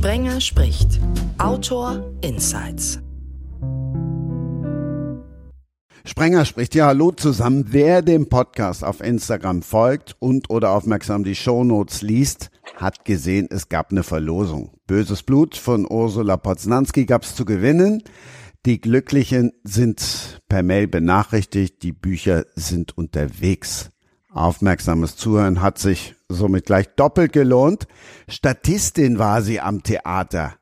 Sprenger spricht. Autor Insights. Sprenger spricht ja Hallo zusammen. Wer dem Podcast auf Instagram folgt und oder aufmerksam die Shownotes liest, hat gesehen, es gab eine Verlosung. Böses Blut von Ursula Poznanski gab es zu gewinnen. Die Glücklichen sind per Mail benachrichtigt, die Bücher sind unterwegs. Aufmerksames Zuhören hat sich somit gleich doppelt gelohnt. Statistin war sie am Theater.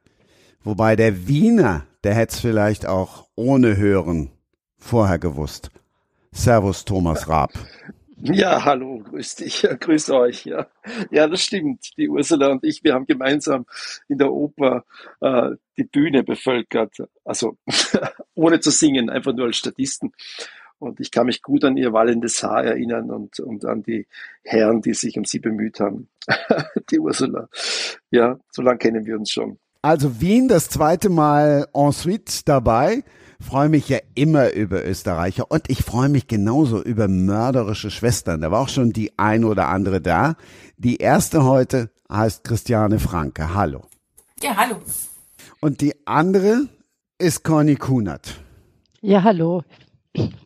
Wobei der Wiener, der hätte es vielleicht auch ohne Hören vorher gewusst. Servus Thomas Raab. Ja, hallo, grüß dich, grüß euch. Ja. ja, das stimmt. Die Ursula und ich, wir haben gemeinsam in der Oper äh, die Bühne bevölkert. Also ohne zu singen, einfach nur als Statisten. Und ich kann mich gut an ihr wallendes Haar erinnern und, und an die Herren, die sich um sie bemüht haben. die Ursula. Ja, so lange kennen wir uns schon. Also Wien das zweite Mal en suite dabei. Freue mich ja immer über Österreicher und ich freue mich genauso über mörderische Schwestern. Da war auch schon die ein oder andere da. Die erste heute heißt Christiane Franke. Hallo. Ja, hallo. Und die andere ist Conny Kunert. Ja, hallo.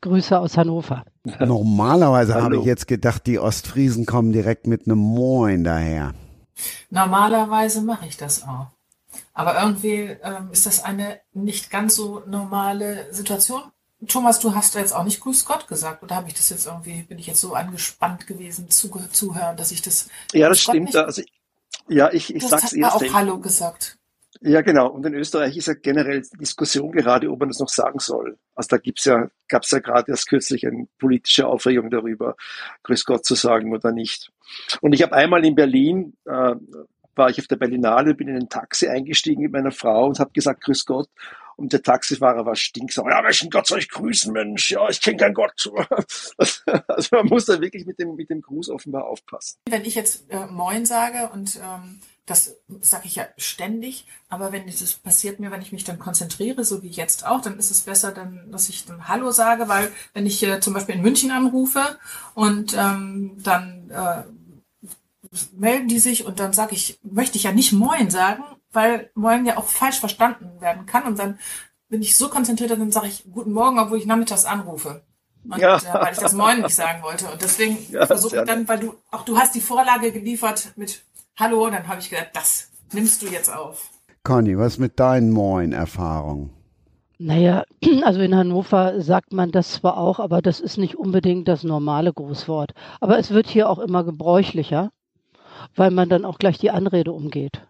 Grüße aus Hannover. Normalerweise habe ich jetzt gedacht, die Ostfriesen kommen direkt mit einem Moin daher. Normalerweise mache ich das auch. Aber irgendwie ähm, ist das eine nicht ganz so normale Situation. Thomas, du hast jetzt auch nicht Grüß Gott gesagt, oder habe ich das jetzt irgendwie, bin ich jetzt so angespannt gewesen zu, zuhören, dass ich das. Ja, das stimmt. Also, ja, ich, ich du sag's hast erst. auch Hallo gesagt. Ja, genau. Und in Österreich ist ja generell Diskussion gerade, ob man das noch sagen soll. Also da gibt's ja, gab's ja gerade erst kürzlich eine politische Aufregung darüber, Grüß Gott zu sagen oder nicht. Und ich habe einmal in Berlin, äh, war ich auf der Berlinale, bin in ein Taxi eingestiegen mit meiner Frau und habe gesagt, Grüß Gott. Und der Taxifahrer war stinksauer. Ja, welchen Gott soll ich grüßen, Mensch? Ja, ich kenne keinen Gott. Also man muss da wirklich mit dem, mit dem Gruß offenbar aufpassen. Wenn ich jetzt äh, Moin sage und ähm, das sage ich ja ständig, aber wenn das passiert mir, wenn ich mich dann konzentriere, so wie jetzt auch, dann ist es besser, dann, dass ich dann Hallo sage, weil wenn ich äh, zum Beispiel in München anrufe und ähm, dann äh, melden die sich und dann sage ich, möchte ich ja nicht Moin sagen, weil Moin ja auch falsch verstanden werden kann und dann bin ich so konzentriert, dann sage ich Guten Morgen, obwohl ich nachmittags anrufe. Und, Ja. äh, weil ich das Moin nicht sagen wollte. Und deswegen Ja, versuche ich dann, weil du auch du hast die Vorlage geliefert mit Hallo, dann habe ich gedacht, das nimmst du jetzt auf. Conny, was mit deinen Moin-Erfahrungen? Naja, also in Hannover sagt man das zwar auch, aber das ist nicht unbedingt das normale Grußwort. Aber es wird hier auch immer gebräuchlicher, weil man dann auch gleich die Anrede umgeht.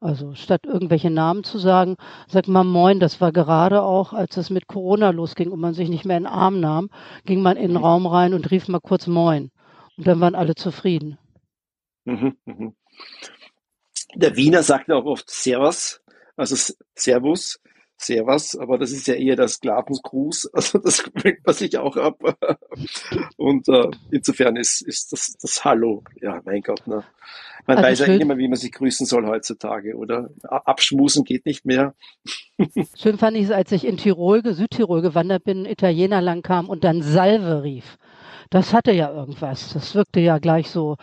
Also statt irgendwelche Namen zu sagen, sagt man Moin, das war gerade auch, als es mit Corona losging und man sich nicht mehr in den Arm nahm, ging man in den Raum rein und rief mal kurz Moin. Und dann waren alle zufrieden. Mhm, mhm. Der Wiener sagt auch oft Servus, also Servus, Servus, aber das ist ja eher der Sklavengruß, also das bringt man sich auch ab. Und äh, insofern ist, ist das, das Hallo, ja, mein Gott, ne? Man Also weiß ja nicht mehr, wie man sich grüßen soll heutzutage, oder? Abschmusen geht nicht mehr. Schön fand ich es, als ich in Tirol, Südtirol gewandert bin, Italiener lang kam und dann Salve rief. Das hatte ja irgendwas. Das wirkte ja gleich so,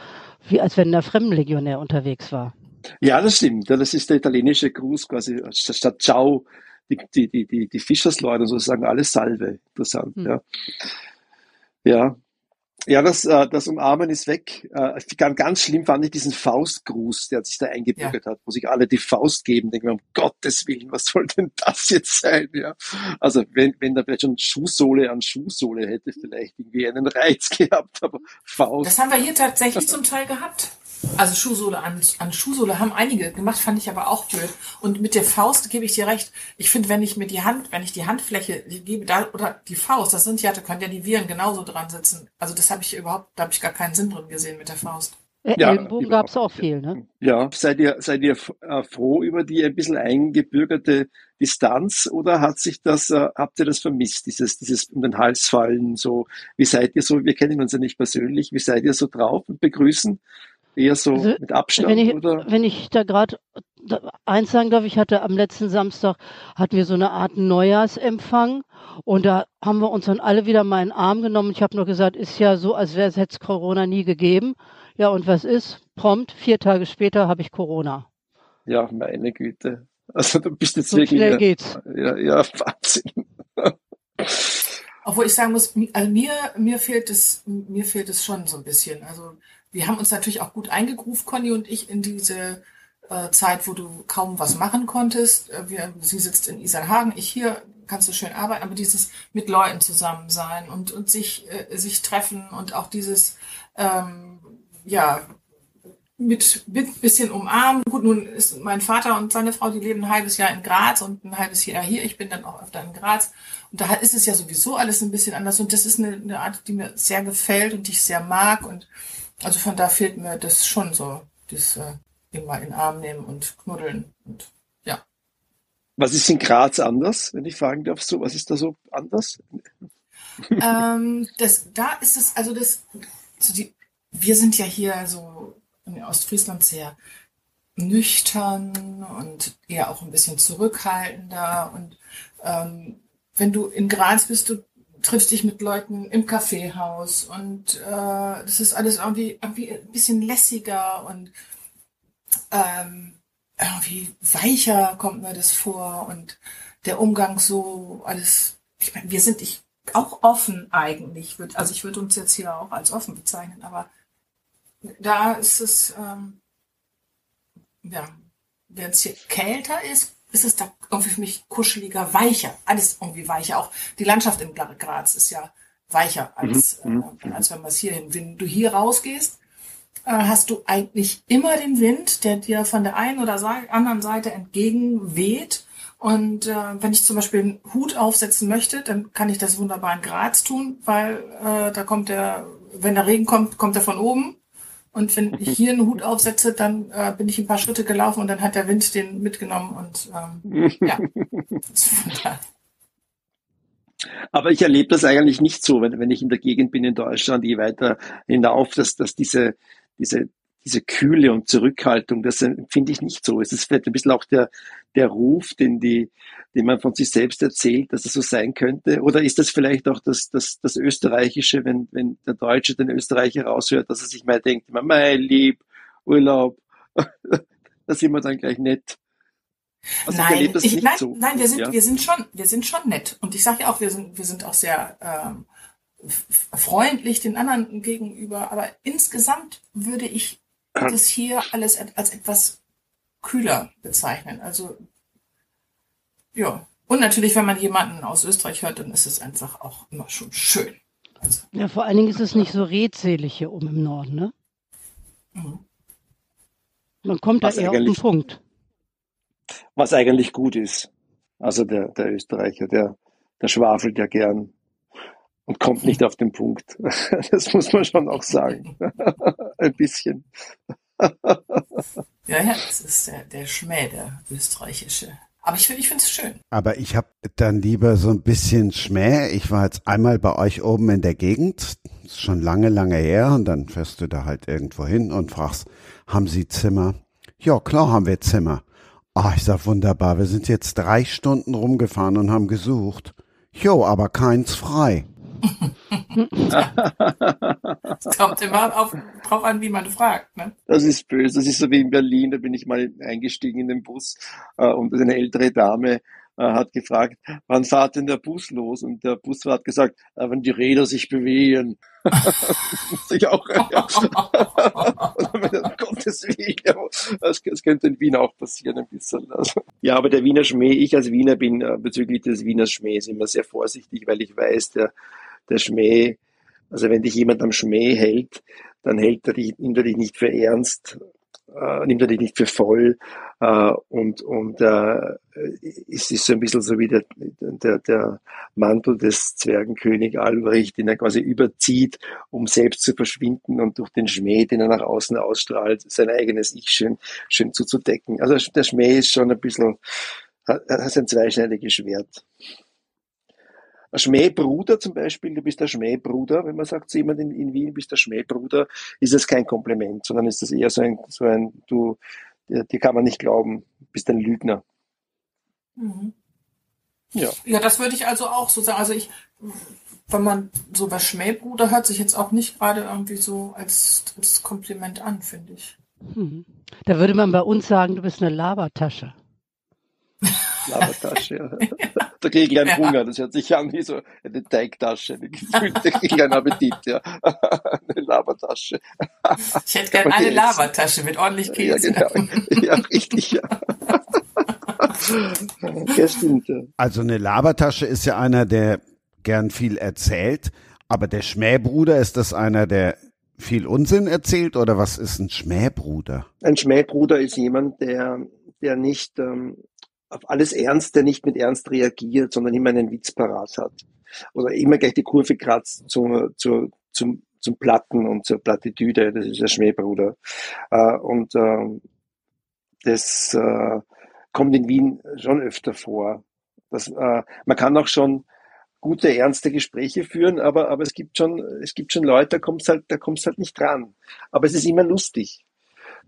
wie als wenn der Fremdenlegionär unterwegs war. Ja, das stimmt. Das ist der italienische Gruß quasi statt Ciao. Die, die, die, die, Fischersleute sozusagen alle Salve. Interessant, Hm. ja. Ja. Ja, das, äh, das Umarmen ist weg. Äh, ganz, schlimm fand ich diesen Faustgruß, der sich da eingebürgert hat, wo sich alle die Faust geben. Denken wir, um Gottes Willen, was soll denn das jetzt sein? Ja. Also wenn, wenn da vielleicht schon Schuhsohle an Schuhsohle hätte, vielleicht irgendwie einen Reiz gehabt, aber Faust. Das haben wir hier tatsächlich zum Teil gehabt. Also Schuhsohle an, an Schuhsohle haben einige gemacht, fand ich aber auch blöd. Und mit der Faust gebe ich dir recht. Ich finde, wenn ich mir die Hand, wenn ich die Handfläche gebe, da, oder die Faust, das sind ja, da können ja die Viren genauso dran sitzen. Also das habe ich überhaupt, da habe ich gar keinen Sinn drin gesehen mit der Faust. Äh, Ja, Ellenbogen gab es auch viel, ne? Ja, seid ihr, seid ihr äh, froh über die ein bisschen eingebürgerte Distanz oder hat sich das, äh, habt ihr das vermisst, dieses, dieses um den Hals fallen, so, wie seid ihr so, wir kennen uns ja nicht persönlich, wie seid ihr so drauf und begrüßen? Eher so Also, mit Abstand Wenn ich, oder? wenn ich da gerade eins sagen darf, ich hatte am letzten Samstag, hatten wir so eine Art Neujahrsempfang und da haben wir uns dann alle wieder mal in den Arm genommen. Ich habe nur gesagt, ist ja so, als wäre es hätte Corona nie gegeben. Ja, und was ist? Prompt, vier Tage später habe ich Corona. Ja, meine Güte. Also du bist jetzt So wirklich. schnell geht's. Ja, ja, Wahnsinn. Obwohl ich sagen muss, also mir, mir fehlt es, mir fehlt es schon so ein bisschen. Also wir haben uns natürlich auch gut eingegruft, Conny und ich, in diese äh, Zeit, wo du kaum was machen konntest. Äh, Wir, sie sitzt in Isarhagen, ich hier, kannst du schön arbeiten, aber dieses mit Leuten zusammen sein und, und sich, äh, sich treffen und auch dieses, ähm, ja, mit, mit bisschen umarmen. Gut, nun ist mein Vater und seine Frau, die leben ein halbes Jahr in Graz und ein halbes Jahr hier. Ich bin dann auch öfter in Graz. Und da ist es ja sowieso alles ein bisschen anders. Und das ist eine, eine Art, die mir sehr gefällt und die ich sehr mag. Und also von da fehlt mir das schon so, das äh, immer in den Arm nehmen und knuddeln. Und ja. Was ist in Graz anders, wenn ich fragen darf? So, was ist da so anders? ähm, das, da ist es, also das, so die, wir sind ja hier so in Ostfriesland sehr nüchtern und eher auch ein bisschen zurückhaltender. Und ähm, wenn du in Graz bist, du triffst dich mit Leuten im Kaffeehaus und äh, das ist alles irgendwie, irgendwie ein bisschen lässiger und ähm, irgendwie weicher kommt mir das vor und der Umgang so alles. Ich meine, wir sind ich auch offen eigentlich. Würd, also ich würde uns jetzt hier auch als offen bezeichnen, aber da ist es, ähm, ja, wenn es hier kälter ist, ist es da irgendwie für mich kuscheliger, weicher. Alles irgendwie weicher. Auch die Landschaft in Graz ist ja weicher als, Mhm, äh, als wenn man es hier hin. Wenn du hier rausgehst, äh, hast du eigentlich immer den Wind, der dir von der einen oder anderen Seite entgegenweht. Und äh, wenn ich zum Beispiel einen Hut aufsetzen möchte, dann kann ich das wunderbar in Graz tun, weil äh, da kommt der, wenn der Regen kommt, kommt er von oben. Und wenn ich hier einen Hut aufsetze, dann äh, bin ich ein paar Schritte gelaufen und dann hat der Wind den mitgenommen und ähm, ja. Aber ich erlebe das eigentlich nicht so, wenn, wenn ich in der Gegend bin in Deutschland, je weiter hinauf, dass, dass diese, diese, diese Kühle und Zurückhaltung, das finde ich nicht so. Es ist vielleicht ein bisschen auch der, der Ruf, den, die, den man von sich selbst erzählt, dass es so sein könnte. Oder ist das vielleicht auch das, das, das Österreichische, wenn, wenn der Deutsche den Österreicher raushört, dass er sich mal denkt, immer, mein Lieb, Urlaub, da sind wir dann gleich nett. Also ich nein, ich, nicht nein, so. nein, wir sind, Ja. wir sind schon, wir sind schon nett. Und ich sage ja auch, wir sind, wir sind auch sehr ähm, freundlich den anderen gegenüber. Aber insgesamt würde ich das hier alles als etwas kühler bezeichnen. Also ja. Und natürlich, wenn man jemanden aus Österreich hört, dann ist es einfach auch immer schon schön. Also, Ja, vor allen Dingen ist es nicht so redselig hier oben im Norden, ne? mhm. Man kommt da Was eher auf den Punkt. was eigentlich gut ist. Also der, der Österreicher, der, der schwafelt ja gern und kommt nicht auf den Punkt. Das muss man schon auch sagen. Ein bisschen. Ja, ja, das ist der, der Schmäh, der österreichische. Aber ich finde ich finde es schön. Aber ich habe dann lieber so ein bisschen Schmäh. Ich war jetzt einmal bei euch oben in der Gegend, ist schon lange, lange her, und dann fährst du da halt irgendwo hin und fragst, haben Sie Zimmer? Ja, klar haben wir Zimmer. Ah, ich sag wunderbar, wir sind jetzt drei Stunden rumgefahren und haben gesucht. Jo, aber keins frei. Es kommt immer auf, drauf an, wie man fragt. Ne? Das ist böse. Das ist so wie in Berlin. Da bin ich mal eingestiegen in den Bus äh, und eine ältere Dame äh, hat gefragt, wann fahrt denn der Bus los? Und der Busfahrer hat gesagt, äh, wenn die Räder sich bewegen. Muss ich auch, ja. Gottes Willen, das, das könnte in Wien auch passieren ein bisschen. Also. Ja, aber der Wiener Schmäh, ich als Wiener bin äh, bezüglich des Wiener Schmähs immer sehr vorsichtig, weil ich weiß, der, der Schmäh, also wenn dich jemand am Schmäh hält, dann hält er dich, nimmt er dich nicht für ernst, äh, nimmt er dich nicht für voll äh, und, und äh, es ist so ein bisschen so wie der, der, der Mantel des Zwergenkönig Albrecht, den er quasi überzieht, um selbst zu verschwinden und durch den Schmäh, den er nach außen ausstrahlt, sein eigenes Ich schön, schön zuzudecken. Also der Schmäh ist schon ein bisschen, hat, hat ein zweischneidiges Schwert. Ein Schmähbruder zum Beispiel, du bist der Schmähbruder, wenn man sagt zu jemandem in, in Wien, bist der Schmähbruder, ist das kein Kompliment, sondern ist das eher so ein, so ein du, dir, dir kann man nicht glauben, bist ein Lügner. Mhm. Ja. Ja, das würde ich also auch so sagen. Also ich, wenn man so bei Schmähbruder hört sich jetzt auch nicht gerade irgendwie so als, als Kompliment an, finde ich. Hm. Da würde man bei uns sagen, du bist eine Labertasche. Labertasche, ja. Da kriege ich einen ja. Hunger. Das hört sich an wie so eine Teigtasche. Eine gefüllte, kriege ich einen Appetit, ja. Eine Labertasche. Ich hätte gerne eine Labertasche mit ordentlich Käse. Ja, genau. ja richtig, ja. ja, stimmt. Ja. Also eine Labertasche ist ja einer, der gern viel erzählt, aber der Schmähbruder, ist das einer, der viel Unsinn erzählt oder was ist ein Schmähbruder? Ein Schmähbruder ist jemand, der, der nicht ähm, auf alles Ernst, der nicht mit Ernst reagiert, sondern immer einen Witz parat hat. Oder immer gleich die Kurve kratzt zu, zu, zum, zum Platten und zur Plattitüde. Das ist der Schmähbruder. Äh, und äh, das äh, kommt in Wien schon öfter vor. Das, äh, man kann auch schon gute, ernste Gespräche führen, aber, aber es gibt schon, es gibt schon Leute, da kommst halt, da kommst halt nicht dran. Aber es ist immer lustig.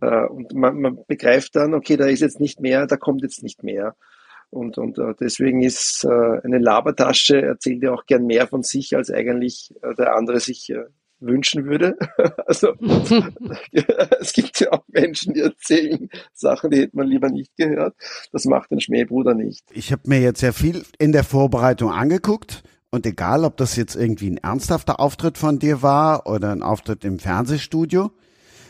Äh, und man, man begreift dann, okay, da ist jetzt nicht mehr, da kommt jetzt nicht mehr. Und, und uh, deswegen ist uh, eine Labertasche, erzählt ja auch gern mehr von sich, als eigentlich uh, der andere sich wünschen würde. also es gibt ja auch Menschen, die erzählen Sachen, die hätte man lieber nicht gehört. Das macht ein Schmähbruder nicht. Ich habe mir jetzt sehr viel in der Vorbereitung angeguckt und egal, ob das jetzt irgendwie ein ernsthafter Auftritt von dir war oder ein Auftritt im Fernsehstudio,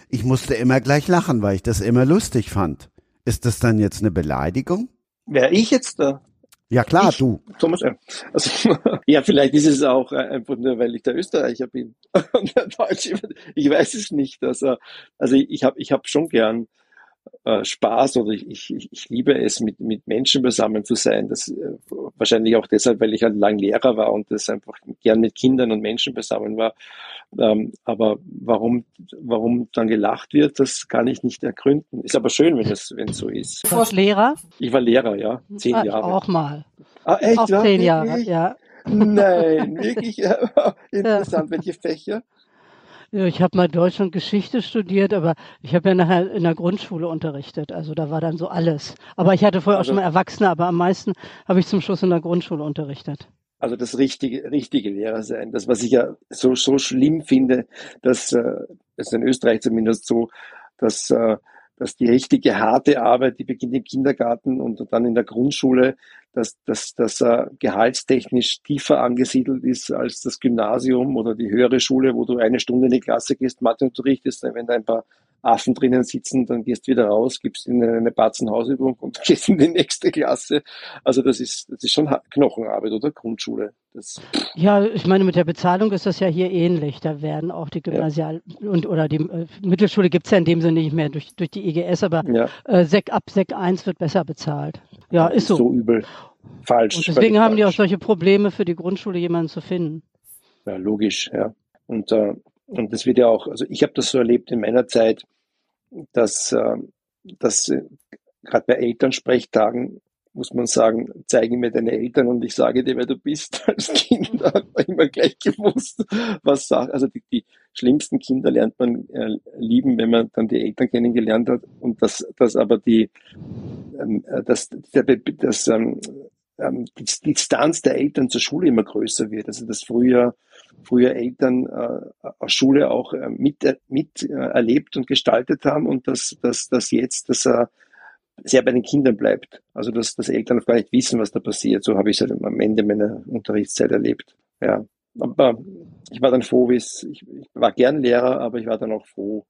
ich musste immer gleich lachen, weil ich das immer lustig fand. Ist das dann jetzt eine Beleidigung? Wer ich jetzt da? Ja klar, ich, du. Thomas, also, ja, vielleicht ist es auch äh, einfach nur, weil ich der Österreicher bin und der Deutsche. Ich weiß es nicht. Also, also ich habe ich hab schon gern äh, Spaß oder ich, ich, ich liebe es, mit, mit Menschen beisammen zu sein. Das äh, wahrscheinlich auch deshalb, weil ich halt lang Lehrer war und das einfach gern mit Kindern und Menschen beisammen war. Ähm, aber warum, warum dann gelacht wird, das kann ich nicht ergründen. Ist aber schön, wenn es, wenn es so ist. Du warst Lehrer? Ich war Lehrer, ja. Zehn ah, Jahre. Auch mal. Ah, echt? Auch zehn Jahre, ja. Nein, wirklich interessant. Welche Fächer? Ja, ich habe mal Deutsch und Geschichte studiert, aber ich habe ja nachher in der Grundschule unterrichtet. Also da war dann so alles. Aber ich hatte vorher also, auch schon mal Erwachsene, aber am meisten habe ich zum Schluss in der Grundschule unterrichtet. Also das richtige, richtige Lehrer sein. Das, was ich ja so, so schlimm finde, dass äh, ist in Österreich zumindest so, dass äh, dass die richtige harte Arbeit, die beginnt im Kindergarten und dann in der Grundschule, dass, dass, dass er gehaltstechnisch tiefer angesiedelt ist als das Gymnasium oder die höhere Schule, wo du eine Stunde in die Klasse gehst, Mathe unterrichtest, wenn da ein paar Affen drinnen sitzen, dann gehst du wieder raus, gibst ihnen eine Batzenhausübung und gehst in die nächste Klasse. Also das ist, das ist schon Knochenarbeit oder Grundschule. Das ja, ich meine, mit der Bezahlung ist das ja hier ähnlich. Da werden auch die Gymnasial- ja. und oder die äh, Mittelschule gibt's ja in dem Sinne nicht mehr durch, durch die IGS, aber ja. äh, Sek, ab Sek 1 wird besser bezahlt. Ja, ist so. So übel. Falsch. Und deswegen haben falsch. die auch solche Probleme für die Grundschule, jemanden zu finden. Ja, logisch, ja. Und äh, und das wird ja auch, also ich habe das so erlebt in meiner Zeit, dass, äh, dass äh, gerade bei Elternsprechtagen muss man sagen, zeige mir deine Eltern und ich sage dir, wer du bist. Als Kind hat man immer gleich gewusst, was sagt. Also die, die schlimmsten Kinder lernt man äh, lieben, wenn man dann die Eltern kennengelernt hat und dass, dass aber die, ähm, äh, dass, der, das, ähm, ähm, die Distanz der Eltern zur Schule immer größer wird. Also dass früher früher Eltern äh, aus Schule auch äh, mit, äh, mit äh, erlebt und gestaltet haben und dass, dass, dass jetzt dass er sehr bei den Kindern bleibt. Also dass, dass Eltern gar nicht wissen, was da passiert. So habe ich es halt am Ende meiner Unterrichtszeit erlebt. Ja. Aber ich war dann froh, wie es, ich, ich war gern Lehrer, aber ich war dann auch froh,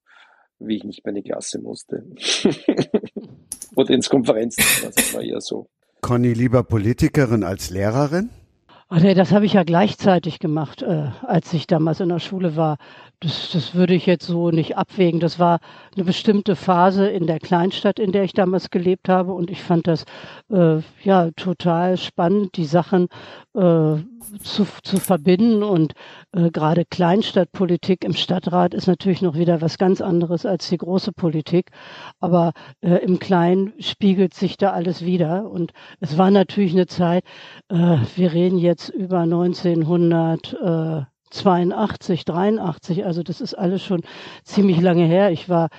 wie ich nicht mehr in die Klasse musste. Oder ins Konferenzzimmer, das war eher so. Conny, lieber Politikerin als Lehrerin? Ach nee, das habe ich ja gleichzeitig gemacht, äh, als ich damals in der Schule war. Das, das würde ich jetzt so nicht abwägen. Das war eine bestimmte Phase in der Kleinstadt, in der ich damals gelebt habe. Und ich fand das äh, ja total spannend, die Sachen äh, zu, zu verbinden. Und äh, gerade Kleinstadtpolitik im Stadtrat ist natürlich noch wieder was ganz anderes als die große Politik. Aber äh, im Kleinen spiegelt sich da alles wieder. Und es war natürlich eine Zeit, äh, wir reden jetzt über 1900. Äh, 82, 83, also das ist alles schon ziemlich lange her. Ich war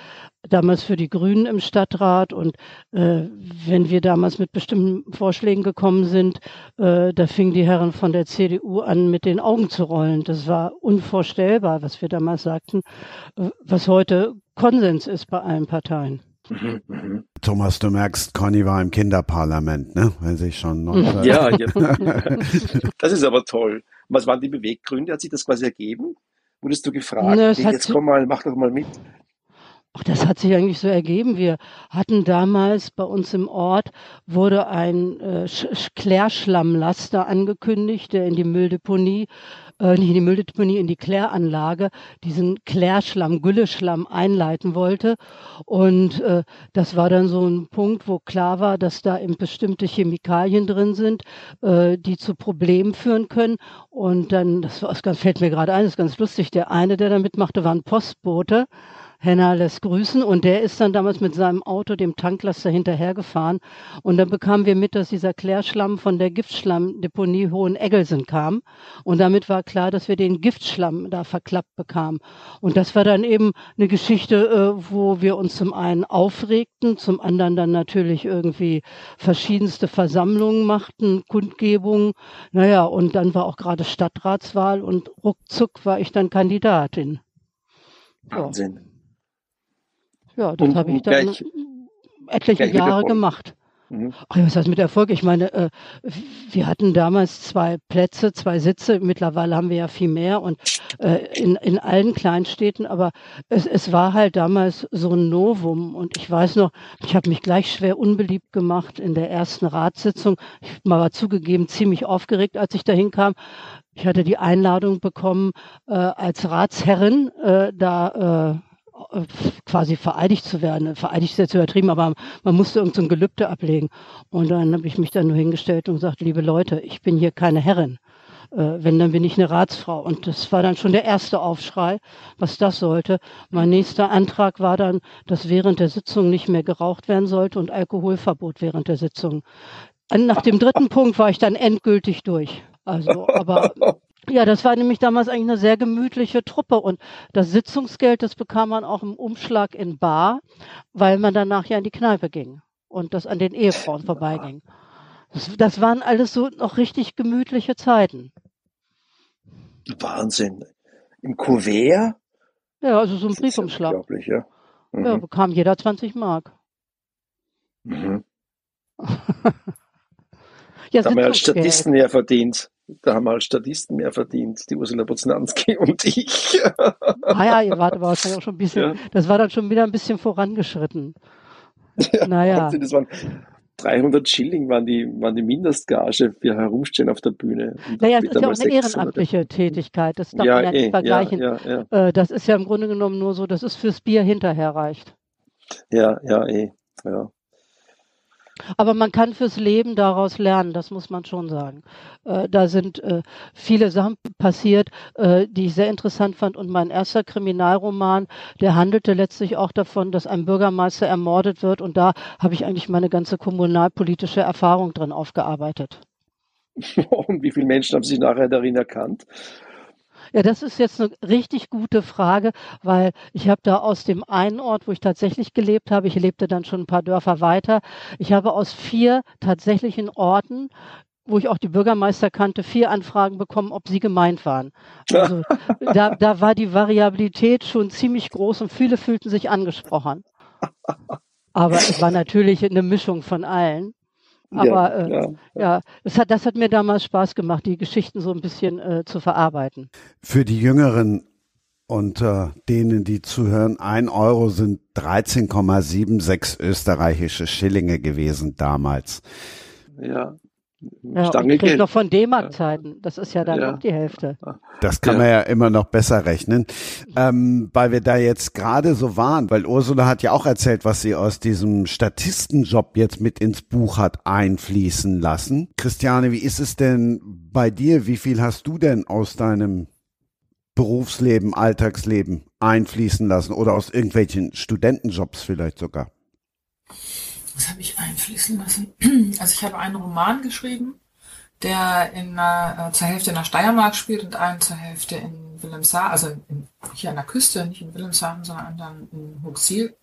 damals für die Grünen im Stadtrat und äh, wenn wir damals mit bestimmten Vorschlägen gekommen sind, äh, da fingen die Herren von der CDU an, mit den Augen zu rollen. Das war unvorstellbar, was wir damals sagten, äh, was heute Konsens ist bei allen Parteien. Thomas, du merkst, Conny war im Kinderparlament, ne? Wenn sich schon noch. ja, ja. das ist aber toll. Was waren die Beweggründe? Hat sich das quasi ergeben? Wurdest du gefragt, hey, hat jetzt komm mal, mach doch mal mit. Ach, das hat sich eigentlich so ergeben. Wir hatten damals bei uns im Ort wurde ein äh, Sch- Sch- Klärschlammlaster angekündigt, der in die Mülldeponie, äh, nicht in die Mülldeponie, in die Kläranlage diesen Klärschlamm, Gülleschlamm einleiten wollte. Und äh, das war dann so ein Punkt, wo klar war, dass da eben bestimmte Chemikalien drin sind, äh, die zu Problemen führen können. Und dann, das, war- das fällt mir gerade ein, das ist ganz lustig, der eine, der da mitmachte, war ein Postbote. Henna lässt grüßen und der ist dann damals mit seinem Auto dem Tanklaster hinterhergefahren und dann bekamen wir mit, dass dieser Klärschlamm von der Giftschlammdeponie Hoheneggelsen kam und damit war klar, dass wir den Giftschlamm da verklappt bekamen und das war dann eben eine Geschichte, äh, wo wir uns zum einen aufregten, zum anderen dann natürlich irgendwie verschiedenste Versammlungen machten, Kundgebungen, naja und dann war auch gerade Stadtratswahl und ruckzuck war ich dann Kandidatin. Wahnsinn. Ja, das habe ich dann gleich- etliche gleich Jahre gemacht. Mhm. Ach ja, was heißt mit Erfolg? Ich meine, äh, wir hatten damals zwei Plätze, zwei Sitze. Mittlerweile haben wir ja viel mehr und äh, in, in allen Kleinstädten. Aber es, es war halt damals so ein Novum. Und ich weiß noch, ich habe mich gleich schwer unbeliebt gemacht in der ersten Ratssitzung. Ich war zugegeben ziemlich aufgeregt, als ich dahin kam. Ich hatte die Einladung bekommen, äh, als Ratsherrin äh, da äh, quasi vereidigt zu werden. Vereidigt ist jetzt übertrieben, aber man musste irgendein so Gelübde ablegen. Und dann habe ich mich dann nur hingestellt und gesagt, liebe Leute, ich bin hier keine Herrin. Äh, wenn, dann bin ich eine Ratsfrau. Und das war dann schon der erste Aufschrei, was das sollte. Mein nächster Antrag war dann, dass während der Sitzung nicht mehr geraucht werden sollte und Alkoholverbot während der Sitzung. Nach dem dritten Punkt war ich dann endgültig durch. Also, aber ja, das war nämlich damals eigentlich eine sehr gemütliche Truppe und das Sitzungsgeld, das bekam man auch im Umschlag in Bar, weil man danach ja in die Kneipe ging und das an den Ehefrauen vorbeiging. Das, das waren alles so noch richtig gemütliche Zeiten. Wahnsinn. Im Kuvert? Ja, also so ein ja Briefumschlag. Unglaublich, ja. Mhm. Ja, bekam jeder 20 Mark. Mhm. Ja, Da haben wir als. Statisten mehr verdient. Da haben als Statisten mehr verdient, die Ursula Boznanski und ich. Ah ja, ihr wart aber wahrscheinlich auch schon ein bisschen, Ja. das war dann schon wieder ein bisschen vorangeschritten. Naja. Wahnsinn, Das waren 300 Schilling waren die, waren die Mindestgage für Herumstehen auf der Bühne. Naja, es ist ja auch eine 600. ehrenamtliche Tätigkeit. Das darf Ja, man ja nicht eh, vergleichen. ja, ja, ja, Äh, Das ist ja im Grunde genommen nur so, dass es fürs Bier hinterher reicht. ja, ja, eh, ja. Aber man kann fürs Leben daraus lernen, das muss man schon sagen. Äh, Da sind äh, viele Sachen passiert, äh, die ich sehr interessant fand. Und mein erster Kriminalroman, der handelte letztlich auch davon, dass ein Bürgermeister ermordet wird. Und da habe ich eigentlich meine ganze kommunalpolitische Erfahrung drin aufgearbeitet. Und wie viele Menschen haben sich nachher darin erkannt? Ja, das ist jetzt eine richtig gute Frage, weil ich habe da aus dem einen Ort, wo ich tatsächlich gelebt habe, ich lebte dann schon ein paar Dörfer weiter, ich habe aus vier tatsächlichen Orten, wo ich auch die Bürgermeister kannte, vier Anfragen bekommen, ob sie gemeint waren. Also da, da war die Variabilität schon ziemlich groß und viele fühlten sich angesprochen. Aber es war natürlich eine Mischung von allen. Aber ja, äh, ja. ja, das hat, das hat mir damals Spaß gemacht, die Geschichten so ein bisschen äh, zu verarbeiten. Für die Jüngeren unter denen, die zuhören, ein Euro sind 13,76 österreichische Schillinge gewesen damals. ja. Ja, Stange und ich krieg Geld. noch von D-Mark-Zeiten. Das ist ja dann Ja. noch die Hälfte. Das kann Ja. man ja immer noch besser rechnen. Ähm, weil wir da jetzt gerade so waren, weil Ursula hat ja auch erzählt, was sie aus diesem Statistenjob jetzt mit ins Buch hat einfließen lassen. Christiane, wie ist es denn bei dir? Wie viel hast du denn aus deinem Berufsleben, Alltagsleben einfließen lassen oder aus irgendwelchen Studentenjobs vielleicht sogar? Was habe ich einfließen lassen? Also ich habe einen Roman geschrieben, der in einer, äh, zur Hälfte in der Steiermark spielt und einen zur Hälfte in Wilhelmshaven, also in, hier an der Küste, nicht in Wilhelmshaven, sondern dann in Huxil.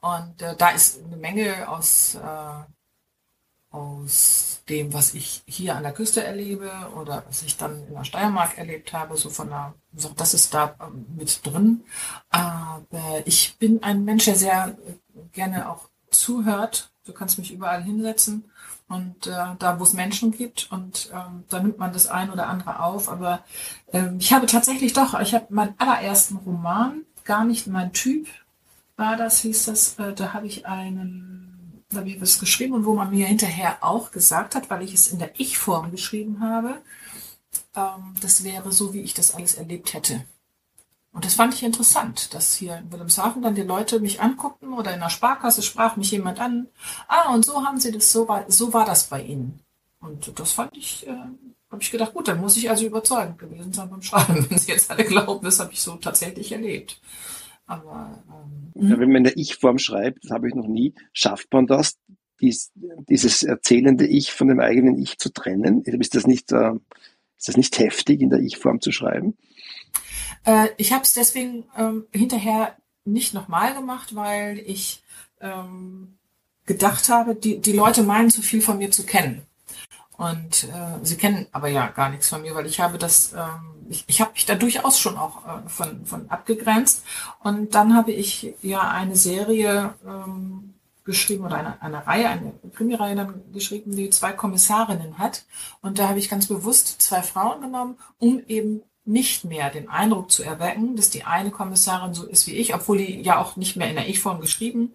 Und äh, da ist eine Menge aus, äh, aus dem, was ich hier an der Küste erlebe oder was ich dann in der Steiermark erlebt habe, so von der, so, das ist da ähm, mit drin. Aber ich bin ein Mensch, der sehr gerne auch zuhört. Du kannst mich überall hinsetzen und äh, da, wo es Menschen gibt und ähm, da nimmt man das ein oder andere auf. Aber ähm, ich habe tatsächlich doch, ich habe meinen allerersten Roman, gar nicht mein Typ war das, hieß das, äh, da habe ich einen, da habe ich was geschrieben und wo man mir hinterher auch gesagt hat, weil ich es in der Ich-Form geschrieben habe, ähm, das wäre so, wie ich das alles erlebt hätte. Und das fand ich interessant, dass hier in Wilhelmshaven dann die Leute mich anguckten oder in der Sparkasse sprach mich jemand an. Ah, und so haben sie das, so war, so war das bei ihnen. Und das fand ich, äh, habe ich gedacht, gut, dann muss ich also überzeugend gewesen sein beim Schreiben. Wenn sie jetzt alle glauben, das habe ich so tatsächlich erlebt. Aber ähm, ja, wenn man in der Ich-Form schreibt, das habe ich noch nie, schafft man das, dies, dieses erzählende Ich von dem eigenen Ich zu trennen? Ist das nicht, äh, ist das nicht heftig, in der Ich-Form zu schreiben? Äh, ich habe es deswegen ähm, hinterher nicht nochmal gemacht, weil ich ähm, gedacht habe, die, die Leute meinen zu viel von mir zu kennen. Und äh, sie kennen aber ja gar nichts von mir, weil ich habe das, ähm, ich, ich habe mich da durchaus schon auch äh, von, von abgegrenzt. Und dann habe ich ja eine Serie ähm, geschrieben oder eine, eine Reihe, eine Krimireihe dann geschrieben, die zwei Kommissarinnen hat. Und da habe ich ganz bewusst zwei Frauen genommen, um eben nicht mehr den Eindruck zu erwecken, dass die eine Kommissarin so ist wie ich, obwohl die ja auch nicht mehr in der Ich-Form geschrieben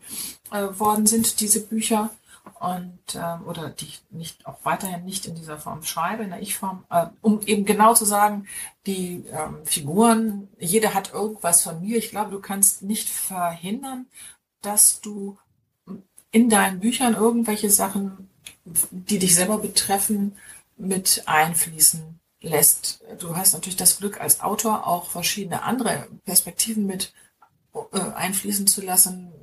äh, worden sind, diese Bücher, und äh, oder die ich nicht auch weiterhin nicht in dieser Form schreibe, in der Ich-Form, äh, um eben genau zu sagen, die ähm, Figuren, jeder hat irgendwas von mir. Ich glaube, du kannst nicht verhindern, dass du in deinen Büchern irgendwelche Sachen, die dich selber betreffen, mit einfließen lässt. Du hast natürlich das Glück, als Autor auch verschiedene andere Perspektiven mit äh, einfließen zu lassen,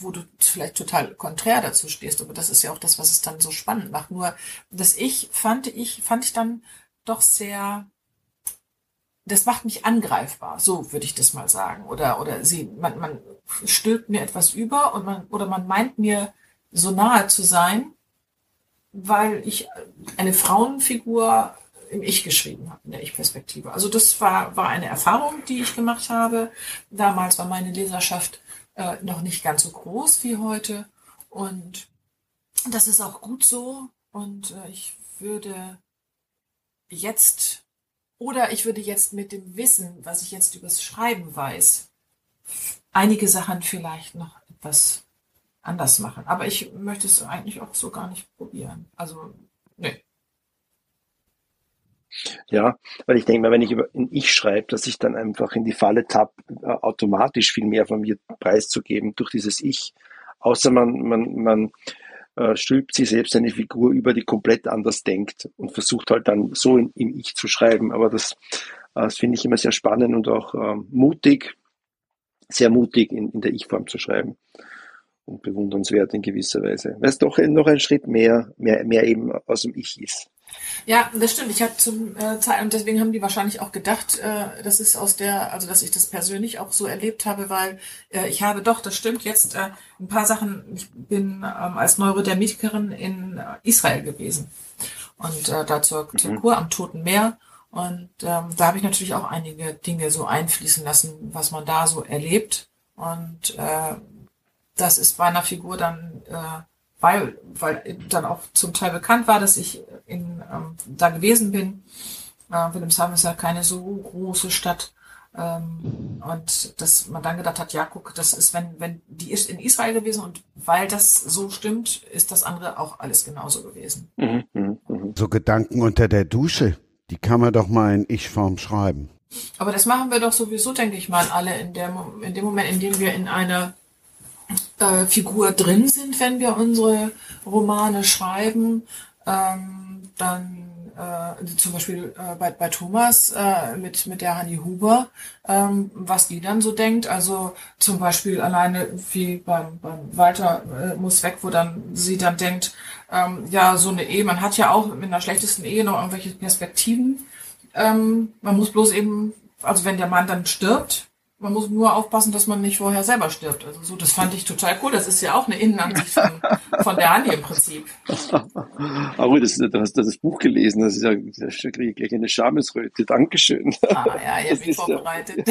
wo du vielleicht total konträr dazu stehst. Aber das ist ja auch das, was es dann so spannend macht. Nur das Ich fand ich, fand ich dann doch sehr, das macht mich angreifbar, so würde ich das mal sagen. Oder, oder sie, man, man stülpt mir etwas über und man, oder man meint mir so nahe zu sein, weil ich eine Frauenfigur im Ich geschrieben habe, in der Ich-Perspektive. Also das war, war eine Erfahrung, die ich gemacht habe. Damals war meine Leserschaft äh, noch nicht ganz so groß wie heute. Und das ist auch gut so. Und äh, ich würde jetzt, oder ich würde jetzt mit dem Wissen, was ich jetzt übers Schreiben weiß, einige Sachen vielleicht noch etwas anders machen. Aber ich möchte es eigentlich auch so gar nicht probieren. Also, nee. Ja, weil ich denke mal, wenn ich über in Ich schreibe, dass ich dann einfach in die Falle tapp, äh, automatisch viel mehr von mir preiszugeben durch dieses Ich. Außer man, man, man äh, stülpt sich selbst eine Figur über, die komplett anders denkt und versucht halt dann so in, im Ich zu schreiben. Aber das, äh, das finde ich immer sehr spannend und auch äh, mutig, sehr mutig in, in der Ich-Form zu schreiben und bewundernswert in gewisser Weise. Weil es doch noch ein Schritt mehr, mehr, mehr eben aus dem Ich ist. Ja, das stimmt. Ich habe zum äh, Zeit und deswegen haben die wahrscheinlich auch gedacht, äh, das ist aus der, also dass ich das persönlich auch so erlebt habe, weil äh, ich habe doch, das stimmt, jetzt äh, ein paar Sachen. Ich bin ähm, als Neurodermitikerin in äh, Israel gewesen und äh, da zur, mhm. zur Kur am Toten Meer. Und ähm, da habe ich natürlich auch einige Dinge so einfließen lassen, was man da so erlebt. Und äh, das ist bei einer Figur dann äh, weil, weil dann auch zum Teil bekannt war, dass ich in, ähm, da gewesen bin. Äh, Wilhelmshaven ist ja keine so große Stadt. Ähm, und dass man dann gedacht hat, ja, guck, das ist, wenn, wenn, die ist in Israel gewesen und weil das so stimmt, ist das andere auch alles genauso gewesen. Mhm, mh, mh. So Gedanken unter der Dusche, die kann man doch mal in Ich-Form schreiben. Aber das machen wir doch sowieso, denke ich mal, alle in, der, in dem Moment, in dem wir in einer äh, Figur drin sind, wenn wir unsere Romane schreiben. Ähm, dann äh, zum Beispiel äh, bei, bei Thomas äh, mit, mit der Hanni Huber, ähm, was die dann so denkt. Also zum Beispiel alleine wie beim, beim Walter äh, muss weg, wo dann sie dann denkt, ähm, ja, so eine Ehe, man hat ja auch mit einer schlechtesten Ehe noch irgendwelche Perspektiven. Ähm, man muss bloß eben, also wenn der Mann dann stirbt, man muss nur aufpassen, dass man nicht vorher selber stirbt. Also so, das fand ich total cool. Das ist ja auch eine Innenansicht von, von der Annie im Prinzip. Aber das, du hast das Buch gelesen, das ist ja, da kriege ich gleich eine Schamesröte. Dankeschön. Ah ja, ihr mich vorbereitet.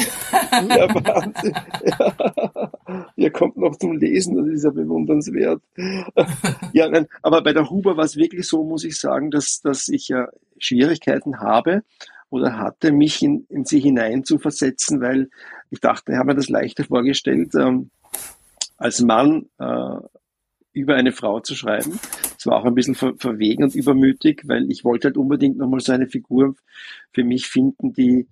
Ja, ja Wahnsinn. Ja. Ihr kommt noch zum Lesen, das ist ja bewundernswert. Ja, nein, aber bei der Huber war es wirklich so, muss ich sagen, dass, dass ich ja Schwierigkeiten habe, oder hatte, mich in, in sie hinein zu versetzen, weil ich dachte, ich habe mir das leichter vorgestellt, ähm, als Mann äh, über eine Frau zu schreiben. Es war auch ein bisschen ver verwegen und übermütig, weil ich wollte halt unbedingt nochmal so eine Figur für mich finden, die,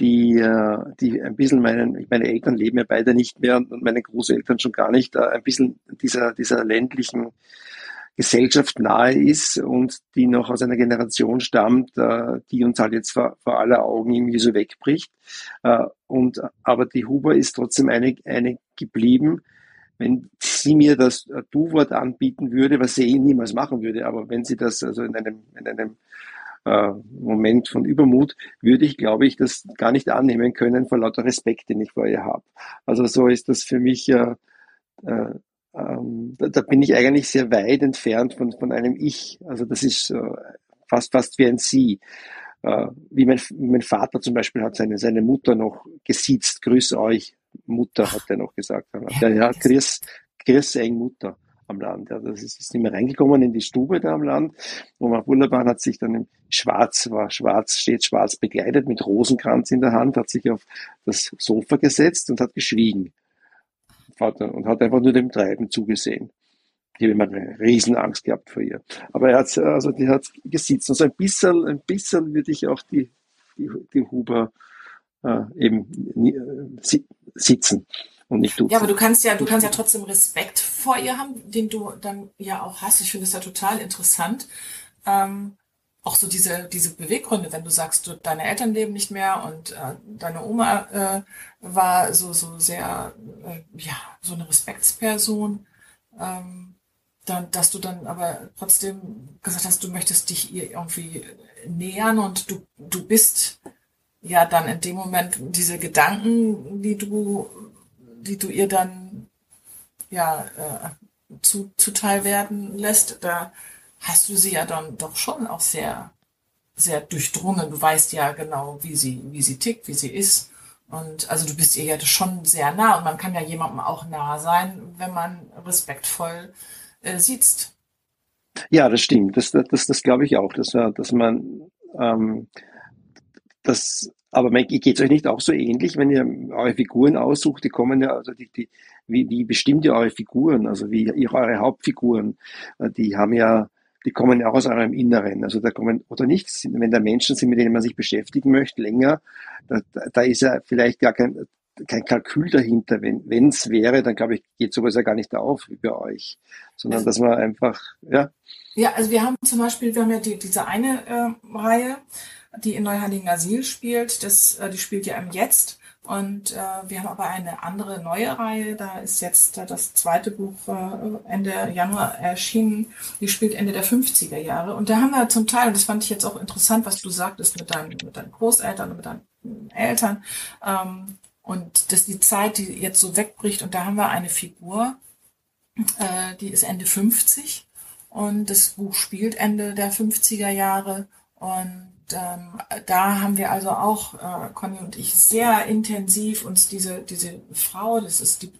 die, äh, die ein bisschen meinen, meine Eltern leben ja beide nicht mehr und meine Großeltern schon gar nicht, äh, ein bisschen dieser, dieser ländlichen Gesellschaft nahe ist und die noch aus einer Generation stammt, äh, die uns halt jetzt vor, vor aller Augen irgendwie so wegbricht. Äh, und, aber die Huber ist trotzdem eine, eine geblieben. Wenn sie mir das Du-Wort anbieten würde, was sie eh niemals machen würde, aber wenn sie das also in einem, in einem äh, Moment von Übermut, würde ich, glaube ich, das gar nicht annehmen können vor lauter Respekt, den ich vor ihr habe. Also so ist das für mich äh, äh, ähm, da, da, bin ich eigentlich sehr weit entfernt von, von einem Ich. Also das ist äh, fast, fast wie ein Sie. Äh, wie, mein, wie mein Vater zum Beispiel hat seine, seine Mutter noch gesiezt. Grüß euch, Mutter, hat er noch gesagt. Ja, ja, grüß, grüß eng Mutter am Land. Ja, das ist, ist nicht mehr reingekommen in die Stube da am Land, wo man wunderbar hat sich dann im Schwarz, war schwarz, steht schwarz begleitet mit Rosenkranz in der Hand, hat sich auf das Sofa gesetzt und hat geschwiegen. Vater und hat einfach nur dem Treiben zugesehen. Ich habe immer eine Riesenangst gehabt vor ihr. Aber er hat, also die hat gesitzt. Also ein bisschen, ein bisschen würde ich auch die, die, die Huber äh, eben äh, sitzen und nicht duzen. Ja, aber du kannst ja, du kannst ja trotzdem Respekt vor ihr haben, den du dann ja auch hast. Ich finde es ja total interessant. Ähm, auch so diese, diese Beweggründe, wenn du sagst, du, deine Eltern leben nicht mehr und äh, deine Oma äh, war so, so sehr, äh, ja, so eine Respektsperson, ähm, dann, dass du dann aber trotzdem gesagt hast, du möchtest dich ihr irgendwie nähern und du, du bist ja dann in dem Moment diese Gedanken, die du, die du ihr dann ja äh, zu, zuteil werden lässt, da hast du sie ja dann doch schon auch sehr, sehr durchdrungen. Du weißt ja genau, wie sie, wie sie tickt, wie sie ist. Und also du bist ihr ja schon sehr nah und man kann ja jemandem auch nah sein, wenn man respektvoll äh, sitzt. Ja, das stimmt. Das, das, das, das glaube ich auch, dass, dass man ähm, das, aber geht es euch nicht auch so ähnlich, wenn ihr eure Figuren aussucht, die kommen ja, also die, die, wie, wie bestimmt ihr eure Figuren, also wie ihr eure Hauptfiguren, äh, die haben ja die kommen ja auch aus eurem Inneren. Also da kommen, oder nicht, wenn da Menschen sind, mit denen man sich beschäftigen möchte, länger, da, da ist ja vielleicht gar kein, kein Kalkül dahinter. Wenn es wäre, dann glaube ich, geht sowas ja gar nicht auf über euch, sondern dass man einfach, ja. Ja, also wir haben zum Beispiel, wir haben ja die, diese eine äh, Reihe, die in Neuheiligen Asyl spielt, das, äh, die spielt ja im Jetzt. Und äh, wir haben aber eine andere neue Reihe. Da ist jetzt äh, das zweite Buch äh, Ende Januar erschienen. Die spielt Ende der 50er Jahre. Und da haben wir zum Teil, und das fand ich jetzt auch interessant, was du sagtest mit deinen, mit deinen Großeltern und mit deinen Eltern. Ähm, und dass die Zeit, die jetzt so wegbricht. Und da haben wir eine Figur, äh, die ist Ende 50. Und das Buch spielt Ende der 50er Jahre. Und ähm, da haben wir also auch, äh, Conny und ich, sehr intensiv uns diese, diese Frau, das ist die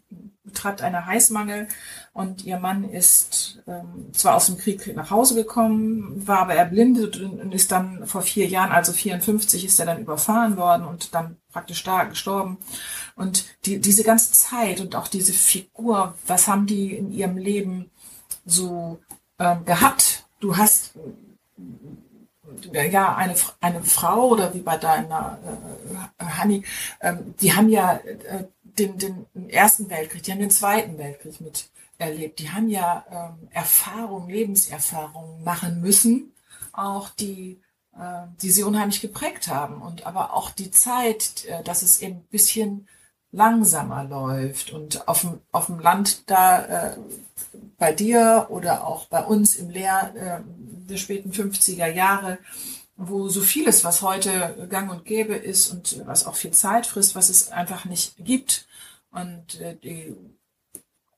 betreibt eine Heißmangel und ihr Mann ist ähm, zwar aus dem Krieg nach Hause gekommen, war aber erblindet und ist dann vor vier Jahren, also 54, ist er dann überfahren worden und dann praktisch da gestorben. Und die, diese ganze Zeit und auch diese Figur, was haben die in ihrem Leben so ähm, gehabt? Du hast ja, eine, eine Frau oder wie bei deiner äh, Hanni, ähm, die haben ja äh, den, den Ersten Weltkrieg, die haben den Zweiten Weltkrieg miterlebt. Die haben ja ähm, Erfahrungen, Lebenserfahrungen machen müssen, auch die, äh, die sie unheimlich geprägt haben. Und aber auch die Zeit, äh, dass es eben ein bisschen langsamer läuft und auf dem, auf dem Land da äh, bei dir oder auch bei uns im Lehr äh, der späten 50er Jahre, wo so vieles, was heute gang und gäbe ist und was auch viel Zeit frisst, was es einfach nicht gibt. Und äh, die,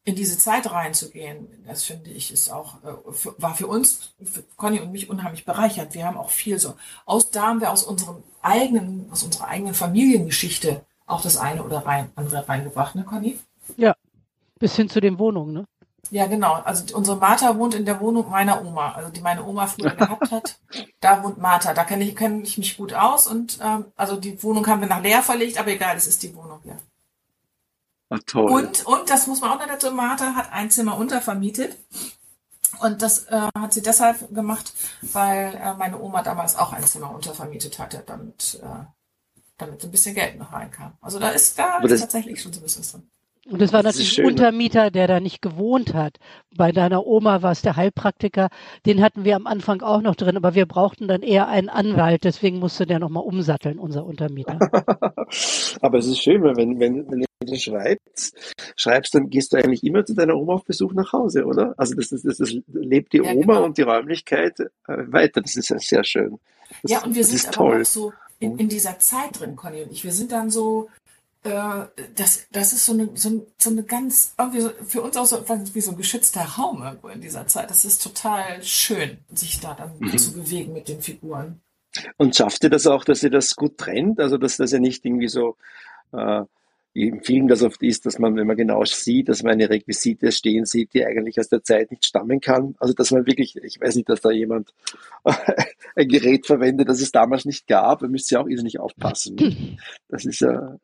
in diese Zeit reinzugehen, das finde ich ist auch, äh, war für uns, für Conny und mich unheimlich bereichert. Wir haben auch viel so, aus, da haben wir aus unserem eigenen, aus unserer eigenen Familiengeschichte auch das eine oder rein, andere reingebracht, ne, Conny? Ja, bis hin zu den Wohnungen, ne? Ja, genau. Also unsere Martha wohnt in der Wohnung meiner Oma, also die meine Oma früher gehabt hat. Da wohnt Martha. Da kenne ich, kenn ich mich gut aus und ähm, also die Wohnung haben wir nach leer verlegt, aber egal, es ist die Wohnung, ja. Ach, toll. Und, und das muss man auch noch dazu, Martha hat ein Zimmer untervermietet. Und das äh, hat sie deshalb gemacht, weil äh, meine Oma damals auch ein Zimmer untervermietet hatte, damit, äh, damit ein bisschen Geld noch reinkam. Also da ist da ist tatsächlich schon so ein bisschen drin. Und das war das natürlich ein? Untermieter, der da nicht gewohnt hat. Bei deiner Oma war es der Heilpraktiker. Den hatten wir am Anfang auch noch drin, aber wir brauchten dann eher einen Anwalt. Deswegen musste der nochmal umsatteln, unser Untermieter. aber es ist schön, wenn, wenn, wenn du schreibst, schreibst, dann gehst du eigentlich immer zu deiner Oma auf Besuch nach Hause, oder? Also das, das, das, das lebt die ja, Oma genau. und die Räumlichkeit äh, weiter. Das ist ja sehr schön. Das, ja, und wir sind aber toll. auch so in, in dieser Zeit drin, Conny und ich. Wir sind dann so äh, das, das ist so eine, so, so eine ganz, irgendwie so, für uns auch so wie so ein geschützter Raum irgendwo in dieser Zeit. Das ist total schön, sich da dann mhm. zu bewegen mit den Figuren. Und schafft ihr das auch, dass ihr das gut trennt? Also, dass das ja nicht irgendwie so äh, im Film das oft ist, dass man, wenn man genau sieht, dass man eine Requisite stehen sieht, die eigentlich aus der Zeit nicht stammen kann. Also dass man wirklich, ich weiß nicht, dass da jemand ein Gerät verwendet, das es damals nicht gab. Da müsst ihr auch irrsinnig aufpassen. Das ist ja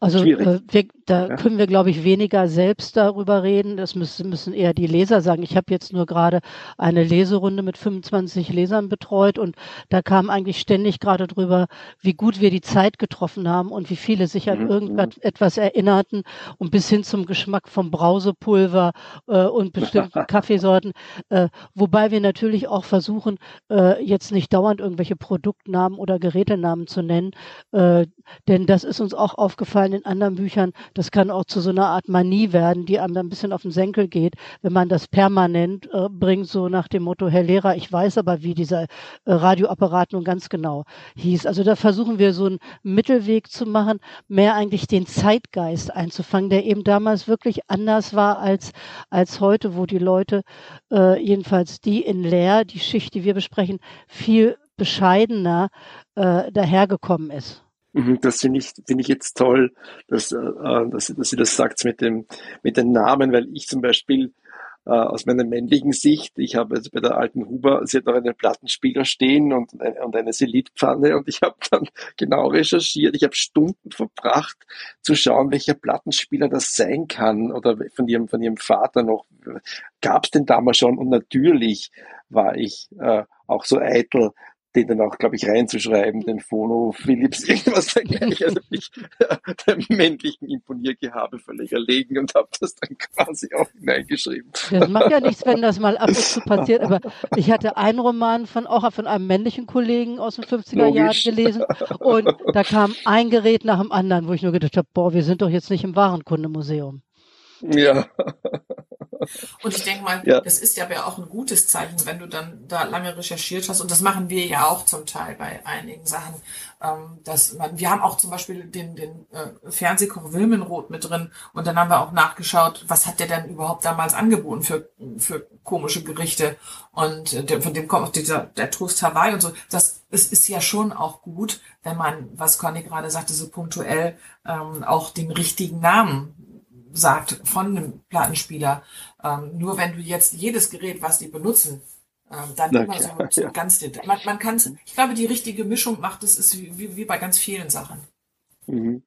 also, schwierig. Äh, wir, da ja. können wir, glaube ich, weniger selbst darüber reden. Das müssen, müssen eher die Leser sagen. Ich habe jetzt nur gerade eine Leserunde mit 25 Lesern betreut und da kam eigentlich ständig gerade drüber, wie gut wir die Zeit getroffen haben und wie viele sich an mhm. irgendwas mhm etwas erinnerten und bis hin zum Geschmack vom Brausepulver äh, und bestimmten Kaffeesorten. Äh, wobei wir natürlich auch versuchen, äh, jetzt nicht dauernd irgendwelche Produktnamen oder Gerätenamen zu nennen, äh, denn das ist uns auch aufgefallen in anderen Büchern. Das kann auch zu so einer Art Manie werden, die einem dann ein bisschen auf den Senkel geht, wenn man das permanent äh, bringt, so nach dem Motto, Herr Lehrer, ich weiß aber, wie dieser äh, Radioapparat nun ganz genau hieß. Also da versuchen wir so einen Mittelweg zu machen, mehr eigentlich den Zeit Zeitgeist einzufangen, der eben damals wirklich anders war als, als heute, wo die Leute, äh, jedenfalls die in Leer, die Schicht, die wir besprechen, viel bescheidener äh, dahergekommen ist. Mhm, das finde ich, finde ich jetzt toll, dass, äh, dass, dass sie das sagt mit dem, mit den Namen, weil ich zum Beispiel äh, aus meiner männlichen Sicht. Ich habe also bei der alten Huber, sie hat noch einen Plattenspieler stehen und, und eine Selitpfanne und ich habe dann genau recherchiert. Ich habe Stunden verbracht zu schauen, welcher Plattenspieler das sein kann oder von ihrem, von ihrem Vater noch. Gab es denn damals schon? Und natürlich war ich äh, auch so eitel, den dann auch, glaube ich, reinzuschreiben, den Phono Philips, irgendwas dergleichen, also mich der männlichen Imponiergehabe völlig erlegen und habe das dann quasi auch hineingeschrieben. Das macht ja nichts, wenn das mal ab und zu passiert, aber ich hatte einen Roman von auch von einem männlichen Kollegen aus den 50er Logisch. Jahren gelesen und da kam ein Gerät nach dem anderen, wo ich nur gedacht habe, boah, wir sind doch jetzt nicht im Warenkundemuseum. Ja. Und ich denke mal, ja. das ist ja auch ein gutes Zeichen, wenn du dann da lange recherchiert hast. Und das machen wir ja auch zum Teil bei einigen Sachen. Ähm, dass man, wir haben auch zum Beispiel den, den äh, Fernsehkoch Wilmenroth mit drin. Und dann haben wir auch nachgeschaut, was hat der denn überhaupt damals angeboten für, für komische Gerichte. Und äh, der, von dem kommt auch dieser, der Toast Hawaii und so. Das es ist ja schon auch gut, wenn man, was Conny gerade sagte, so punktuell ähm, auch den richtigen Namen sagt von einem Plattenspieler. Ähm, nur wenn du jetzt jedes Gerät, was die benutzen, ähm, dann Na, immer so, so ja. ganz, man, man kann ich glaube, die richtige Mischung macht es, ist wie, wie bei ganz vielen Sachen. Mhm.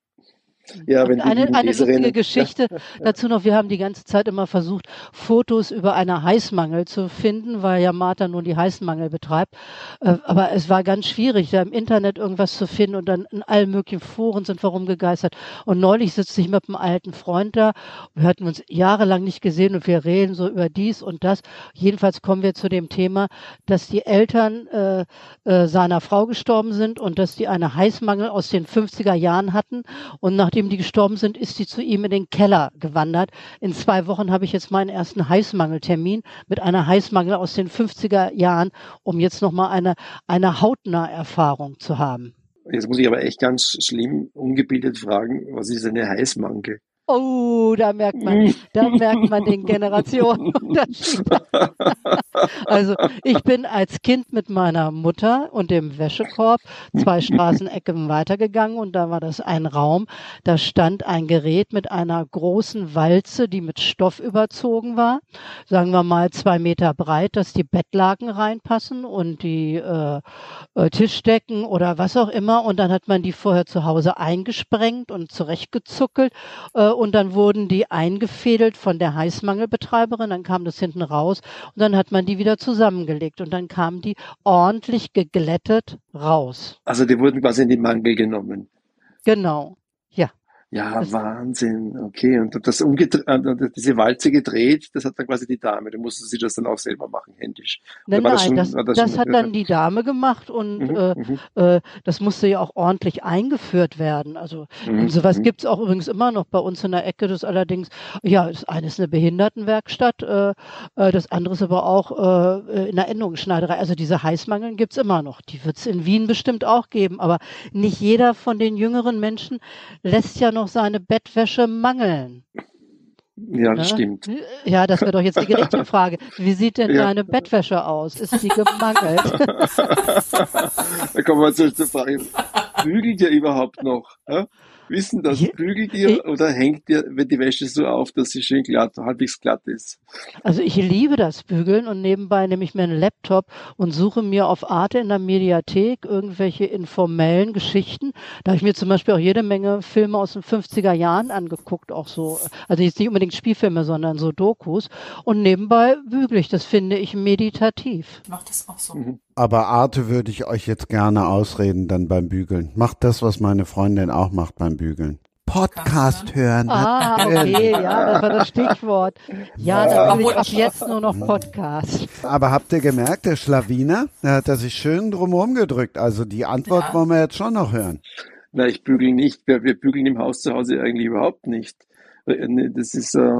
Ja, wenn eine, eine lustige Geschichte ja. dazu noch, wir haben die ganze Zeit immer versucht, Fotos über eine Heißmangel zu finden, weil ja Martha nun die Heißmangel betreibt. Äh, aber es war ganz schwierig, da im Internet irgendwas zu finden und dann in allen möglichen Foren sind wir rumgegeistert. Und neulich sitze ich mit einem alten Freund da. Wir hatten uns jahrelang nicht gesehen und wir reden so über dies und das. Jedenfalls kommen wir zu dem Thema, dass die Eltern äh, äh, seiner Frau gestorben sind und dass die eine Heißmangel aus den 50er Jahren hatten und nach nachdem die gestorben sind, ist sie zu ihm in den Keller gewandert. In zwei Wochen habe ich jetzt meinen ersten Heißmangeltermin mit einer Heißmangel aus den 50er Jahren, um jetzt nochmal eine, eine Hautnah-Erfahrung zu haben. Jetzt muss ich aber echt ganz schlimm ungebildet fragen, was ist eine Heißmangel? Oh, da merkt man, da merkt man den Generationenunterschied. also ich bin als Kind mit meiner Mutter und dem Wäschekorb zwei Straßenecken weitergegangen und da war das ein Raum. Da stand ein Gerät mit einer großen Walze, die mit Stoff überzogen war, sagen wir mal zwei Meter breit, dass die Bettlaken reinpassen und die äh, äh Tischdecken oder was auch immer. Und dann hat man die vorher zu Hause eingesprengt und zurechtgezuckelt. Äh, und dann wurden die eingefädelt von der Heißmangelbetreiberin, dann kam das hinten raus und dann hat man die wieder zusammengelegt und dann kamen die ordentlich geglättet raus. Also die wurden quasi in die Mangel genommen. Genau. Ja, Wahnsinn. Okay. Und das umgedreht, äh, diese Walze gedreht, das hat dann quasi die Dame. Du musstest sie das dann auch selber machen, händisch. Nein, nein, das, schon, das, das, das hat dann die Dame gemacht und mhm, äh, mhm. äh, das musste ja auch ordentlich eingeführt werden. Also mhm, sowas mhm. gibt's auch übrigens immer noch bei uns in der Ecke. Das allerdings, ja, das eine ist eine Behindertenwerkstatt, äh, äh, das andere ist aber auch äh, in der Änderungsschneiderei. Also diese Heißmangeln gibt's immer noch. Die wird's in Wien bestimmt auch geben. Aber nicht jeder von den jüngeren Menschen lässt ja noch noch seine Bettwäsche mangeln. Ja, das ne? stimmt. Ja, das wäre doch jetzt die gerechte Frage. Wie sieht denn ja. deine Bettwäsche aus? Ist sie gemangelt? da kommen wir zur Frage. Bügelt ihr überhaupt noch? Ja? Wissen, das bügelt ihr oder hängt ihr die Wäsche so auf, dass sie schön glatt, halbwegs glatt ist? Also ich liebe das Bügeln und nebenbei nehme ich mir einen Laptop und suche mir auf Arte in der Mediathek irgendwelche informellen Geschichten. Da habe ich mir zum Beispiel auch jede Menge Filme aus den 50er Jahren angeguckt, auch so, also jetzt nicht unbedingt Spielfilme, sondern so Dokus. Und nebenbei bügel ich, das finde ich meditativ. Ich mach das auch so. Mhm. Aber Arte würde ich euch jetzt gerne ausreden dann beim Bügeln. Macht das, was meine Freundin auch macht beim Bügeln. Podcast hören. Ah, okay, ja, das war das Stichwort. Ja, dann will ich ab jetzt nur noch Podcast. Aber habt ihr gemerkt, der Schlawiner, der hat sich schön drumherum gedrückt. Also die Antwort ja. wollen wir jetzt schon noch hören. Na, ich bügel nicht. Wir, wir bügeln im Haus zu Hause eigentlich überhaupt nicht. Äh, das ist, äh,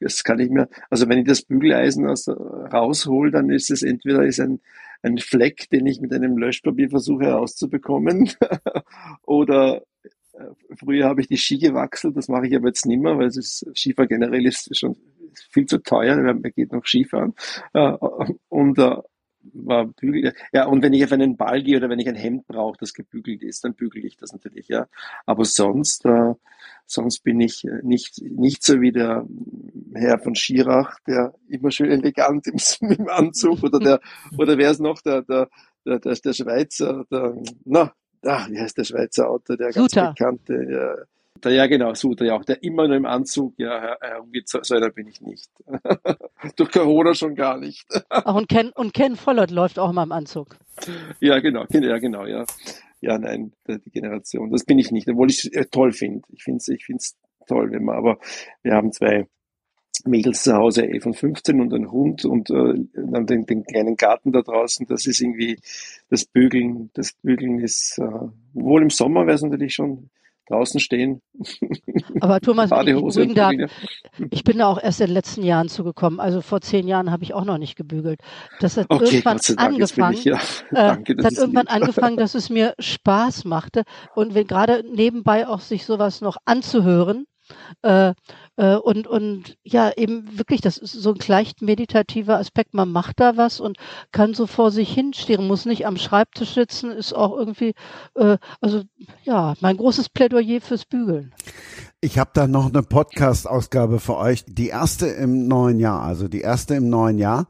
das kann ich mir, also wenn ich das Bügeleisen aus, raushol, dann ist es entweder ist ein, ein Fleck, den ich mit einem Löschpapier versuche herauszubekommen oder äh, Früher habe ich die Ski gewachselt, das mache ich aber jetzt nicht mehr, weil es ist, Skifahren generell ist schon viel zu teuer, man geht noch Skifahren. Äh, und äh, war bügel, ja, und wenn ich auf einen Ball gehe oder wenn ich ein Hemd brauche, das gebügelt ist, dann bügele ich das natürlich, ja. Aber sonst, äh, sonst bin ich nicht, nicht so wie der Herr von Schirach, der immer schön elegant im, im Anzug oder der, oder wer ist noch, der, der, der, der, der Schweizer, der, na, ach, wie heißt der Schweizer Autor, der ganz Suter. bekannte, ja, der, ja genau, Suter, ja auch, der immer nur im Anzug ja, herumgeht, so, so einer bin ich nicht. Durch Corona schon gar nicht. Ach, und Ken, und Ken Follett läuft auch immer im Anzug. Ja, genau, ja, genau, ja. Ja, nein, die Generation, das bin ich nicht, obwohl ich es äh, toll finde. Ich finde es ich toll, wenn man, aber wir haben zwei Mädels zu Hause, eh von 15 und ein Hund und äh, dann den, den kleinen Garten da draußen, das ist irgendwie das Bügeln, das Bügeln ist, äh, wohl im Sommer wäre es natürlich schon draußen stehen. Aber Thomas, Badehose ich, darf, ich bin da auch erst in den letzten Jahren zugekommen. Also vor zehn Jahren habe ich auch noch nicht gebügelt. Das hat okay, irgendwann angefangen. Ich, ja. Äh, Danke, das hat irgendwann angefangen, dass es mir Spaß machte und wenn gerade nebenbei auch sich sowas noch anzuhören, äh, äh, und, und ja, eben wirklich, das ist so ein leicht meditativer Aspekt. Man macht da was und kann so vor sich hinstehen, muss nicht am Schreibtisch sitzen, ist auch irgendwie, äh, also ja, mein großes Plädoyer fürs Bügeln. Ich habe da noch eine Podcast-Ausgabe für euch, die erste im neuen Jahr, also die erste im neuen Jahr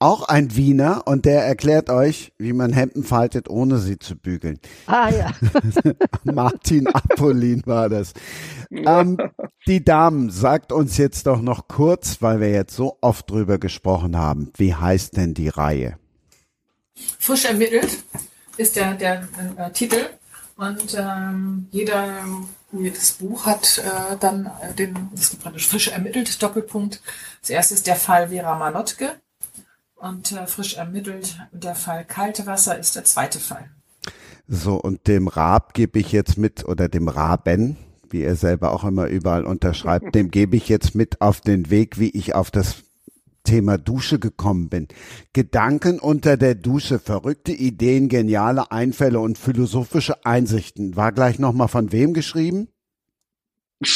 auch ein Wiener und der erklärt euch, wie man Hemden faltet, ohne sie zu bügeln. Ah ja. Martin Apollin war das. Ähm, die Damen, sagt uns jetzt doch noch kurz, weil wir jetzt so oft drüber gesprochen haben, wie heißt denn die Reihe? Frisch ermittelt ist der, der äh, Titel und ähm, jeder jedes Buch hat äh, dann äh, den, das ist praktisch frisch ermittelt, Doppelpunkt. Das erste ist der Fall Vera Manotke und äh, frisch ermittelt. Der Fall Kalte Wasser ist der zweite Fall. So, und dem Rab gebe ich jetzt mit, oder dem Raben, wie er selber auch immer überall unterschreibt, dem gebe ich jetzt mit auf den Weg, wie ich auf das Thema Dusche gekommen bin. Gedanken unter der Dusche, verrückte Ideen, geniale Einfälle und philosophische Einsichten. War gleich nochmal von wem geschrieben?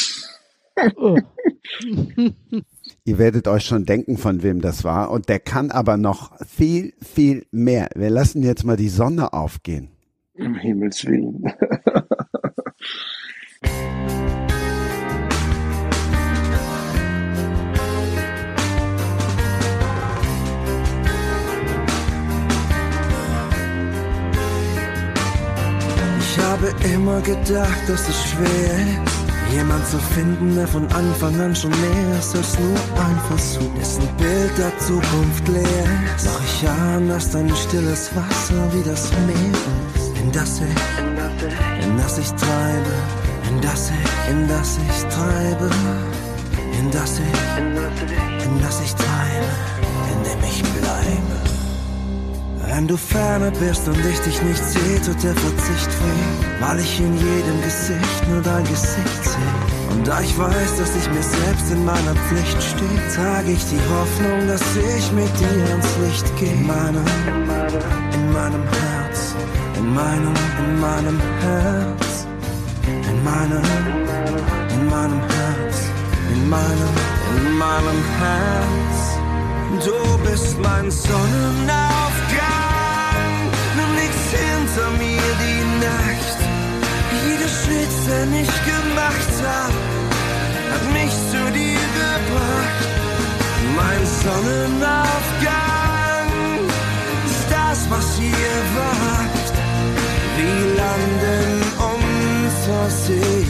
Ihr werdet euch schon denken, von wem das war. Und der kann aber noch viel, viel mehr. Wir lassen jetzt mal die Sonne aufgehen. Um Himmels Willen. Ich habe immer gedacht, dass es schwer ist, jemand zu finden, der von Anfang an schon mehr ist als nur ein Versuch, dessen Bild der Zukunft leer ist. Doch ich ahne, dass dein stilles Wasser wie das Meer ist, in das ich, in das ich treibe, in das ich, in das ich treibe, in das ich, in das ich treibe, in dem ich bleibe. Wenn du ferne bist und ich dich nicht sehe, tut der Verzicht weh, weil ich in jedem Gesicht nur dein Gesicht sehe. Und da ich weiß, dass ich mir selbst in meiner Pflicht stehe, trage ich die Hoffnung, dass ich mit dir ins Licht gehe. In meinem, in meinem Herz, in meinem, in meinem Herz, in meinem, in meinem Herz, in meinem, in meinem Herz. Du bist mein Sonnenaufgang hinter mir die Nacht. Jeder Schritt, den ich gemacht hab, hat mich zu dir gebracht. Mein Sonnenaufgang ist das, was ihr wagt. Wir landen unversicht,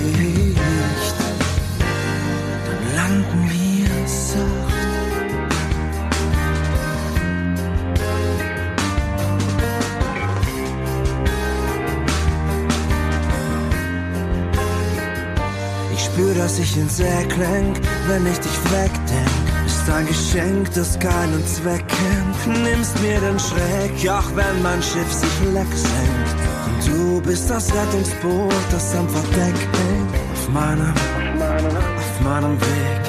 spür, dass ich ins Eck lenk, wenn ich dich wegdenk. Ist ein Geschenk, das keinen Zweck kennt. Nimmst mir den Schreck, auch wenn mein Schiff sich leck senkt. Und du bist das Rettungsboot, das am Verdeck hängt. Auf meinem, auf meinem Weg,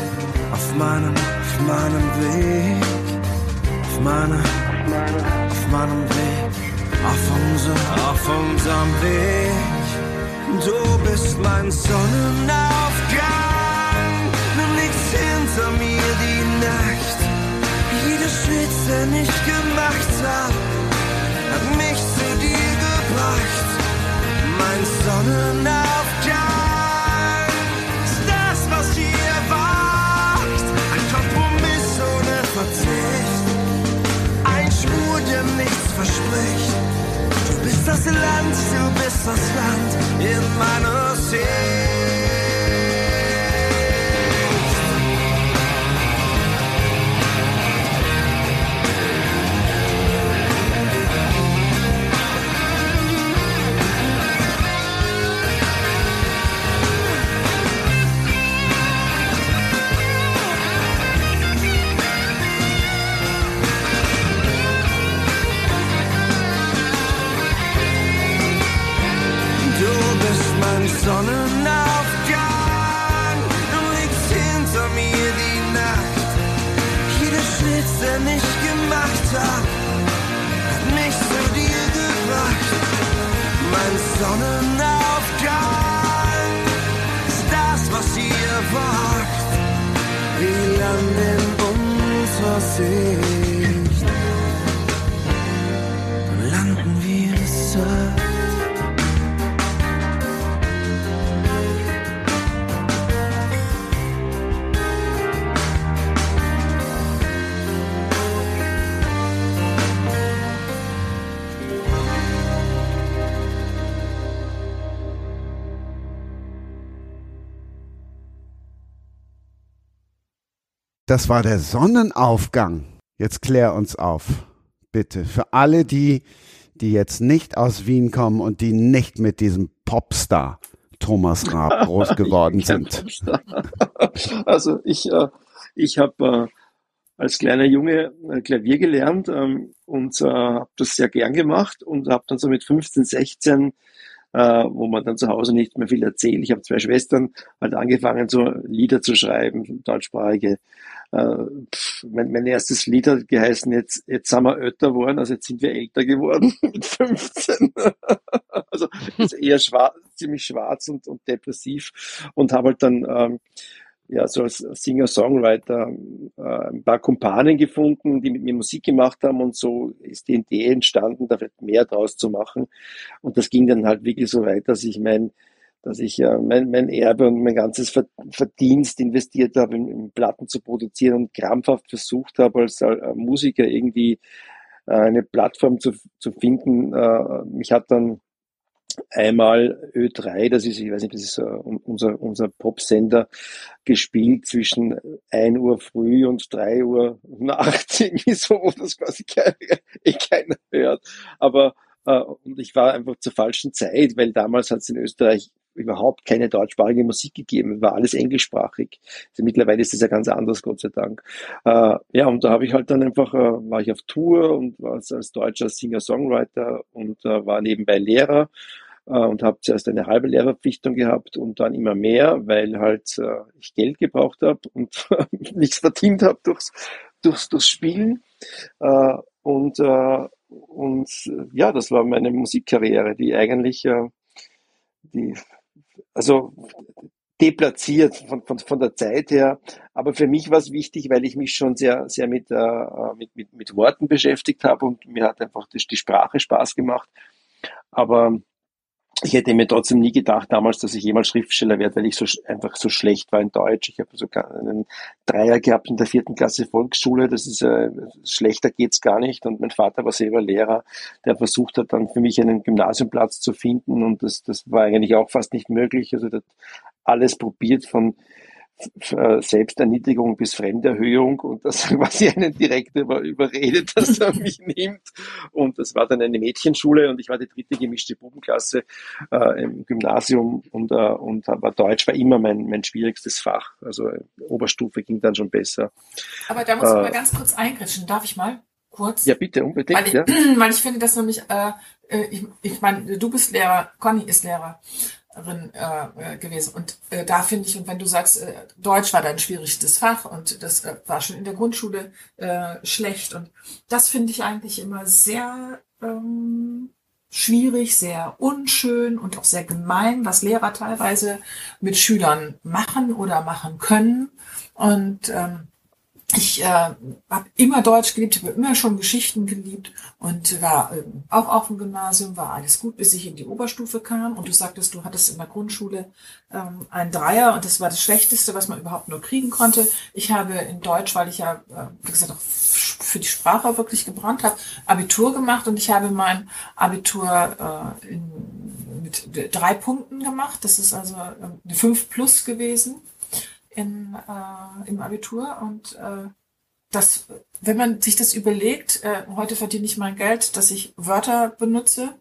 auf meinem, auf meinem Weg, auf meinem, auf meinem Weg, auf unserem, auf unserem Weg. Du bist mein Sonnenaufgang, nichts hinter mir die Nacht. Jeder Schritt, den ich gemacht hab, hat mich zu dir gebracht. Mein Sonnenaufgang ist das, was ihr wagt. Ein Kompromiss ohne Verzicht, ein Schwur, der nichts verspricht. Du bist das Land, du bist das Land in meiner Seele. Unter Das war der Sonnenaufgang. Jetzt klär uns auf. Bitte. Für alle die, die jetzt nicht aus Wien kommen und die nicht mit diesem Popstar Thomas Raab groß geworden sind. also ich, äh, ich habe äh, als kleiner Junge äh, Klavier gelernt ähm, und äh, habe das sehr gern gemacht und habe dann so mit 15, 16 äh, wo man dann zu Hause nicht mehr viel erzählt. Ich habe zwei Schwestern, halt angefangen, so Lieder zu schreiben, deutschsprachige. Äh, mein, mein erstes Lied hat geheißen, jetzt, jetzt sind wir älter geworden, also jetzt sind wir älter geworden mit 15. also ist eher schwarz, ziemlich schwarz und, und depressiv und habe halt dann ähm, ja, so als Singer-Songwriter äh, ein paar Kumpanen gefunden, die mit mir Musik gemacht haben und so ist die Idee entstanden, da mehr draus zu machen. Und das ging dann halt wirklich so weit, dass ich mein, dass ich äh, mein, mein Erbe und mein ganzes Verdienst investiert habe, in, in Platten zu produzieren und krampfhaft versucht habe, als äh, Musiker irgendwie äh, eine Plattform zu, zu finden. Äh, mich hat dann einmal Ö3, das ist, ich weiß nicht, das ist uh, unser, unser Popsender, gespielt zwischen 1 Uhr früh und 3 Uhr nachts, irgendwie so, wo das quasi keiner, eh keiner hört. Aber uh, und ich war einfach zur falschen Zeit, weil damals hat es in Österreich überhaupt keine deutschsprachige Musik gegeben, war alles englischsprachig. Also mittlerweile ist das ja ganz anders, Gott sei Dank. Äh, ja, und da habe ich halt dann einfach, äh, war ich auf Tour und war als, deutscher Singer-Songwriter und äh, war nebenbei Lehrer äh, und habe zuerst eine halbe Lehrerverpflichtung gehabt und dann immer mehr, weil halt äh, ich Geld gebraucht habe und nichts verdient habe durchs, durchs, durchs Spielen. Äh, und, und ja, das war meine Musikkarriere, die eigentlich, die, also deplatziert von, von, von der Zeit her. Aber für mich war es wichtig, weil ich mich schon sehr, sehr mit, äh, mit, mit, mit Worten beschäftigt habe und mir hat einfach die, die Sprache Spaß gemacht. Aber ich hätte mir trotzdem nie gedacht damals, dass ich jemals Schriftsteller werde, weil ich so einfach so schlecht war in Deutsch. Ich habe sogar einen Dreier gehabt in der vierten Klasse Volksschule. Das ist äh, schlechter geht's gar nicht. Und mein Vater war selber Lehrer, der versucht hat, dann für mich einen Gymnasiumplatz zu finden. Und das, das war eigentlich auch fast nicht möglich. Also der hat alles probiert von Selbsterniedrigung bis Fremderhöhung und das quasi einen direkt über, überredet, dass er mich nimmt. Und das war dann eine Mädchenschule und ich war die dritte gemischte Bubenklasse äh, im Gymnasium und, äh, und aber Deutsch war immer mein, mein schwierigstes Fach. Also äh, Oberstufe ging dann schon besser. Aber da muss ich äh, mal ganz kurz eingritschen. Darf ich mal? Kurz? Ja, bitte, unbedingt. Weil ich, ja. weil ich finde das nämlich, äh, äh ich, ich meine, du bist Lehrer, Conny ist Lehrer äh, gewesen. Und äh, da finde ich, und wenn du sagst, äh, Deutsch war dein schwierigstes Fach und das äh, war schon in der Grundschule äh, schlecht. Und das finde ich eigentlich immer sehr ähm, schwierig, sehr unschön und auch sehr gemein, was Lehrer teilweise mit Schülern machen oder machen können. Und ähm, ich äh, habe immer Deutsch geliebt, habe immer schon Geschichten geliebt und war äh, auch auf dem Gymnasium, war alles gut, bis ich in die Oberstufe kam. Und du sagtest, du hattest in der Grundschule ähm, einen Dreier und das war das Schlechteste, was man überhaupt nur kriegen konnte. Ich habe in Deutsch, weil ich ja, äh, wie gesagt, auch für die Sprache wirklich gebrannt habe, Abitur gemacht und ich habe mein Abitur äh, in, mit drei Punkten gemacht. Das ist also äh, eine 5 plus gewesen in, äh, im Abitur und äh, das, wenn man sich das überlegt, äh, heute verdiene ich mein Geld, dass ich Wörter benutze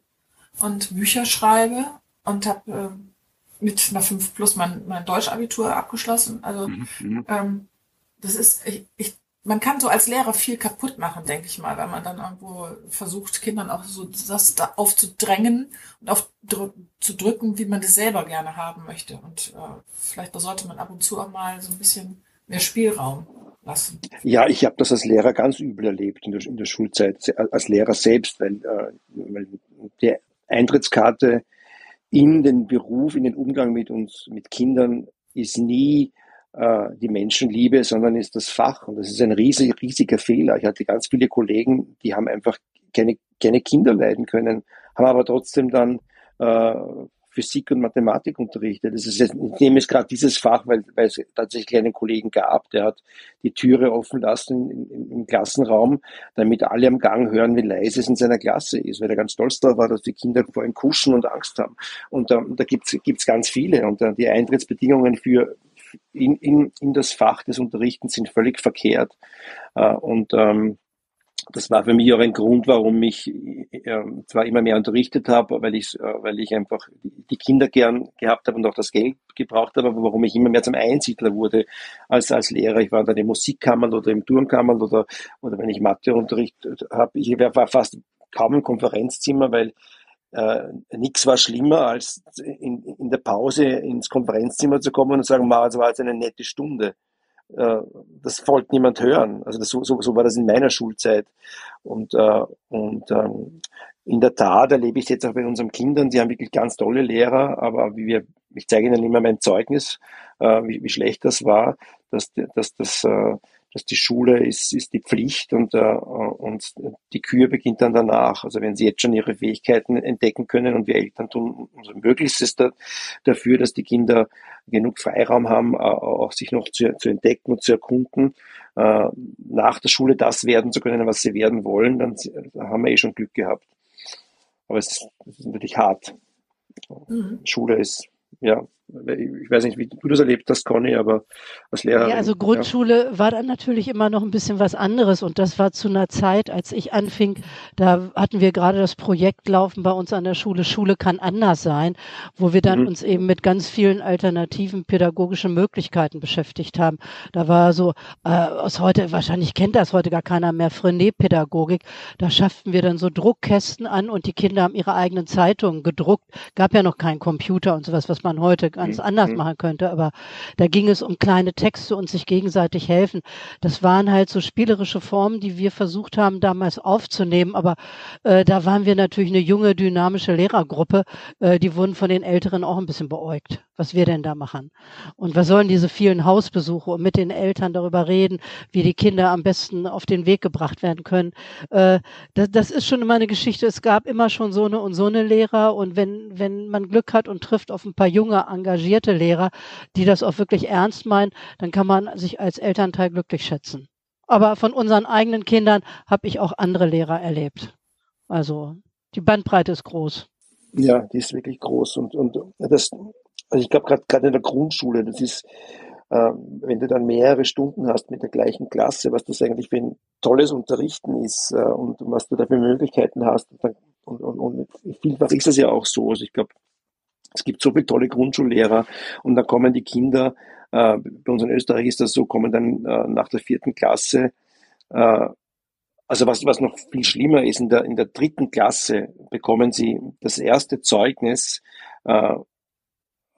und Bücher schreibe und habe äh, mit einer 5 plus mein, mein Deutschabitur abgeschlossen. Also mhm, mhm. ähm, das ist, ich, ich man kann so als Lehrer viel kaputt machen, denke ich mal, weil man dann irgendwo versucht, Kindern auch so das da aufzudrängen und aufzudrücken, wie man das selber gerne haben möchte. Und äh, vielleicht sollte man ab und zu auch mal so ein bisschen mehr Spielraum lassen. Ja, ich habe das als Lehrer ganz übel erlebt in der, in der Schulzeit, als Lehrer selbst, weil, äh, weil die Eintrittskarte in den Beruf, in den Umgang mit uns, mit Kindern ist nie äh, die Menschenliebe, sondern ist das Fach. Und das ist ein riesig, riesiger Fehler. Ich hatte ganz viele Kollegen, die haben einfach keine, keine Kinder leiden können, haben aber trotzdem dann äh, Physik und Mathematik unterrichtet. Das ist jetzt, ich nehme jetzt gerade dieses Fach, weil, weil es tatsächlich einen Kollegen gab, der hat die Türe offen lassen im, im Klassenraum, damit alle am Gang hören, wie leise es in seiner Klasse ist, weil er ganz stolz darauf war, dass die Kinder vor ihm kuschen und Angst haben. Und äh, da gibt's gibt's ganz viele. Und äh, die Eintrittsbedingungen für, in, in, in das Fach des Unterrichtens sind völlig verkehrt. Äh, und ähm, das war für mich auch ein Grund, warum ich äh, zwar immer mehr unterrichtet habe, weil ich, äh, weil ich einfach die Kinder gern gehabt habe und auch das Geld gebraucht habe, aber warum ich immer mehr zum Einsiedler wurde als, als Lehrer. Ich war dann im Musikkammern oder im Turnkammern oder, oder wenn ich Matheunterricht habe, ich war fast kaum im Konferenzzimmer, weil äh, nichts war schlimmer, als in, in der Pause ins Konferenzzimmer zu kommen und sagen, das war jetzt eine nette Stunde. Äh, das wollte niemand hören. Also das, so, so war das in meiner Schulzeit. Und, äh, und ähm, in der Tat erlebe ich es jetzt auch bei unseren Kindern, die haben wirklich ganz tolle Lehrer, aber wie wir, ich zeige ihnen immer mein Zeugnis, äh, wie, wie schlecht das war, dass, dass das äh, dass die Schule ist, ist die Pflicht und, äh, und die Kür beginnt dann danach. Also wenn sie jetzt schon ihre Fähigkeiten entdecken können und wir Eltern tun unser Möglichstes da, dafür, dass die Kinder genug Freiraum haben, äh, auch sich noch zu, zu entdecken und zu erkunden, äh, nach der Schule das werden zu können, was sie werden wollen, dann haben wir eh schon Glück gehabt. Aber es ist, es ist natürlich hart. Mhm. Schule ist, ja, ich weiß nicht, wie du das erlebt hast, Conny, aber als Lehrer. Ja, also Grundschule ja. war dann natürlich immer noch ein bisschen was anderes und das war zu einer Zeit, als ich anfing, da hatten wir gerade das Projekt laufen bei uns an der Schule, Schule kann anders sein, wo wir dann mhm. uns eben mit ganz vielen alternativen pädagogischen Möglichkeiten beschäftigt haben. Da war so, äh, aus heute, wahrscheinlich kennt das heute gar keiner mehr, Frenet-Pädagogik, da schafften wir dann so Druckkästen an und die Kinder haben ihre eigenen Zeitungen gedruckt, gab ja noch keinen Computer und sowas, was man heute ganz mhm. anders mhm. machen könnte. Aber da ging es um kleine Texte und sich gegenseitig helfen. Das waren halt so spielerische Formen, die wir versucht haben damals aufzunehmen. Aber äh, da waren wir natürlich eine junge, dynamische Lehrergruppe. Äh, die wurden von den Älteren auch ein bisschen beäugt, was wir denn da machen. Und was sollen diese vielen Hausbesuche und mit den Eltern darüber reden, wie die Kinder am besten auf den Weg gebracht werden können. Äh, das, das ist schon immer eine Geschichte. Es gab immer schon so eine und so eine Lehrer. Und wenn, wenn man Glück hat und trifft auf ein paar junge, engagierte Lehrer, die das auch wirklich ernst meinen, dann kann man sich als Elternteil glücklich schätzen. Aber von unseren eigenen Kindern habe ich auch andere Lehrer erlebt. Also die Bandbreite ist groß. Ja, die ist wirklich groß. Und, und das, also ich glaube gerade in der Grundschule, das ist, äh, wenn du dann mehrere Stunden hast mit der gleichen Klasse, was das eigentlich für ein tolles Unterrichten ist äh, und was du da für Möglichkeiten hast. Und, und, und, und vielfach ist das ja auch so. Also ich glaube, es gibt so viele tolle Grundschullehrer und dann kommen die Kinder, äh, bei uns in Österreich ist das so, kommen dann äh, nach der vierten Klasse, äh, also was, was noch viel schlimmer ist, in der, in der dritten Klasse bekommen sie das erste Zeugnis äh,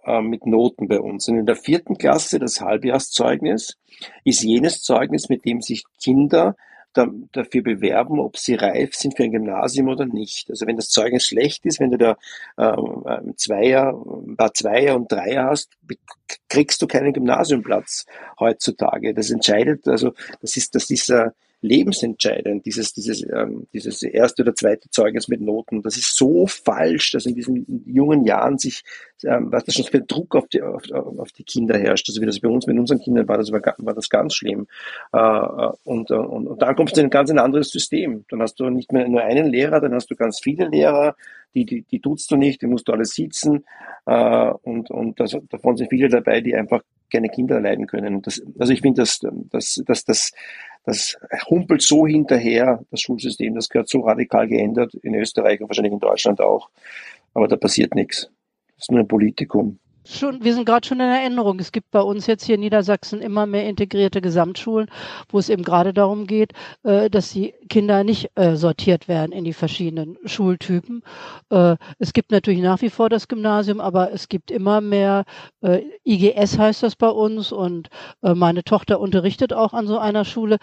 äh, mit Noten bei uns. Und in der vierten Klasse, das Halbjahrszeugnis, ist jenes Zeugnis, mit dem sich Kinder da, dafür bewerben, ob sie reif sind für ein Gymnasium oder nicht. Also wenn das Zeugnis schlecht ist, wenn du da ähm, Zweier, ein paar Zweier und Dreier hast, kriegst du keinen Gymnasiumplatz heutzutage. Das entscheidet, also das ist, das ist äh, lebensentscheidend, dieses, dieses, ähm, dieses erste oder zweite Zeugnis mit Noten. Das ist so falsch, dass in diesen jungen Jahren sich, ähm, was das schon für Druck auf die, auf, auf die Kinder herrscht. Also wie das bei uns mit unseren Kindern war, das war, war das ganz schlimm. Äh, und, äh, und, und dann kommst du in ein ganz anderes System. Dann hast du nicht mehr nur einen Lehrer, dann hast du ganz viele Lehrer, die, die, die tutst du nicht, die musst du alle sitzen. Äh, und und das, davon sind viele dabei, die einfach keine Kinder leiden können. Das, also ich finde, dass das, das, das, das humpelt so hinterher, das Schulsystem, das gehört so radikal geändert, in Österreich und wahrscheinlich in Deutschland auch. Aber da passiert nichts. Das ist nur ein Politikum schon, wir sind gerade schon in Erinnerung. Es gibt bei uns jetzt hier in Niedersachsen immer mehr integrierte Gesamtschulen, wo es eben gerade darum geht, äh, dass die Kinder nicht äh, sortiert werden in die verschiedenen Schultypen. Äh, es gibt natürlich nach wie vor das Gymnasium, aber es gibt immer mehr äh, IGS heißt das bei uns und äh, meine Tochter unterrichtet auch an so einer Schule.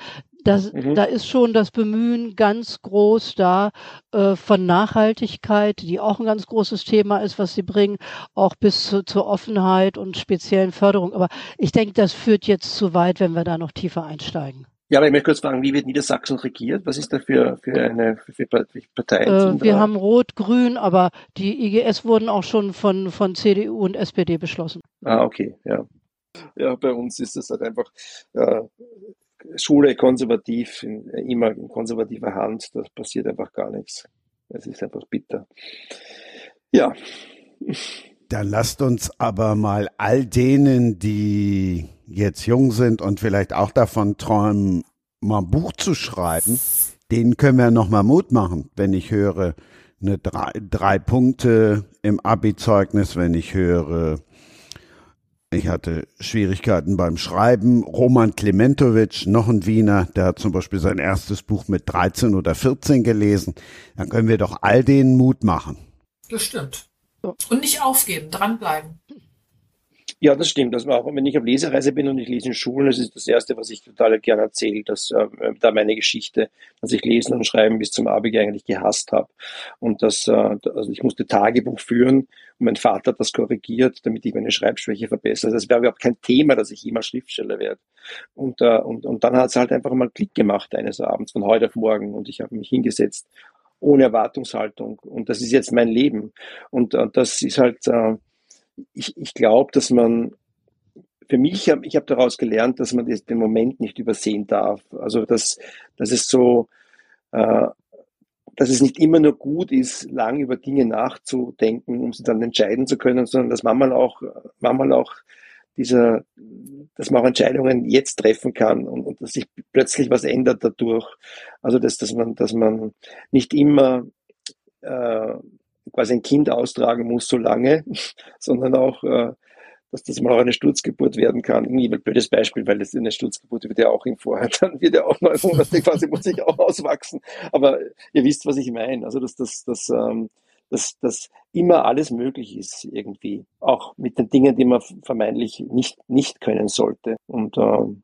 Das, mhm. Da ist schon das Bemühen ganz groß da äh, von Nachhaltigkeit, die auch ein ganz großes Thema ist, was sie bringen, auch bis zu, zur Offenheit und speziellen Förderung. Aber ich denke, das führt jetzt zu weit, wenn wir da noch tiefer einsteigen. Ja, aber ich möchte kurz fragen, wie wird Niedersachsen regiert? Was ist da für, für eine für Partei? Äh, wir haben Rot, Grün, aber die IGS wurden auch schon von, von CDU und SPD beschlossen. Ah, okay, ja. Ja, bei uns ist es halt einfach äh, Schule konservativ, in, immer in konservativer Hand, da passiert einfach gar nichts. Es ist einfach bitter. Ja. Dann lasst uns aber mal all denen, die jetzt jung sind und vielleicht auch davon träumen, mal ein Buch zu schreiben, denen können wir noch mal Mut machen, wenn ich höre, eine drei, drei Punkte im Abi-Zeugnis, wenn ich höre, ich hatte Schwierigkeiten beim Schreiben. Roman Klementowitsch, noch ein Wiener, der hat zum Beispiel sein erstes Buch mit 13 oder 14 gelesen. Dann können wir doch all denen Mut machen. Das stimmt. Und nicht aufgeben, dranbleiben. Ja, das stimmt. Das war auch, wenn ich auf Lesereise bin und ich lese in Schulen, das ist das Erste, was ich total gerne erzähle, dass äh, da meine Geschichte, dass ich Lesen und Schreiben bis zum Abi eigentlich gehasst habe. Und dass äh, also ich musste Tagebuch führen und mein Vater hat das korrigiert, damit ich meine Schreibschwäche verbessere. Das wäre überhaupt kein Thema, dass ich jemals Schriftsteller werde. Und, äh, und, und dann hat es halt einfach mal Klick gemacht eines Abends, von heute auf morgen. Und ich habe mich hingesetzt ohne Erwartungshaltung. Und das ist jetzt mein Leben. Und äh, das ist halt, äh, ich, ich glaube, dass man für mich, ich habe daraus gelernt, dass man den Moment nicht übersehen darf. Also dass, dass es so, äh, dass es nicht immer nur gut ist, lang über Dinge nachzudenken, um sie dann entscheiden zu können, sondern dass manchmal auch, manchmal auch dieser, dass man auch Entscheidungen jetzt treffen kann und, und dass sich plötzlich was ändert dadurch. Also dass, dass man, dass man nicht immer äh, quasi ein Kind austragen muss so lange, sondern auch, äh, dass das mal auch eine Sturzgeburt werden kann. Irgendwie ein blödes Beispiel, weil das eine Sturzgeburt wird ja auch im Vorher, dann wird ja auch neun Monate quasi, muss ich auch auswachsen. Aber ihr wisst, was ich meine. Also, dass das, dass, ähm, dass, dass immer alles möglich ist irgendwie. Auch mit den Dingen, die man vermeintlich nicht, nicht können sollte. Und ähm,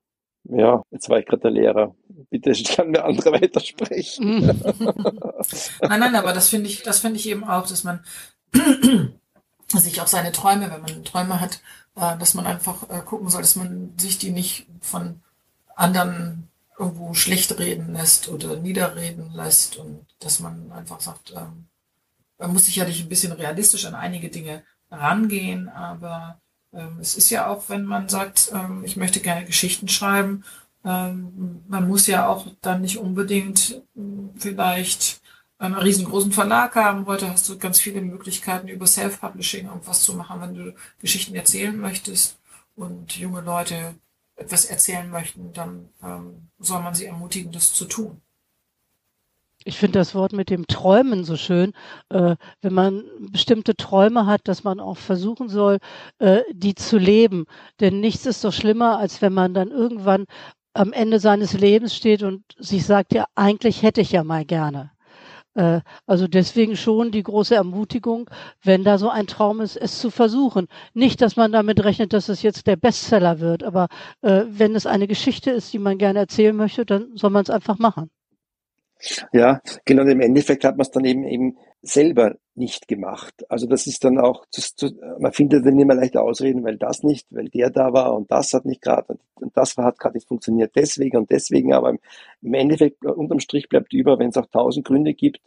ja, jetzt war ich gerade der Lehrer. Bitte kann mir andere weitersprechen. nein, nein, aber das finde ich, das finde ich eben auch, dass man sich auch seine Träume, wenn man Träume hat, äh, dass man einfach äh, gucken soll, dass man sich die nicht von anderen irgendwo schlecht reden lässt oder niederreden lässt und dass man einfach sagt, ähm, man muss sicherlich ein bisschen realistisch an einige Dinge rangehen, aber es ist ja auch, wenn man sagt, ähm, ich möchte gerne Geschichten schreiben, ähm, man muss ja auch dann nicht unbedingt vielleicht einen riesengroßen Verlag haben. Heute hast du ganz viele Möglichkeiten, über Self-Publishing irgendwas zu machen, wenn du Geschichten erzählen möchtest und junge Leute etwas erzählen möchten, dann soll man sie ermutigen, das zu tun. Ich finde das Wort mit dem Träumen so schön. Äh, wenn man bestimmte Träume hat, dass man auch versuchen soll, äh, die zu leben. Denn nichts ist doch schlimmer, als wenn man dann irgendwann am Ende seines Lebens steht und sich sagt, ja, eigentlich hätte ich ja mal gerne. Äh, also deswegen schon die große Ermutigung, wenn da so ein Traum ist, es zu versuchen. Nicht, dass man damit rechnet, dass es jetzt der Bestseller wird, aber äh, wenn es eine Geschichte ist, die man gerne erzählen möchte, dann soll man es einfach machen. Ja, genau. Und im Endeffekt hat man es dann eben eben selber nicht gemacht. Also das ist dann auch, man findet dann immer leicht Ausreden, weil das nicht, weil der da war und das hat nicht gerade und das hat gerade nicht funktioniert deswegen und deswegen. Aber im Endeffekt unterm Strich bleibt über, wenn es auch tausend Gründe gibt,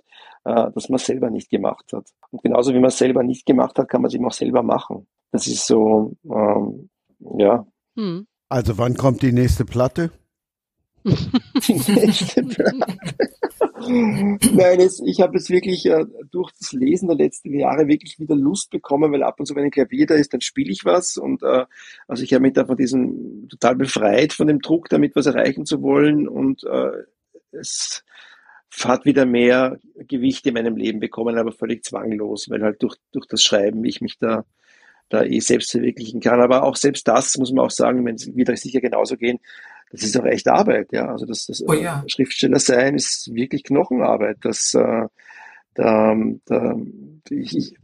äh, dass man es selber nicht gemacht hat. Und genauso wie man es selber nicht gemacht hat, kann man es eben auch selber machen. Das ist so, ähm, ja. Hm. Also wann kommt die nächste Platte? die nächste Platte. Nein, es, ich habe jetzt wirklich äh, durch das Lesen der letzten Jahre wirklich wieder Lust bekommen, weil ab und zu, wenn ein Klavier da ist, dann spiele ich was. Und äh, also ich habe mich da von diesem total befreit, von dem Druck, damit was erreichen zu wollen. Und äh, es hat wieder mehr Gewicht in meinem Leben bekommen, aber völlig zwanglos, weil halt durch, durch das Schreiben ich mich da da eh selbst verwirklichen kann. Aber auch selbst das muss man auch sagen, wenn es wieder sicher genauso gehen, das ist auch echt Arbeit, ja. Also das, das oh, ja. Schriftsteller sein ist wirklich Knochenarbeit. Das, äh, da, da, ich,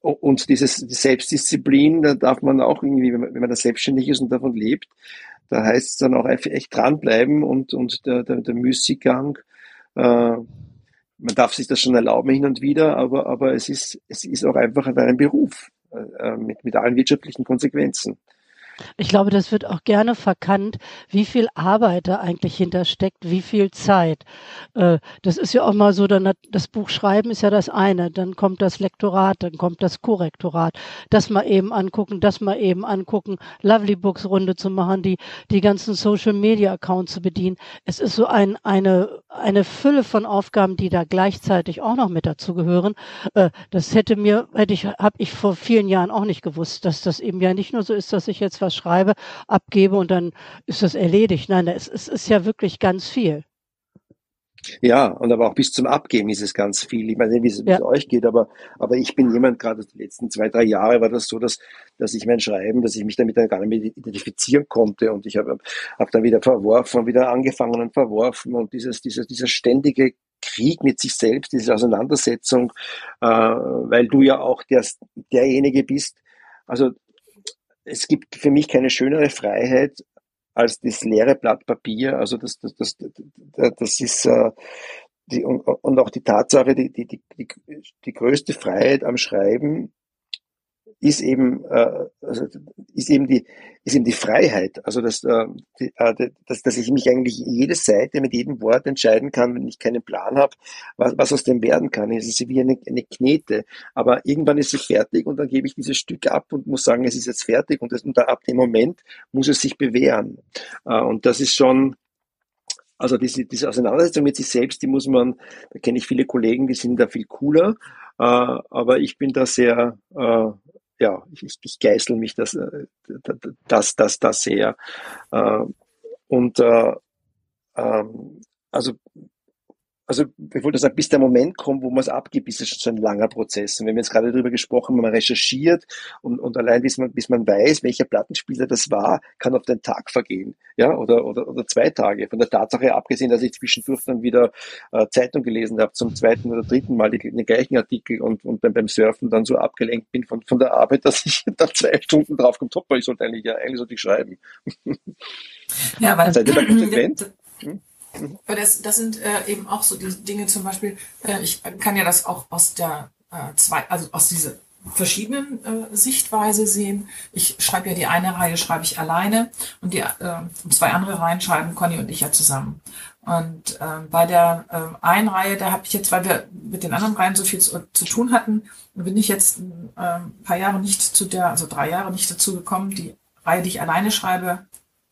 und dieses die Selbstdisziplin, da darf man auch irgendwie, wenn man, wenn man da selbstständig ist und davon lebt, da heißt es dann auch echt dranbleiben und, und der, der, der Müßiggang, äh, man darf sich das schon erlauben hin und wieder, aber, aber es ist, es ist auch einfach ein Beruf äh, mit, mit allen wirtschaftlichen Konsequenzen. Ich glaube, das wird auch gerne verkannt, wie viel Arbeit da eigentlich hintersteckt, wie viel Zeit. Äh, das ist ja auch mal so, dann das Buch schreiben ist ja das eine, dann kommt das Lektorat, dann kommt das Korrektorat, das mal eben angucken, das mal eben angucken, Lovely Books Runde zu machen, die, die ganzen Social Media Accounts zu bedienen. Es ist so ein, eine, eine Fülle von Aufgaben, die da gleichzeitig auch noch mit dazu gehören. Äh, das hätte mir, hätte ich, habe ich vor vielen Jahren auch nicht gewusst, dass das eben ja nicht nur so ist, dass ich jetzt was schreibe, abgebe und dann ist das erledigt. Nein, es, es ist ja wirklich ganz viel. Ja, und aber auch bis zum Abgeben ist es ganz viel. Ich weiß nicht, wie es, ja. euch geht, aber, aber ich bin jemand, gerade die letzten zwei, drei Jahre war das so, dass, dass ich mein Schreiben, dass ich mich damit dann gar nicht mehr identifizieren konnte und ich habe hab dann wieder verworfen und wieder angefangen und verworfen und dieses, dieses, dieser ständige Krieg mit sich selbst, diese Auseinandersetzung, äh, weil du ja auch der, derjenige bist. Also es gibt für mich keine schönere Freiheit als das leere Blatt Papier. Also das, das, das, das ist äh, die, und auch die Tatsache, die, die, die, die größte Freiheit am Schreiben ist eben, äh, also ist eben die, ist eben die Freiheit. Also, dass, äh, die, äh, dass, dass ich mich eigentlich jede Seite mit jedem Wort entscheiden kann, wenn ich keinen Plan habe, was, was aus dem werden kann. Es ist wie eine, eine Knete. Aber irgendwann ist sie fertig und dann gebe ich dieses Stück ab und muss sagen, es ist jetzt fertig und, das, und ab dem Moment muss es sich bewähren. Äh, und das ist schon, also diese, diese Auseinandersetzung mit sich selbst, die muss man, da kenne ich viele Kollegen, die sind da viel cooler, äh, aber ich bin da sehr, äh, ja, ich, ich geißel mich das, äh, das, das, das sehr. Äh, und äh, ähm, also also ich wollte sagen, bis der Moment kommt, wo man es abgibt, ist es schon so ein langer Prozess. Und wir haben jetzt gerade darüber gesprochen, wenn man recherchiert und, und allein bis man, bis man weiß, welcher Plattenspieler das war, kann auf den Tag vergehen. Ja, oder, oder, oder zwei Tage. Von der Tatsache abgesehen, dass ich zwischendurch dann wieder äh, Zeitung gelesen habe, zum zweiten oder dritten Mal die, den gleichen Artikel und, und dann beim Surfen dann so abgelenkt bin von, von der Arbeit, dass ich dann zwei Stunden drauf komme, top, ich sollte eigentlich, ja, eigentlich sollte ich schreiben. Ja, weil Seid ihr da konsequent? Hm? Aber das, das sind äh, eben auch so die Dinge zum Beispiel, äh, ich kann ja das auch aus der äh, zwei, also aus dieser verschiedenen äh, Sichtweise sehen. Ich schreibe ja die eine Reihe schreibe ich alleine und die äh, zwei andere Reihen schreiben Conny und ich ja zusammen. Und äh, bei der äh, einen Reihe, da habe ich jetzt, weil wir mit den anderen Reihen so viel zu, zu tun hatten, bin ich jetzt äh, ein paar Jahre nicht zu der, also drei Jahre nicht dazu gekommen, die Reihe, die ich alleine schreibe,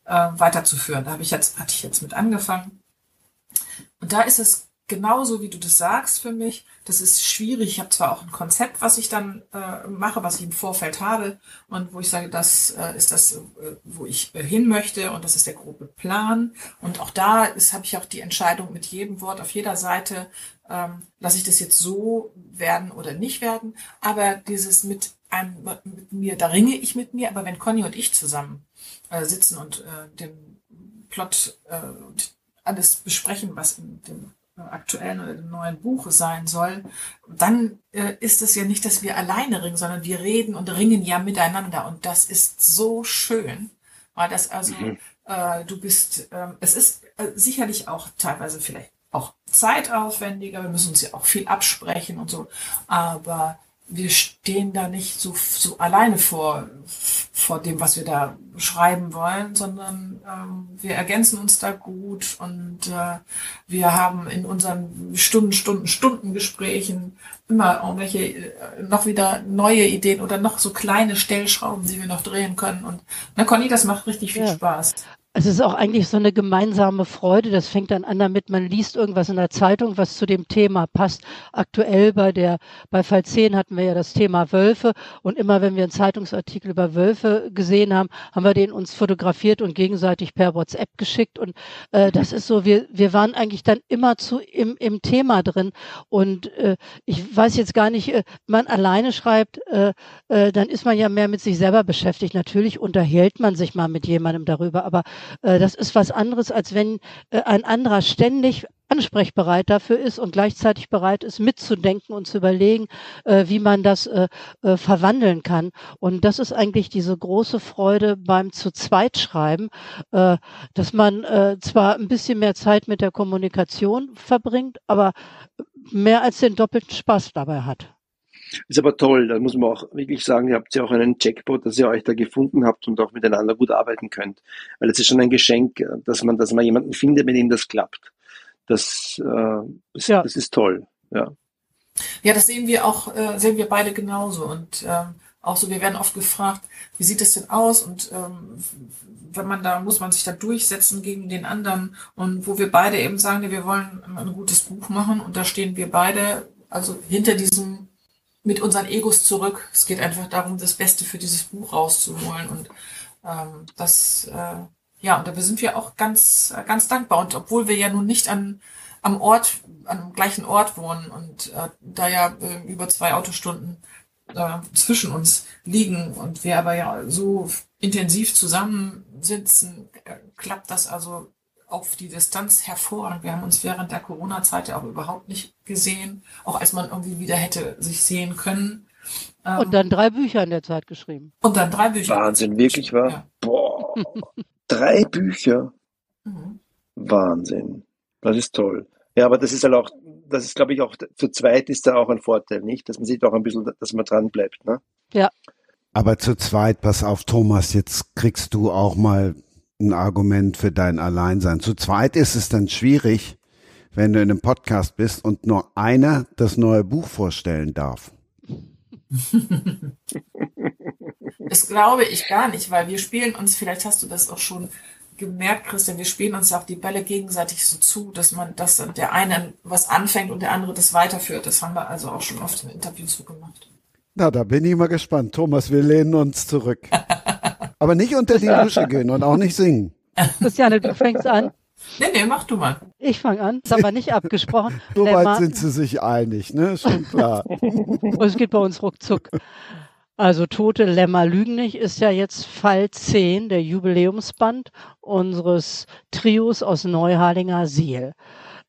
äh, weiterzuführen. Da habe ich jetzt, hatte ich jetzt mit angefangen. Und da ist es genauso, wie du das sagst für mich. Das ist schwierig. Ich habe zwar auch ein Konzept, was ich dann äh, mache, was ich im Vorfeld habe und wo ich sage, das äh, ist das, äh, wo ich äh, hin möchte und das ist der grobe Plan. Und auch da habe ich auch die Entscheidung mit jedem Wort auf jeder Seite, ähm, lasse ich das jetzt so werden oder nicht werden. Aber dieses mit einem, mit mir, da ringe ich mit mir. Aber wenn Conny und ich zusammen äh, sitzen und äh, den Plot äh, alles besprechen, was in dem äh, aktuellen oder dem neuen Buch sein soll, dann äh, ist es ja nicht, dass wir alleine ringen, sondern wir reden und ringen ja miteinander. Und das ist so schön, weil das also, mhm. äh, du bist, äh, es ist äh, sicherlich auch teilweise vielleicht auch zeitaufwendiger, wir müssen uns ja auch viel absprechen und so, aber wir stehen da nicht so, so alleine vor, vor dem, was wir da schreiben wollen, sondern ähm, wir ergänzen uns da gut und äh, wir haben in unseren Stunden, Stunden, Stunden Gesprächen immer irgendwelche äh, noch wieder neue Ideen oder noch so kleine Stellschrauben, die wir noch drehen können. Und na Conny, das macht richtig viel ja. Spaß. Es ist auch eigentlich so eine gemeinsame Freude. Das fängt dann an damit, man liest irgendwas in der Zeitung, was zu dem Thema passt. Aktuell bei der, bei Fall 10 hatten wir ja das Thema Wölfe. Und immer wenn wir einen Zeitungsartikel über Wölfe gesehen haben, haben wir den uns fotografiert und gegenseitig per WhatsApp geschickt. Und äh, das ist so, wir, wir waren eigentlich dann immer zu im, im Thema drin. Und äh, ich weiß jetzt gar nicht, äh, man alleine schreibt, äh, äh, dann ist man ja mehr mit sich selber beschäftigt. Natürlich unterhält man sich mal mit jemandem darüber, aber das ist was anderes, als wenn äh, ein anderer ständig ansprechbereit dafür ist und gleichzeitig bereit ist, mitzudenken und zu überlegen, äh, wie man das äh, äh, verwandeln kann. Und das ist eigentlich diese große Freude beim zu zweit schreiben, äh, dass man äh, zwar ein bisschen mehr Zeit mit der Kommunikation verbringt, aber mehr als den doppelten Spaß dabei hat. Ist aber toll, da muss man auch wirklich sagen, ihr habt ja auch einen Jackpot, dass ihr euch da gefunden habt und auch miteinander gut arbeiten könnt. Weil es ist schon ein Geschenk, dass man, dass man jemanden findet, mit dem das klappt. Das, äh, das, ja. das ist toll, ja. Ja, das sehen wir auch, äh, sehen wir beide genauso. Und ähm, auch so, wir werden oft gefragt, wie sieht es denn aus? Und ähm, wenn man da, muss man sich da durchsetzen gegen den anderen. Und wo wir beide eben sagen, wir wollen ein gutes Buch machen und da stehen wir beide, also hinter diesem mit unseren Egos zurück. Es geht einfach darum, das Beste für dieses Buch rauszuholen und ähm, das, äh, ja, und da sind wir auch ganz, ganz dankbar. Und obwohl wir ja nun nicht an, am Ort, am gleichen Ort wohnen und äh, da ja äh, über zwei Autostunden äh, zwischen uns liegen und wir aber ja so intensiv zusammensitzen, äh, klappt das also auf die Distanz hervorragend. Wir haben uns während der Corona-Zeit ja auch überhaupt nicht gesehen, auch als man irgendwie wieder hätte sich sehen können. Ähm, und dann drei Bücher in der Zeit geschrieben. Und dann drei Bücher. Wahnsinn, wirklich wahr? Ja. Boah, drei Bücher. Mhm. Wahnsinn. Das ist toll. Ja, aber das ist halt auch, das ist, glaube ich, auch zu zweit ist da auch ein Vorteil, nicht? Dass man sieht auch ein bisschen, dass man dran bleibt, ne? Ja. Aber zu zweit, pass auf, Thomas, jetzt kriegst du auch mal ein Argument für dein Alleinsein. Zu zweit ist es dann schwierig, wenn du in einem Podcast bist und nur einer das neue Buch vorstellen darf. das glaube ich gar nicht, weil wir spielen uns, vielleicht hast du das auch schon gemerkt, Christian, wir spielen uns ja auch die Bälle gegenseitig so zu, dass man, dass der eine was anfängt und der andere das weiterführt. Das haben wir also auch schon oft in Interviews so gemacht. Na, da bin ich mal gespannt. Thomas, wir lehnen uns zurück. Aber nicht unter die Dusche gehen und auch nicht singen. Christiane, du fängst an. Nee, nee, mach du mal. Ich fange an. Das haben wir nicht abgesprochen. Soweit sind sie sich einig, ne? Schon klar. es geht bei uns ruckzuck. Also Tote Lämmer lügen nicht ist ja jetzt Fall 10, der Jubiläumsband unseres Trios aus Neuharlinger Siel.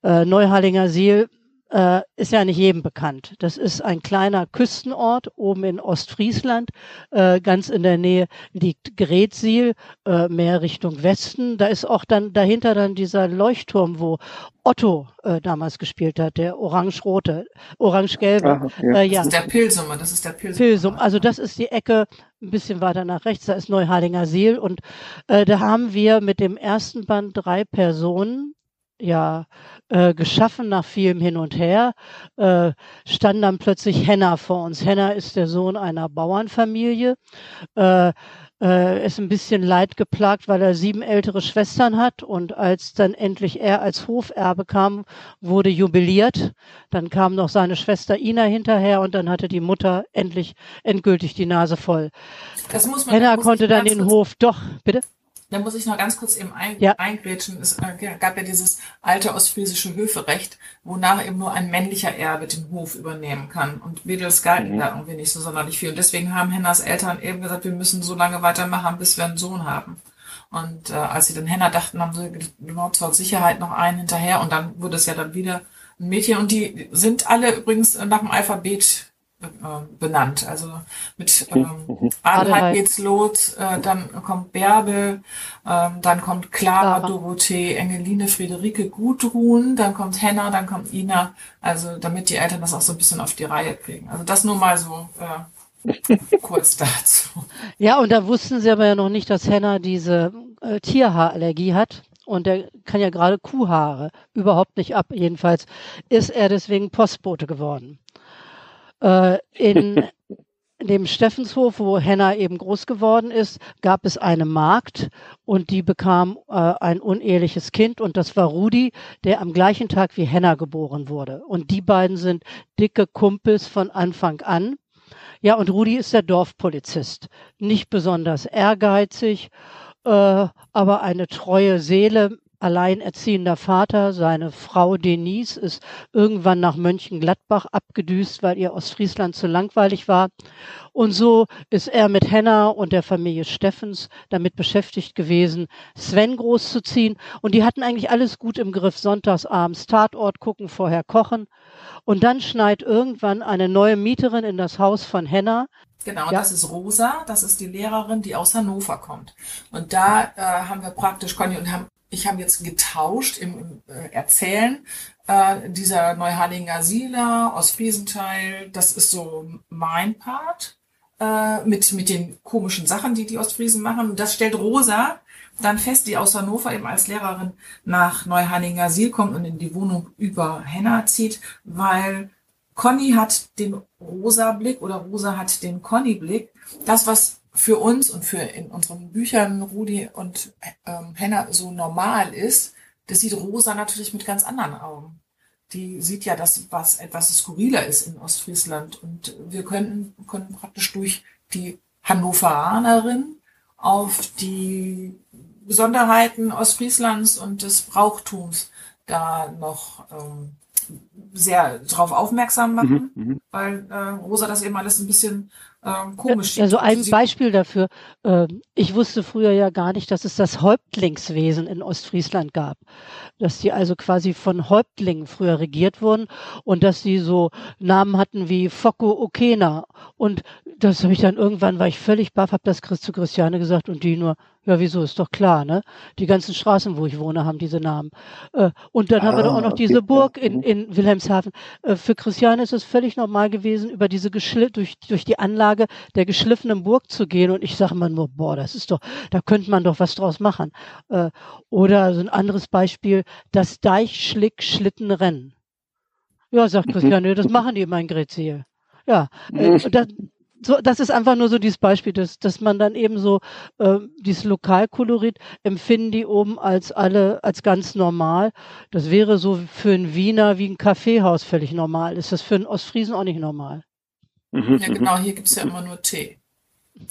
Äh, Neuharlinger Siel äh, ist ja nicht jedem bekannt. Das ist ein kleiner Küstenort oben in Ostfriesland. Äh, ganz in der Nähe liegt Gretsiel, äh, mehr Richtung Westen. Da ist auch dann dahinter dann dieser Leuchtturm, wo Otto äh, damals gespielt hat, der orange-rote, orange-gelbe. Ja. Äh, ja. Das ist der Pilsum, das ist der Pilsum. Pilsum. Also das ist die Ecke ein bisschen weiter nach rechts, da ist Neuharlinger Seel und äh, da haben wir mit dem ersten Band drei Personen ja äh, geschaffen nach vielem Hin und Her, äh, stand dann plötzlich Henna vor uns. Henna ist der Sohn einer Bauernfamilie. Äh, äh, ist ein bisschen leidgeplagt, weil er sieben ältere Schwestern hat und als dann endlich er als Hoferbe kam, wurde jubiliert. Dann kam noch seine Schwester Ina hinterher und dann hatte die Mutter endlich endgültig die Nase voll. Das muss man, Henna konnte dann den Hof doch, bitte? Da muss ich noch ganz kurz eben ein, ja. eingrätschen. Es äh, gab ja dieses alte ostfriesische Höferecht, wonach eben nur ein männlicher Erbe den Hof übernehmen kann. Und Mädels galten mhm. da irgendwie nicht so sonderlich viel. Und deswegen haben Hennas Eltern eben gesagt, wir müssen so lange weitermachen, bis wir einen Sohn haben. Und äh, als sie dann Henna dachten, haben sie genau zur Sicherheit noch einen hinterher. Und dann wurde es ja dann wieder ein Mädchen. Und die sind alle übrigens nach dem Alphabet äh, benannt. Also mit ähm, Adelheid geht's los, äh, dann kommt Bärbel, ähm, dann kommt Clara, Clara, Dorothee, Engeline, Friederike, Gudrun, dann kommt Henna, dann kommt Ina. Also damit die Eltern das auch so ein bisschen auf die Reihe kriegen. Also das nur mal so äh, kurz dazu. Ja, und da wussten sie aber ja noch nicht, dass Henna diese äh, Tierhaarallergie hat. Und der kann ja gerade Kuhhaare überhaupt nicht ab. Jedenfalls ist er deswegen Postbote geworden. Äh, in dem Steffenshof, wo Henna eben groß geworden ist, gab es eine Magd und die bekam äh, ein uneheliches Kind und das war Rudi, der am gleichen Tag wie Henna geboren wurde. Und die beiden sind dicke Kumpels von Anfang an. Ja, und Rudi ist der Dorfpolizist. Nicht besonders ehrgeizig, äh, aber eine treue Seele alleinerziehender Vater. Seine Frau Denise ist irgendwann nach Mönchengladbach abgedüst, weil ihr Ostfriesland zu langweilig war. Und so ist er mit Henna und der Familie Steffens damit beschäftigt gewesen, Sven großzuziehen. Und die hatten eigentlich alles gut im Griff. Sonntagsabends Tatort gucken, vorher kochen. Und dann schneit irgendwann eine neue Mieterin in das Haus von Henna. Genau, ja. das ist Rosa, das ist die Lehrerin, die aus Hannover kommt. Und da äh, haben wir praktisch Conny und haben ich habe jetzt getauscht im, äh, Erzählen. Äh, dieser Neuharlinger Sieler aus Friesenteil, das ist so mein Part äh, mit, mit den komischen Sachen, die die Ostfriesen machen. Und das stellt Rosa dann fest, die aus Hannover eben als Lehrerin nach Neuharlinger Siel kommt und in die Wohnung über Henna zieht, weil Conny hat den rosa Blick oder Rosa hat den Conny Blick. Das, was für uns und für in unseren Büchern Rudi und ähm, Henna so normal ist, das sieht Rosa natürlich mit ganz anderen Augen. Die sieht ja das, was etwas skurriler ist in Ostfriesland. Und wir können, können praktisch durch die Hannoveranerin auf die Besonderheiten Ostfrieslands und des Brauchtums da noch ähm, sehr drauf aufmerksam machen, mhm, mhm. weil äh, Rosa das eben alles ein bisschen ähm, komisch. Ja, so ein Beispiel dafür. Ähm, ich wusste früher ja gar nicht, dass es das Häuptlingswesen in Ostfriesland gab. Dass die also quasi von Häuptlingen früher regiert wurden und dass sie so Namen hatten wie Foko Okena. Und das habe ich dann irgendwann, war ich völlig baff, habe das zu Christiane gesagt und die nur, ja, wieso, ist doch klar, ne? Die ganzen Straßen, wo ich wohne, haben diese Namen. Äh, und dann ah, haben wir doch auch noch okay. diese Burg in, mhm. in Wilhelmshaven. Äh, für Christiane ist es völlig normal gewesen, über diese Geschli durch, durch die Anlage der geschliffenen Burg zu gehen. Und ich sage mal nur, boah, das ist doch, da könnte man doch was draus machen. Äh, oder so ein anderes Beispiel, das Deichschlick-Schlittenrennen. Ja, sagt mhm. Christiane, das machen die immer in. Ja, äh, das, so, das ist einfach nur so dieses Beispiel, dass, dass man dann eben so äh, dieses Lokalkolorit empfinden die oben als alle als ganz normal. Das wäre so für einen Wiener wie ein Kaffeehaus völlig normal. Ist das für einen Ostfriesen auch nicht normal? Mhm, ja, genau, hier gibt's ja immer nur Tee.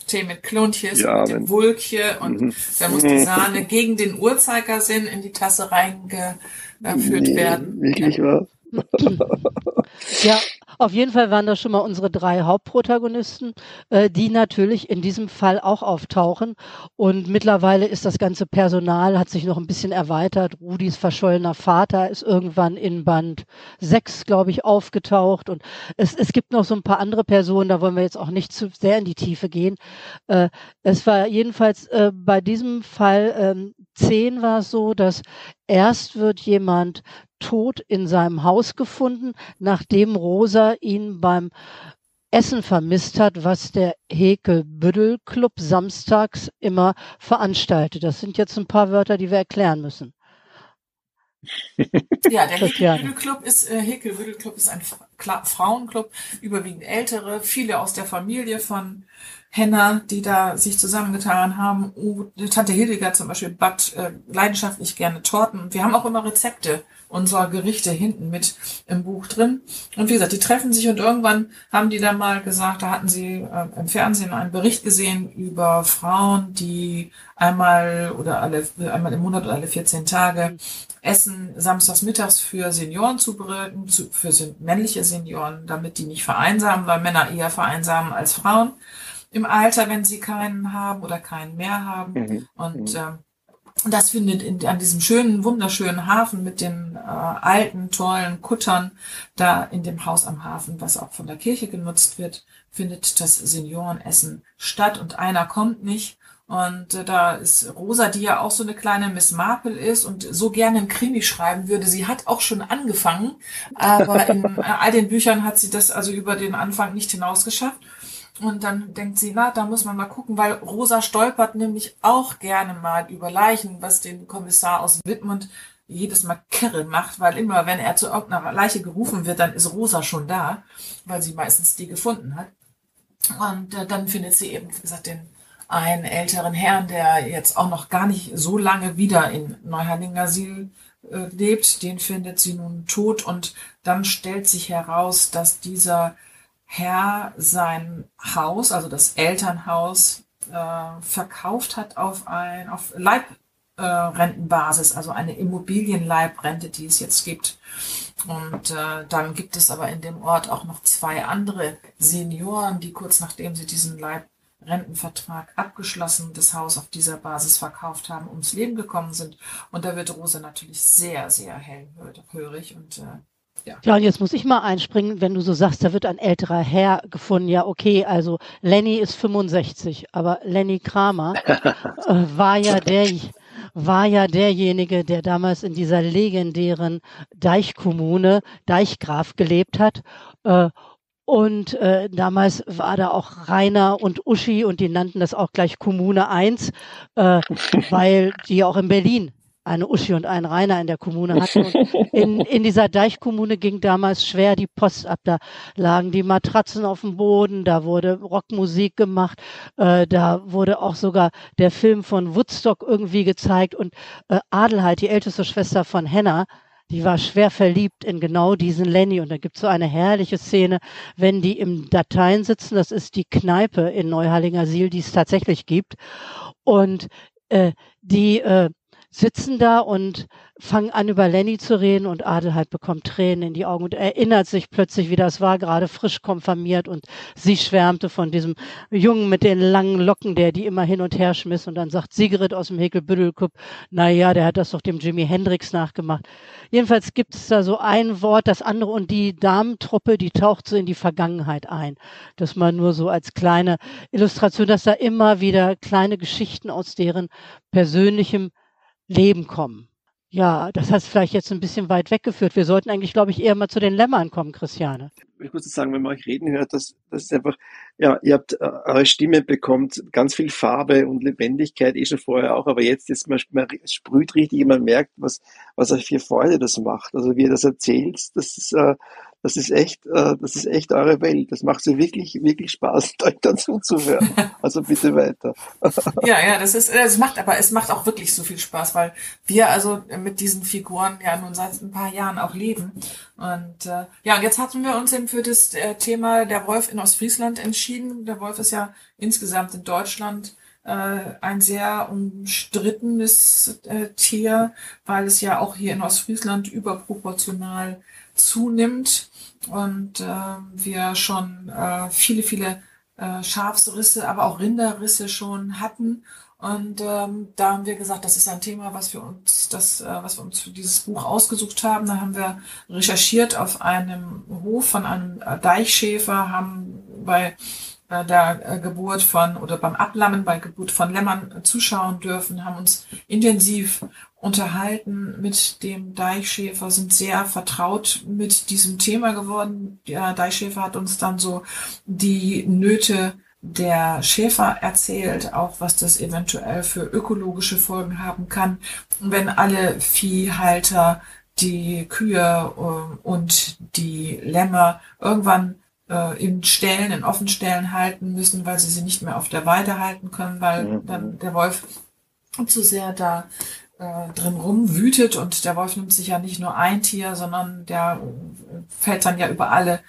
Tee mit Klontjes, ja, mit dem Wulkje und mhm. da muss die Sahne gegen den Uhrzeigersinn in die Tasse reingeführt nee, werden. Wirklich wahr? ja, auf jeden Fall waren das schon mal unsere drei Hauptprotagonisten, äh, die natürlich in diesem Fall auch auftauchen. Und mittlerweile ist das ganze Personal, hat sich noch ein bisschen erweitert. Rudis verschollener Vater ist irgendwann in Band 6, glaube ich, aufgetaucht. Und es, es gibt noch so ein paar andere Personen, da wollen wir jetzt auch nicht zu sehr in die Tiefe gehen. Äh, es war jedenfalls äh, bei diesem Fall ähm, 10 war es so, dass erst wird jemand tot in seinem Haus gefunden, nachdem Rosa ihn beim Essen vermisst hat, was der Hekel-Büddel Club samstags immer veranstaltet. Das sind jetzt ein paar Wörter, die wir erklären müssen. Ja, der Hekel-Büddel-Club ist, äh, Hekel-Büddel-Club ist ein Frauenclub, überwiegend ältere, viele aus der Familie von Henna, die da sich zusammengetan haben. Tante Hildegard zum Beispiel backt äh, leidenschaftlich gerne Torten. Wir haben auch immer Rezepte unserer Gerichte hinten mit im Buch drin. Und wie gesagt, die treffen sich und irgendwann haben die dann mal gesagt, da hatten sie äh, im Fernsehen einen Bericht gesehen über Frauen, die einmal oder alle, einmal im Monat oder alle 14 Tage Essen samstags mittags für Senioren zubereiten, zu, für männliche Senioren, damit die nicht vereinsamen, weil Männer eher vereinsamen als Frauen im Alter, wenn sie keinen haben oder keinen mehr haben. Mhm. Und äh, das findet in, an diesem schönen, wunderschönen Hafen mit den äh, alten, tollen Kuttern da in dem Haus am Hafen, was auch von der Kirche genutzt wird, findet das Seniorenessen statt und einer kommt nicht. Und äh, da ist Rosa, die ja auch so eine kleine Miss Marple ist und so gerne ein Krimi schreiben würde. Sie hat auch schon angefangen, aber in äh, all den Büchern hat sie das also über den Anfang nicht hinausgeschafft. Und dann denkt sie, na, da muss man mal gucken, weil Rosa stolpert nämlich auch gerne mal über Leichen, was den Kommissar aus Wittmund jedes Mal Kirre macht, weil immer, wenn er zu irgendeiner Leiche gerufen wird, dann ist Rosa schon da, weil sie meistens die gefunden hat. Und äh, dann findet sie eben, wie gesagt, den einen älteren Herrn, der jetzt auch noch gar nicht so lange wieder in Neuherlingersiel äh, lebt. Den findet sie nun tot und dann stellt sich heraus, dass dieser Herr sein Haus, also das Elternhaus, äh, verkauft hat auf ein auf Leibrentenbasis, äh, also eine Immobilienleibrente, die es jetzt gibt. Und äh, dann gibt es aber in dem Ort auch noch zwei andere Senioren, die kurz nachdem sie diesen Leibrentenvertrag abgeschlossen, das Haus auf dieser Basis verkauft haben, ums Leben gekommen sind. Und da wird Rosa natürlich sehr, sehr hellhörig und äh, ja. ja, und jetzt muss ich mal einspringen, wenn du so sagst, da wird ein älterer Herr gefunden. Ja, okay, also Lenny ist 65, aber Lenny Kramer äh, war ja der, war ja derjenige, der damals in dieser legendären Deichkommune Deichgraf gelebt hat. Äh, und äh, damals war da auch Rainer und Uschi und die nannten das auch gleich Kommune 1, äh, weil die auch in Berlin eine Uschi und einen Rainer in der Kommune hatten. Und in, in dieser Deichkommune ging damals schwer die Post ab. Da lagen die Matratzen auf dem Boden, da wurde Rockmusik gemacht, äh, da wurde auch sogar der Film von Woodstock irgendwie gezeigt. Und äh, Adelheid, die älteste Schwester von Henna, die war schwer verliebt in genau diesen Lenny. Und da gibt es so eine herrliche Szene, wenn die im Dateien sitzen, das ist die Kneipe in Neuhallinger Siel, die es tatsächlich gibt. Und äh, die äh, sitzen da und fangen an, über Lenny zu reden und Adelheid bekommt Tränen in die Augen und erinnert sich plötzlich, wie das war, gerade frisch konfirmiert und sie schwärmte von diesem Jungen mit den langen Locken, der die immer hin und her schmiss und dann sagt Sigrid aus dem Häkelbüttel-Club, na ja, der hat das doch dem Jimi Hendrix nachgemacht. Jedenfalls gibt es da so ein Wort, das andere und die Damentruppe, die taucht so in die Vergangenheit ein. Das mal nur so als kleine Illustration, dass da immer wieder kleine Geschichten aus deren persönlichem Leben kommen. Ja, das hat vielleicht jetzt ein bisschen weit weggeführt. Wir sollten eigentlich, glaube ich, eher mal zu den Lämmern kommen, Christiane. Ich muss sagen, wenn man euch reden hört, das, das ist einfach, ja, ihr habt, äh, eure Stimme bekommt ganz viel Farbe und Lebendigkeit, eh schon vorher auch, aber jetzt ist man, man sprüht richtig, man merkt, was, was euch für Freude das macht. Also wie ihr das erzählt, das ist, äh, das ist echt, äh, das ist echt eure Welt. Das macht so wirklich, wirklich Spaß, euch dann zuzuhören. Also bitte weiter. ja, ja, das ist, es macht, aber es macht auch wirklich so viel Spaß, weil wir also mit diesen Figuren ja nun seit ein paar Jahren auch leben. Und äh, ja, und jetzt hatten wir uns eben für das äh, Thema der Wolf in Ostfriesland entschieden. Der Wolf ist ja insgesamt in Deutschland äh, ein sehr umstrittenes äh, Tier, weil es ja auch hier in Ostfriesland überproportional zunimmt und äh, wir schon äh, viele, viele äh, Schafsrisse, aber auch Rinderrisse schon hatten. Und ähm, da haben wir gesagt, das ist ein Thema, was wir uns, das, äh, was wir uns für dieses Buch ausgesucht haben. Da haben wir recherchiert auf einem Hof von einem Deichschäfer, haben bei äh, der äh, Geburt von oder beim Ablammen bei Geburt von Lämmern zuschauen dürfen, haben uns intensiv unterhalten mit dem Deichschäfer, sind sehr vertraut mit diesem Thema geworden. Der Deichschäfer hat uns dann so die Nöte der Schäfer erzählt, auch was das eventuell für ökologische Folgen haben kann, wenn alle Viehhalter die Kühe äh, und die Lämmer irgendwann äh, in Ställen, in Offenställen halten müssen, weil sie sie nicht mehr auf der Weide halten können, weil mhm. dann der Wolf zu sehr da äh, drin rumwütet und der Wolf nimmt sich ja nicht nur ein Tier, sondern der fällt dann ja über alle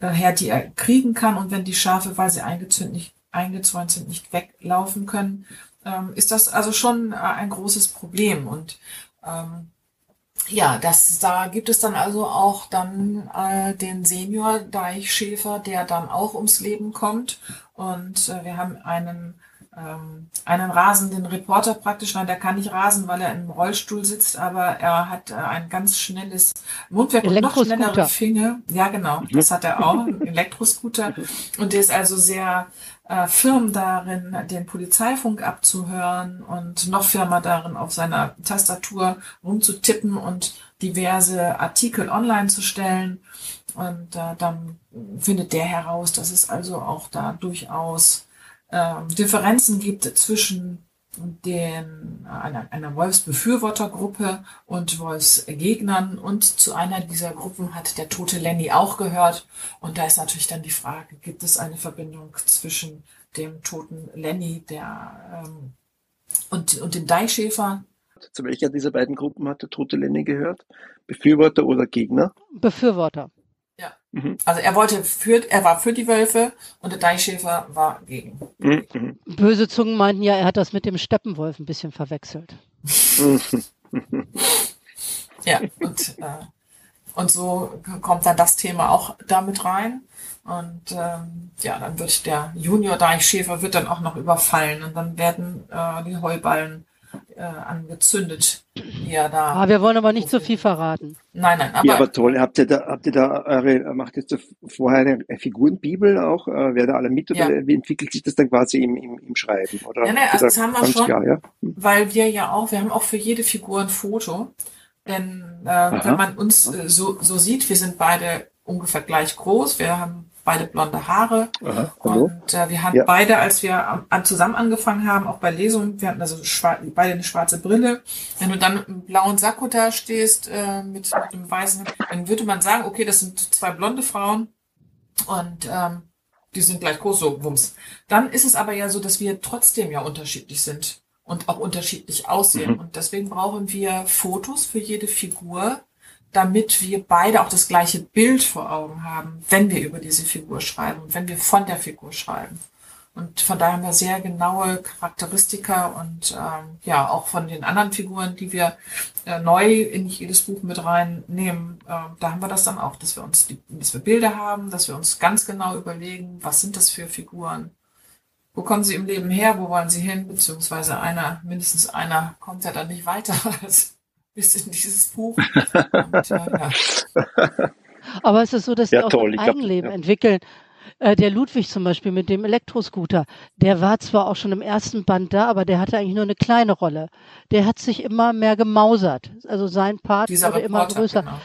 äh, her, die er kriegen kann. Und wenn die Schafe, weil sie eingezäunt, nicht, eingezäunt sind, nicht weglaufen können, ähm, ist das also schon äh, ein großes Problem. Und ähm, ja, das, da gibt es dann also auch dann äh, den Senior-Deichschäfer, der dann auch ums Leben kommt. Und äh, wir haben einen ähm, einen rasenden Reporter praktisch, nein, der kann nicht rasen, weil er im Rollstuhl sitzt, aber er hat äh, ein ganz schnelles Mundwerk und noch schnellere Finger. Ja, genau, mhm. das hat er auch, ein Elektroscooter. Und der ist also sehr äh, firm darin, den Polizeifunk abzuhören und noch firmer darin, auf seiner Tastatur rumzutippen und diverse Artikel online zu stellen. Und äh, dann findet der heraus, dass es also auch da durchaus äh, Differenzen gibt zwischen den, einer, einer Wolfsbefürwortergruppe und Wolfsgegnern und zu einer dieser Gruppen hat der tote Lenny auch gehört. Und da ist natürlich dann die Frage, gibt es eine Verbindung zwischen dem toten Lenny der, ähm, und, und dem Deichschäfer? Zu welcher dieser beiden Gruppen hat der tote Lenny gehört? Befürworter oder Gegner? Befürworter. Mhm. Also er wollte für, er war für die Wölfe und der Deichschäfer war gegen. Mhm. Böse Zungen meinten ja, er hat das mit dem Steppenwolf ein bisschen verwechselt. ja, und, äh, und so kommt dann das Thema auch damit rein. Und ähm, ja, dann wird der Junior Deichschäfer wird dann auch noch überfallen und dann werden äh, die Heuballen äh, angezündet, die er da. Ah, wir wollen aber nicht so viel verraten. Nein, nein, aber. Ja, aber toll. Habt ihr da, habt ihr da eure, macht jetzt vorher eine Figurenbibel auch? Äh, wer da alle mit oder ja. wie entwickelt sich das dann quasi im, im, im Schreiben? Oder, ja, nein, also das haben wir schon, klar, ja? Hm. weil wir ja auch, wir haben auch für jede Figur ein Foto. Denn äh, wenn man uns äh, so, so sieht, wir sind beide ungefähr gleich groß, wir haben beide blonde Haare. Aha, und äh, wir haben ja. beide, als wir an, zusammen angefangen haben, auch bei Lesungen, wir hatten also beide eine schwarze Brille. Wenn du dann mit einem blauen Sakko da stehst, äh, mit, mit einem weißen, dann würde man sagen, okay, das sind zwei blonde Frauen und ähm, die sind gleich groß, so Wumms. Dann ist es aber ja so, dass wir trotzdem ja unterschiedlich sind und auch unterschiedlich aussehen. Mhm. Und deswegen brauchen wir Fotos für jede Figur, damit wir beide auch das gleiche Bild vor Augen haben, wenn wir über diese Figur schreiben und wenn wir von der Figur schreiben. Und von daher haben wir sehr genaue Charakteristika und ähm, ja, auch von den anderen Figuren, die wir äh, neu in jedes Buch mit reinnehmen, äh, da haben wir das dann auch, dass wir uns, die, dass wir Bilder haben, dass wir uns ganz genau überlegen, was sind das für Figuren, wo kommen sie im Leben her, wo wollen sie hin, beziehungsweise einer, mindestens einer kommt ja dann nicht weiter bis in dieses Buch. Und, ja. Aber es ist so, dass Ja, die auch toll. ein Eigenleben ja. entwickeln. Äh, der Ludwig zum Beispiel mit dem Elektroscooter, der war zwar auch schon im ersten Band da, aber der hatte eigentlich nur eine kleine Rolle. Der hat sich immer mehr gemausert. Also sein Part Dieser wurde immer Reporter, größer. genau.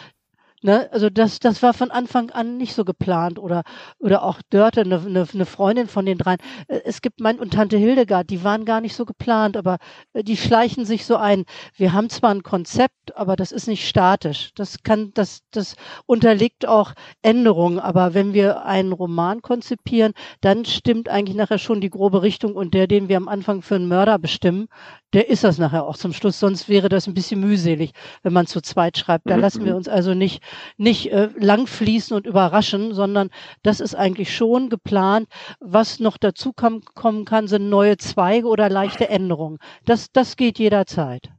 Ne? Also das, das war von Anfang an nicht so geplant. Oder, oder auch Dörte, eine, eine, eine Freundin von den dreien. Äh, Es gibt mein und Tante Hildegard, die waren gar nicht so geplant, aber äh, die schleichen sich so ein. Wir haben zwar ein Konzept, aber das ist nicht statisch. Das kann, das, das unterliegt auch Änderungen. Aber wenn wir einen Roman konzipieren, dann stimmt eigentlich nachher schon die grobe Richtung und der, den wir am Anfang für einen Mörder bestimmen, der ist das nachher auch zum Schluss. Sonst wäre das ein bisschen mühselig, wenn man zu zweit schreibt. Da Mhm, lassen wir mhm. uns also nicht, nicht äh, langfließen und überraschen, sondern das ist eigentlich schon geplant. Was noch dazu kommen kann, sind neue Zweige oder leichte Änderungen. Das, das geht jederzeit.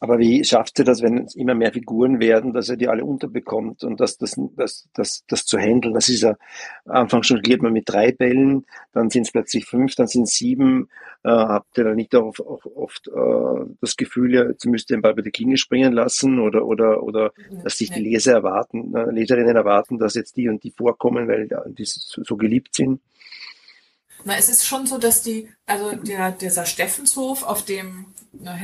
Aber wie schafft ihr das, wenn es immer mehr Figuren werden, dass ihr die alle unterbekommt und das, das, das, das, das zu handeln? Das ist ja, Anfang schon geht man mit drei Bällen, dann sind es plötzlich fünf, dann sind es sieben. Äh, habt ihr da nicht auch, auch oft äh, das Gefühl, ja, jetzt müsst ihr den Ball bei der Klinge springen lassen oder, oder, oder dass sich die. Leser erwarten, äh, Leserinnen erwarten, dass jetzt die und die vorkommen, weil ja, die so, so geliebt sind? Na, es ist schon so, dass die, also der, dieser Steffenshof, auf dem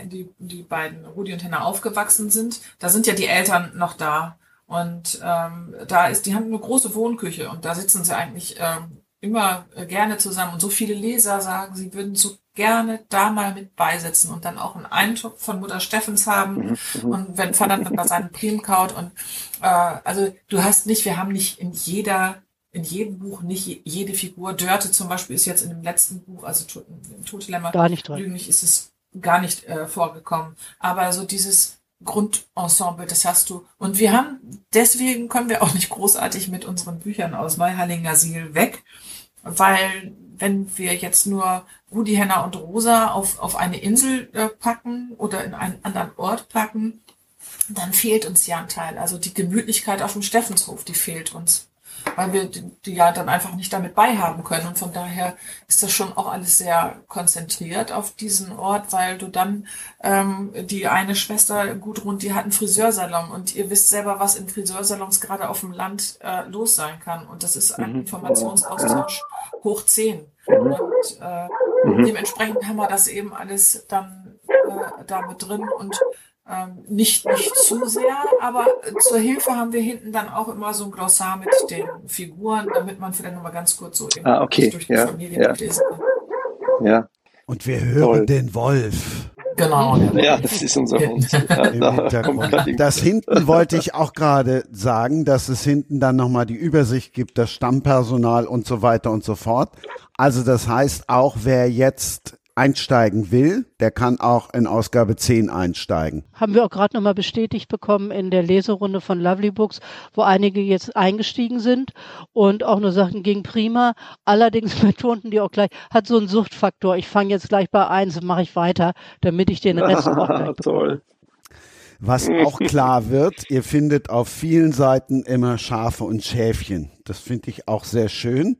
die, die beiden, Rudi und Henna, aufgewachsen sind, da sind ja die Eltern noch da. Und ähm, da ist, die haben eine große Wohnküche und da sitzen sie eigentlich ähm, immer äh, gerne zusammen. Und so viele Leser sagen, sie würden so gerne da mal mit beisitzen und dann auch einen Eindruck von Mutter Steffens haben. Und wenn Vater dann bei seinen Prim kaut und äh, also du hast nicht, wir haben nicht in jeder in jedem Buch nicht je- jede Figur. Dörte zum Beispiel ist jetzt in dem letzten Buch, also To- im Tote Lämmer, Gar nicht drin. Lügen nicht, ist es gar nicht äh, vorgekommen. Aber so dieses Grundensemble, das hast du. Und wir haben, deswegen kommen wir auch nicht großartig mit unseren Büchern aus Neuhallinger Siel weg, weil wenn wir jetzt nur Rudi, Henna und Rosa auf, auf eine Insel äh, packen oder in einen anderen Ort packen, dann fehlt uns ja ein Teil. Also die Gemütlichkeit auf dem Steffenshof, die fehlt uns. Weil wir die, ja dann einfach nicht damit beihaben können. Und von daher ist das schon auch alles sehr konzentriert auf diesen Ort, weil du dann ähm, die eine Schwester Gudrun, die hat einen Friseursalon und ihr wisst selber, was in Friseursalons gerade auf dem Land äh, los sein kann. Und das ist ein Informationsaustausch hoch 10. Und äh, dementsprechend haben wir das eben alles dann äh, da mit drin und ähm, nicht, nicht zu sehr, aber zur Hilfe haben wir hinten dann auch immer so ein Glossar mit den Figuren, damit man vielleicht nochmal ganz kurz so eben Ah, okay, durch die ja, Familie ja. lesen kann. Ja, Und wir hören Toll. den Wolf Genau. ja, das ist unser Hund. Da Das hinten wollte ich auch gerade sagen, dass es hinten dann nochmal die Übersicht gibt, das Stammpersonal und so weiter und so fort. Also das heißt, auch wer jetzt einsteigen will, der kann auch in Ausgabe 10 einsteigen. Haben wir auch gerade nochmal bestätigt bekommen in der Leserunde von Lovely Books, wo einige jetzt eingestiegen sind und auch nur sagten, ging prima. Allerdings betonten die auch gleich, hat so einen Suchtfaktor. Ich fange jetzt gleich bei eins und mache ich weiter, damit ich den Rest auch gleich bekomme. Toll. Was auch klar wird, ihr findet auf vielen Seiten immer Schafe und Schäfchen. Das finde ich auch sehr schön.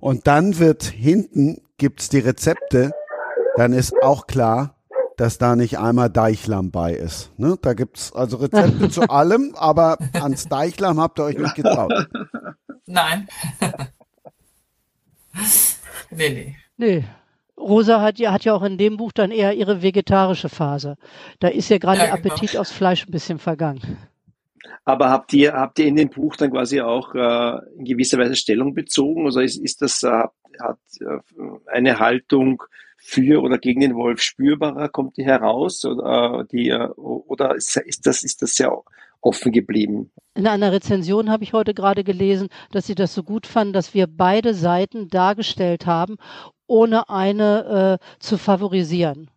Und dann wird hinten gibt's die Rezepte. Dann ist auch klar, dass da nicht einmal Deichlam bei ist. Ne? Da gibt's also Rezepte zu allem, aber ans Deichlam habt ihr euch nicht getraut. Nein. nee, nee. Nee. Rosa hat ja, hat ja auch in dem Buch dann eher ihre vegetarische Phase. Da ist ja gerade Ja, der genau. Appetit aufs Fleisch ein bisschen vergangen. Aber habt ihr, habt ihr in dem Buch dann quasi auch äh, in gewisser Weise Stellung bezogen? Also ist, ist das, äh, hat äh, eine Haltung für oder gegen den Wolf spürbarer, kommt die heraus? Oder, äh, die, äh, oder ist, ist, das, ist das sehr offen geblieben? In einer Rezension habe ich heute gerade gelesen, dass sie das so gut fanden, dass wir beide Seiten dargestellt haben, ohne eine äh, zu favorisieren.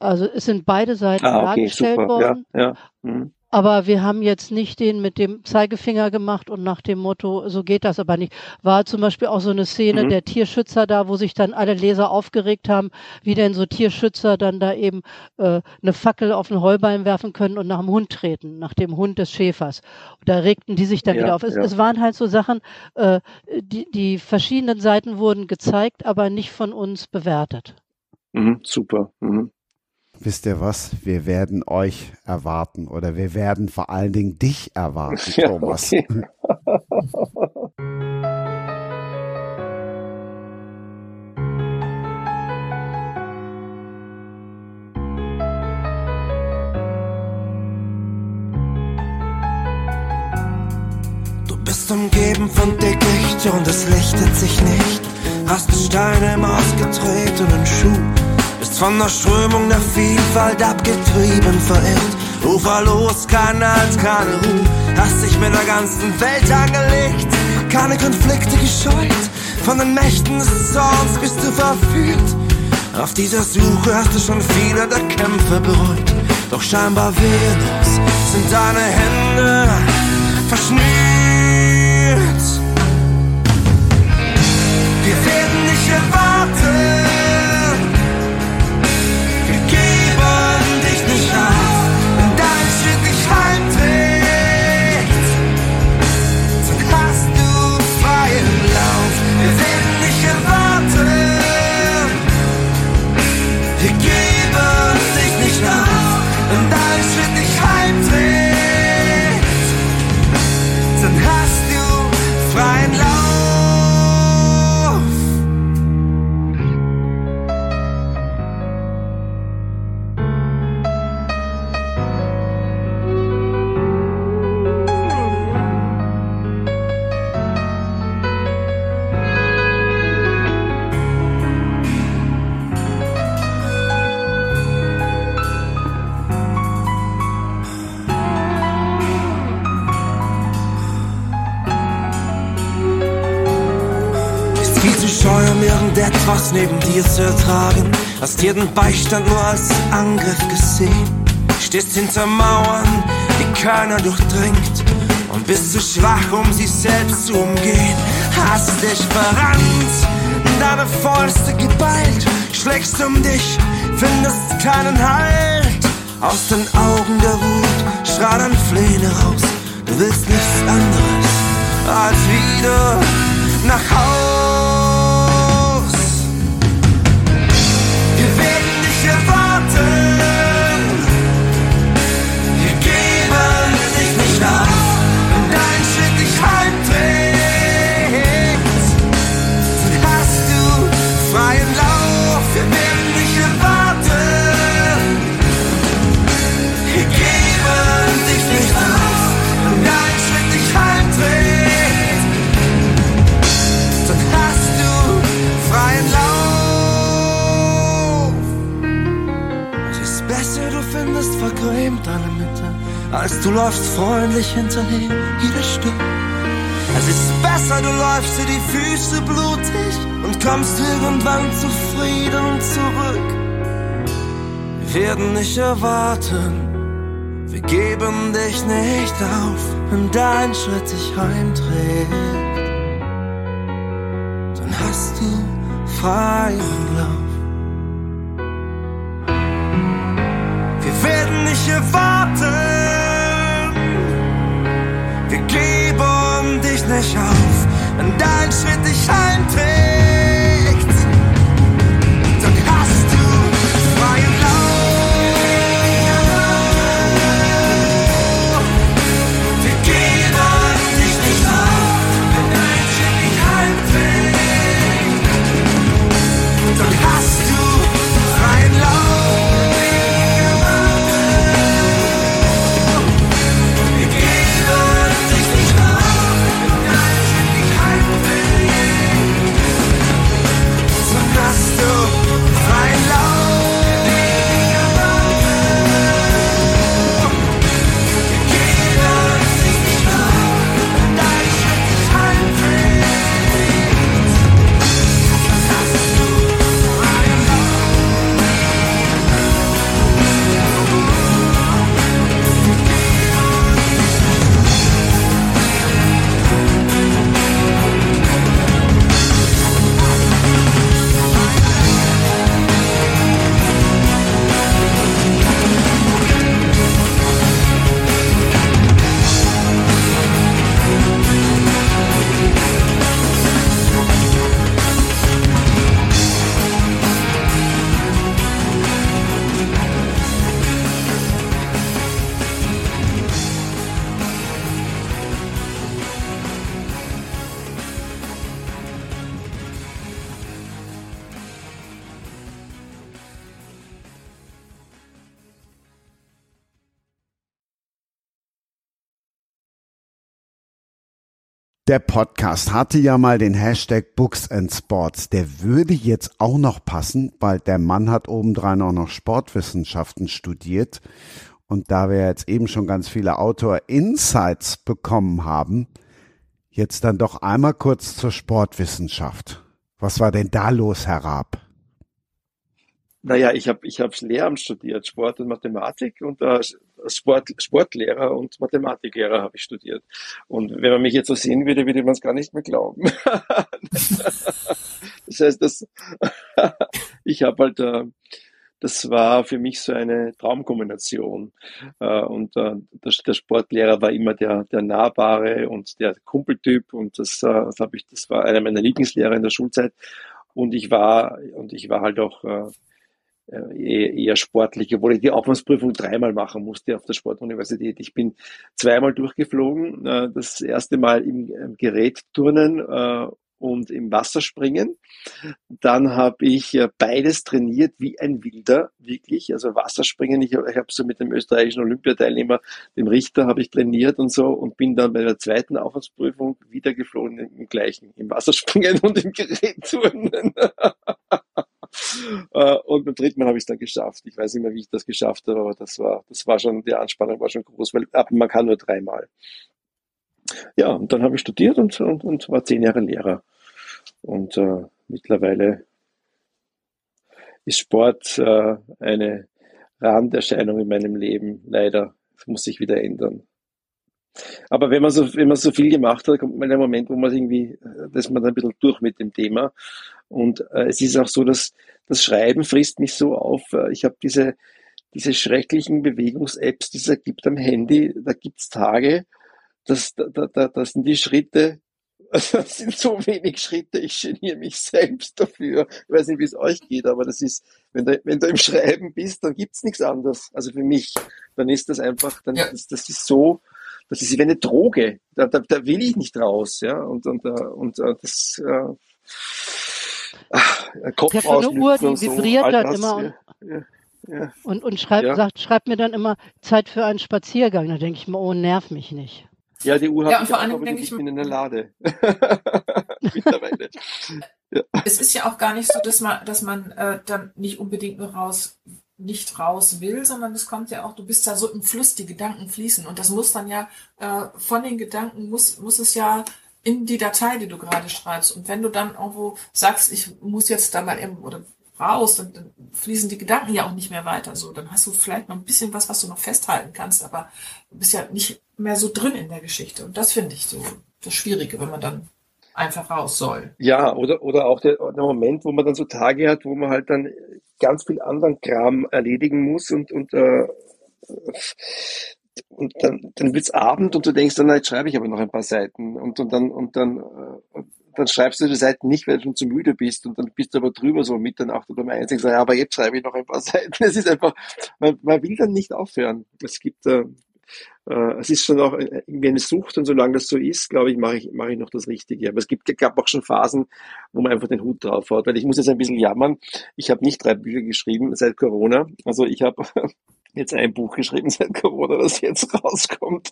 Also es sind beide Seiten Ah, okay, dargestellt super. Ja, worden ja. Mhm. Aber wir haben jetzt nicht den mit dem Zeigefinger gemacht und nach dem Motto, so geht das aber nicht. War zum Beispiel auch so eine Szene Mhm. der Tierschützer da, wo sich dann alle Leser aufgeregt haben, wie denn so Tierschützer dann da eben äh, eine Fackel auf den Heuballen werfen können und nach dem Hund treten, nach dem Hund des Schäfers. Da regten die sich dann Ja, wieder auf. Es, ja. es waren halt so Sachen, äh, die, die verschiedenen Seiten wurden gezeigt, aber nicht von uns bewertet. Mhm, super. Mhm. Wisst ihr was? Wir werden euch erwarten oder wir werden vor allen Dingen dich erwarten, Ja, Thomas. okay. Du bist umgeben von Dickicht und es lichtet sich nicht. Hast Steine im ausgetretenen Schuh. Bist von der Strömung der Vielfalt abgetrieben, verirrt. Uferlos, kein Halt, keine Ruhe. Hast dich mit der ganzen Welt angelegt. Keine Konflikte gescheut. Von den Mächten des Zorns bist du verführt. Auf dieser Suche hast du schon viele der Kämpfe bereut. Doch scheinbar wehrlos sind deine Hände verschnürt. Um irgendetwas neben dir zu ertragen. Hast jeden Beistand nur als Angriff gesehen. Stehst hinter Mauern, die keiner durchdringt. Und bist zu schwach, um sie selbst zu umgehen. Hast dich verrannt, deine Fäuste geballt. Schlägst um dich, findest keinen Halt. Aus den Augen der Wut schreit ein Flehen heraus. Du willst nichts anderes als wieder nach Haus. Vergrämt deine Mitte, als du läufst freundlich hinterher, jeder Stück. Es ist besser, du läufst dir die Füße blutig und kommst irgendwann zufrieden zurück. Wir werden nicht erwarten, wir geben dich nicht auf, wenn dein Schritt dich heimträgt. Dann hast du freien Lauf. Schritt dich Der Podcast hatte ja mal den Hashtag Books and Sports. Der würde jetzt auch noch passen, weil der Mann hat obendrein auch noch Sportwissenschaften studiert. Und da wir jetzt eben schon ganz viele Autor-Insights bekommen haben, jetzt dann doch einmal kurz zur Sportwissenschaft. Was war denn da los, Herr Raab? Naja, ich habe ich hab Lehramt studiert, Sport und Mathematik und äh, Sport, Sportlehrer und Mathematiklehrer habe ich studiert. Und wenn man mich jetzt so sehen würde, würde man es gar nicht mehr glauben. das heißt, dass ich habe halt, äh, das war für mich so eine Traumkombination. Äh, und äh, der, der, Sportlehrer war immer der, der nahbare und der Kumpeltyp und das, äh, das habe ich, das war einer meiner Lieblingslehrer in der Schulzeit. Und ich war, und ich war halt auch äh, eher sportlich, obwohl ich die Aufwandsprüfung dreimal machen musste auf der Sportuniversität. Ich bin zweimal durchgeflogen, äh, das erste Mal im Gerätturnen äh, und im Wasserspringen. Dann habe ich beides trainiert wie ein Wilder, wirklich. Also Wasserspringen, ich, ich habe so mit dem österreichischen Olympiateilnehmer, dem Richter, habe ich trainiert und so und bin dann bei der zweiten Aufwandsprüfung wieder geflogen im gleichen, im Wasserspringen und im Gerätturnen. Äh, und beim dritten Mal habe ich es dann geschafft. Ich weiß nicht mehr, wie ich das geschafft habe, aber das war, das war schon, die Anspannung war schon groß, weil man kann nur dreimal. Ja, und dann habe ich studiert und, und, und war zehn Jahre Lehrer. Und äh, mittlerweile ist Sport äh, eine Randerscheinung in meinem Leben. Leider. Das muss sich wieder ändern. Aber wenn man so, wenn man so viel gemacht hat, kommt mal der Moment, wo man irgendwie, äh, dass man dann ein bisschen durch mit dem Thema. Und äh, es ist auch so, dass das Schreiben frisst mich so auf. Äh, ich habe diese, diese schrecklichen Bewegungs-Apps, die es gibt am Handy, da gibt's Tage, das, da, da, das sind die Schritte, das sind so wenig Schritte, ich geniere mich selbst dafür. Ich weiß nicht, wie es euch geht, aber das ist, wenn du, wenn du im Schreiben bist, dann gibt's nichts anderes. Also für mich, dann ist das einfach, dann, ja. das, das ist so, das ist wie eine Droge. Da, da, da will ich nicht raus, ja. Und, und, äh, und, und das äh, ach, Kopf ich habe eine Uhr, die so, vibriert dann immer und, ja, ja, und, und schreibt, ja. sagt, schreibt mir dann immer Zeit für einen Spaziergang. Da denke ich mir, oh, nerv mich nicht. Ja, die Uhr habe ja, ich vor allem denke ich bin in der Lade. Mittlerweile. Ja. Es ist ja auch gar nicht so, dass man, dass man äh, dann nicht unbedingt nur raus nicht raus will, sondern es kommt ja auch, du bist da so im Fluss, die Gedanken fließen. Und das muss dann ja äh, von den Gedanken muss muss es ja in die Datei, die du gerade schreibst. Und wenn du dann irgendwo sagst, ich muss jetzt da mal eben oder raus, dann, dann fließen die Gedanken ja auch nicht mehr weiter. So, dann hast du vielleicht noch ein bisschen was, was du noch festhalten kannst, aber du bist ja nicht mehr so drin in der Geschichte. Und das finde ich so das Schwierige, wenn man dann einfach raus soll. Ja, oder, oder auch der, der Moment, wo man dann so Tage hat, wo man halt dann ganz viel anderen Kram erledigen muss und, und, äh, und dann, dann wird's Abend und du denkst dann, jetzt schreibe ich aber noch ein paar Seiten und, und dann, und dann, äh, dann schreibst du die Seiten nicht, weil du schon zu müde bist und dann bist du aber drüber so um Mitternacht oder um eins und ja, aber jetzt schreibe ich noch ein paar Seiten. Es ist einfach, man, man will dann nicht aufhören. Es gibt, äh, äh, es ist schon auch irgendwie eine Sucht und solange das so ist, glaube ich, mache ich, mache ich noch das Richtige. Aber es gibt, gab auch schon Phasen, wo man einfach den Hut drauf hat, weil ich muss jetzt ein bisschen jammern. Ich habe nicht drei Bücher geschrieben seit Corona. Also ich habe jetzt ein Buch geschrieben seit Corona, das jetzt rauskommt,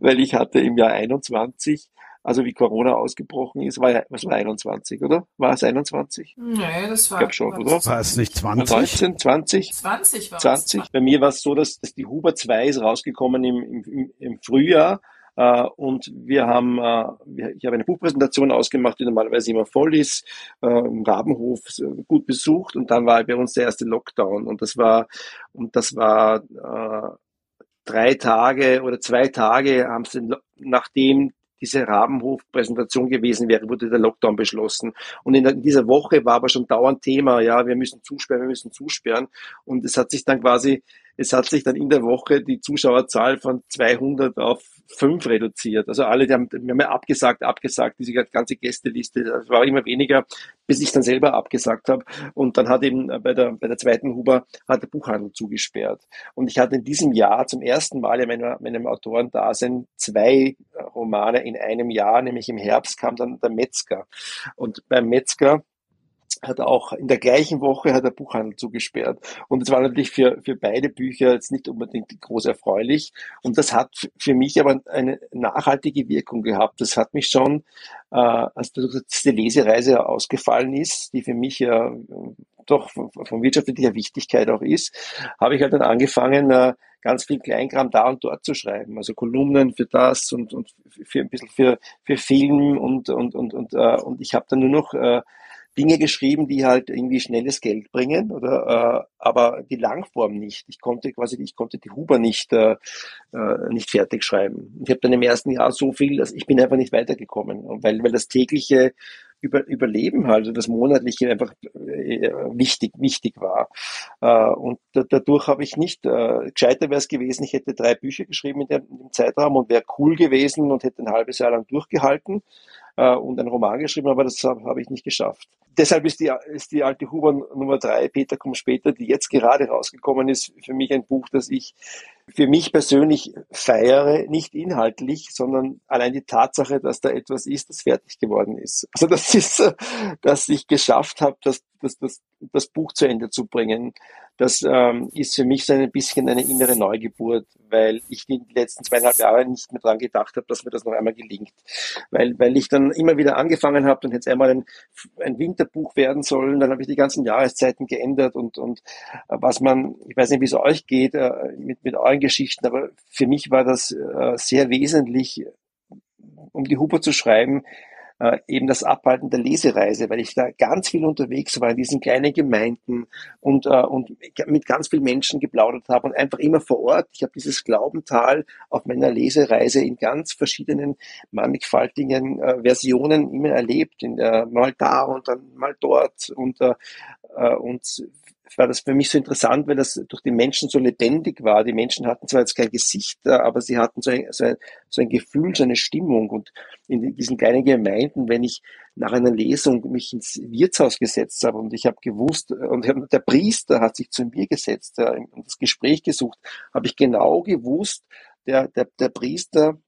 weil ich hatte im Jahr 21 also wie Corona ausgebrochen ist, war ja, was war 21, oder? War es 21? Nee, das war. Ich glaube schon, oder? War es nicht 20? 19, 20? 20 war 20. Es. Bei mir war es so, dass, dass die Huber 2 ist rausgekommen im, im, im Frühjahr. Uh, und wir haben, uh, ich habe eine Buchpräsentation ausgemacht, die normalerweise immer voll ist, uh, im Rabenhof gut besucht und dann war bei uns der erste Lockdown und das war, und das war drei Tage oder zwei Tage haben sie, nachdem diese Rabenhof-Präsentation gewesen wäre, wurde der Lockdown beschlossen. Und in dieser Woche war aber schon dauernd Thema, ja, wir müssen zusperren, wir müssen zusperren. Und es hat sich dann quasi es hat sich dann in der Woche die Zuschauerzahl von 200 auf 5 reduziert. Also alle, die haben, wir haben ja abgesagt, abgesagt, diese ganze Gästeliste, das war immer weniger, bis ich dann selber abgesagt habe. Und dann hat eben bei der, bei der zweiten Huber hat der Buchhandel zugesperrt. Und ich hatte in diesem Jahr zum ersten Mal in meiner, meinem Autorendasein zwei Romane in einem Jahr, nämlich im Herbst kam dann der Metzger. Und beim Metzger hat auch in der gleichen Woche hat der Buchhandel zugesperrt. Und es war natürlich für, für beide Bücher jetzt nicht unbedingt groß erfreulich. Und das hat für mich aber eine nachhaltige Wirkung gehabt. Das hat mich schon, äh, als die Lesereise ausgefallen ist, die für mich ja doch von, von wirtschaftlicher Wichtigkeit auch ist, habe ich halt dann angefangen, äh, ganz viel Kleinkram da und dort zu schreiben. Also Kolumnen für das und, und für ein bisschen für, für Film und, und, und, und, äh, und ich habe dann nur noch äh, Dinge geschrieben, die halt irgendwie schnelles Geld bringen, oder äh, aber die Langform nicht. Ich konnte quasi, ich konnte die Huber nicht äh, äh nicht fertig schreiben. Ich habe dann im ersten Jahr so viel, dass ich bin einfach nicht weitergekommen, weil weil das tägliche über, Überleben halt, also das monatliche einfach äh, wichtig wichtig war. Äh, und da, dadurch habe ich nicht äh, gescheiter wäre es gewesen, ich hätte drei Bücher geschrieben in dem, Zeitraum und wäre cool gewesen und hätte ein halbes Jahr lang durchgehalten äh, und einen Roman geschrieben, aber das habe hab ich nicht geschafft. Deshalb ist die, ist die alte Huber Nummer drei, Peter kommt später, die jetzt gerade rausgekommen ist, für mich ein Buch, das ich für mich persönlich feiere, nicht inhaltlich, sondern allein die Tatsache, dass da etwas ist, das fertig geworden ist. Also das ist, dass ich geschafft habe, das, das, das, das Buch zu Ende zu bringen. Das ähm, ist für mich so ein bisschen eine innere Neugeburt, weil ich die letzten zweieinhalb Jahre nicht mehr dran gedacht habe, dass mir das noch einmal gelingt. Weil, weil ich dann immer wieder angefangen habe, dann hätte es einmal ein, ein Winterbuch werden sollen, dann habe ich die ganzen Jahreszeiten geändert und, und was man, ich weiß nicht, wie es euch geht, äh, mit, mit euren Geschichten, aber für mich war das äh, sehr wesentlich, um die Huber zu schreiben, äh, eben das Abhalten der Lesereise, weil ich da ganz viel unterwegs war in diesen kleinen Gemeinden und, äh, und mit ganz vielen Menschen geplaudert habe und einfach immer vor Ort. Ich habe dieses Glaubental auf meiner Lesereise in ganz verschiedenen mannigfaltigen äh, Versionen immer erlebt, in der, mal da und dann mal dort und, äh, äh und war das für mich so interessant, weil das durch die Menschen so lebendig war. Die Menschen hatten zwar jetzt kein Gesicht, äh, aber sie hatten so ein, so ein, so ein Gefühl, so eine Stimmung. Und in diesen kleinen Gemeinden, wenn ich nach einer Lesung mich ins Wirtshaus gesetzt habe und ich habe gewusst, und der Priester hat sich zu mir gesetzt und das Gespräch gesucht, habe ich genau gewusst, der, der, der Priester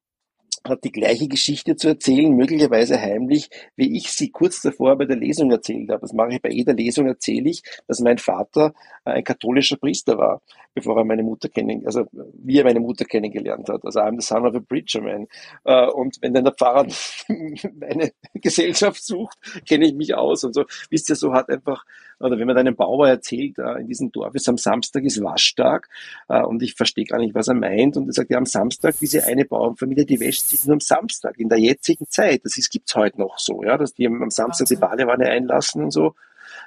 hat die gleiche Geschichte zu erzählen, möglicherweise heimlich, wie ich sie kurz davor bei der Lesung erzählt habe. Das mache ich bei jeder Lesung, erzähle ich, dass mein Vater äh, ein katholischer Priester war, bevor er meine Mutter kennen, also wie er meine Mutter kennengelernt hat. Also I'm the son of a preacher man. Äh, und wenn dann der Pfarrer meine Gesellschaft sucht, kenne ich mich aus und so. Wisst ihr, so hat einfach, oder wenn man einem Bauer erzählt, äh, in diesem Dorf ist am Samstag ist Waschtag und ich verstehe gar nicht, was er meint und er sagt, ja, am Samstag diese eine Bauernfamilie, die wäscht sich nur am Samstag, in der jetzigen Zeit. Das ist, gibt's heute noch so, ja, dass die am Samstag die Badewanne einlassen und so.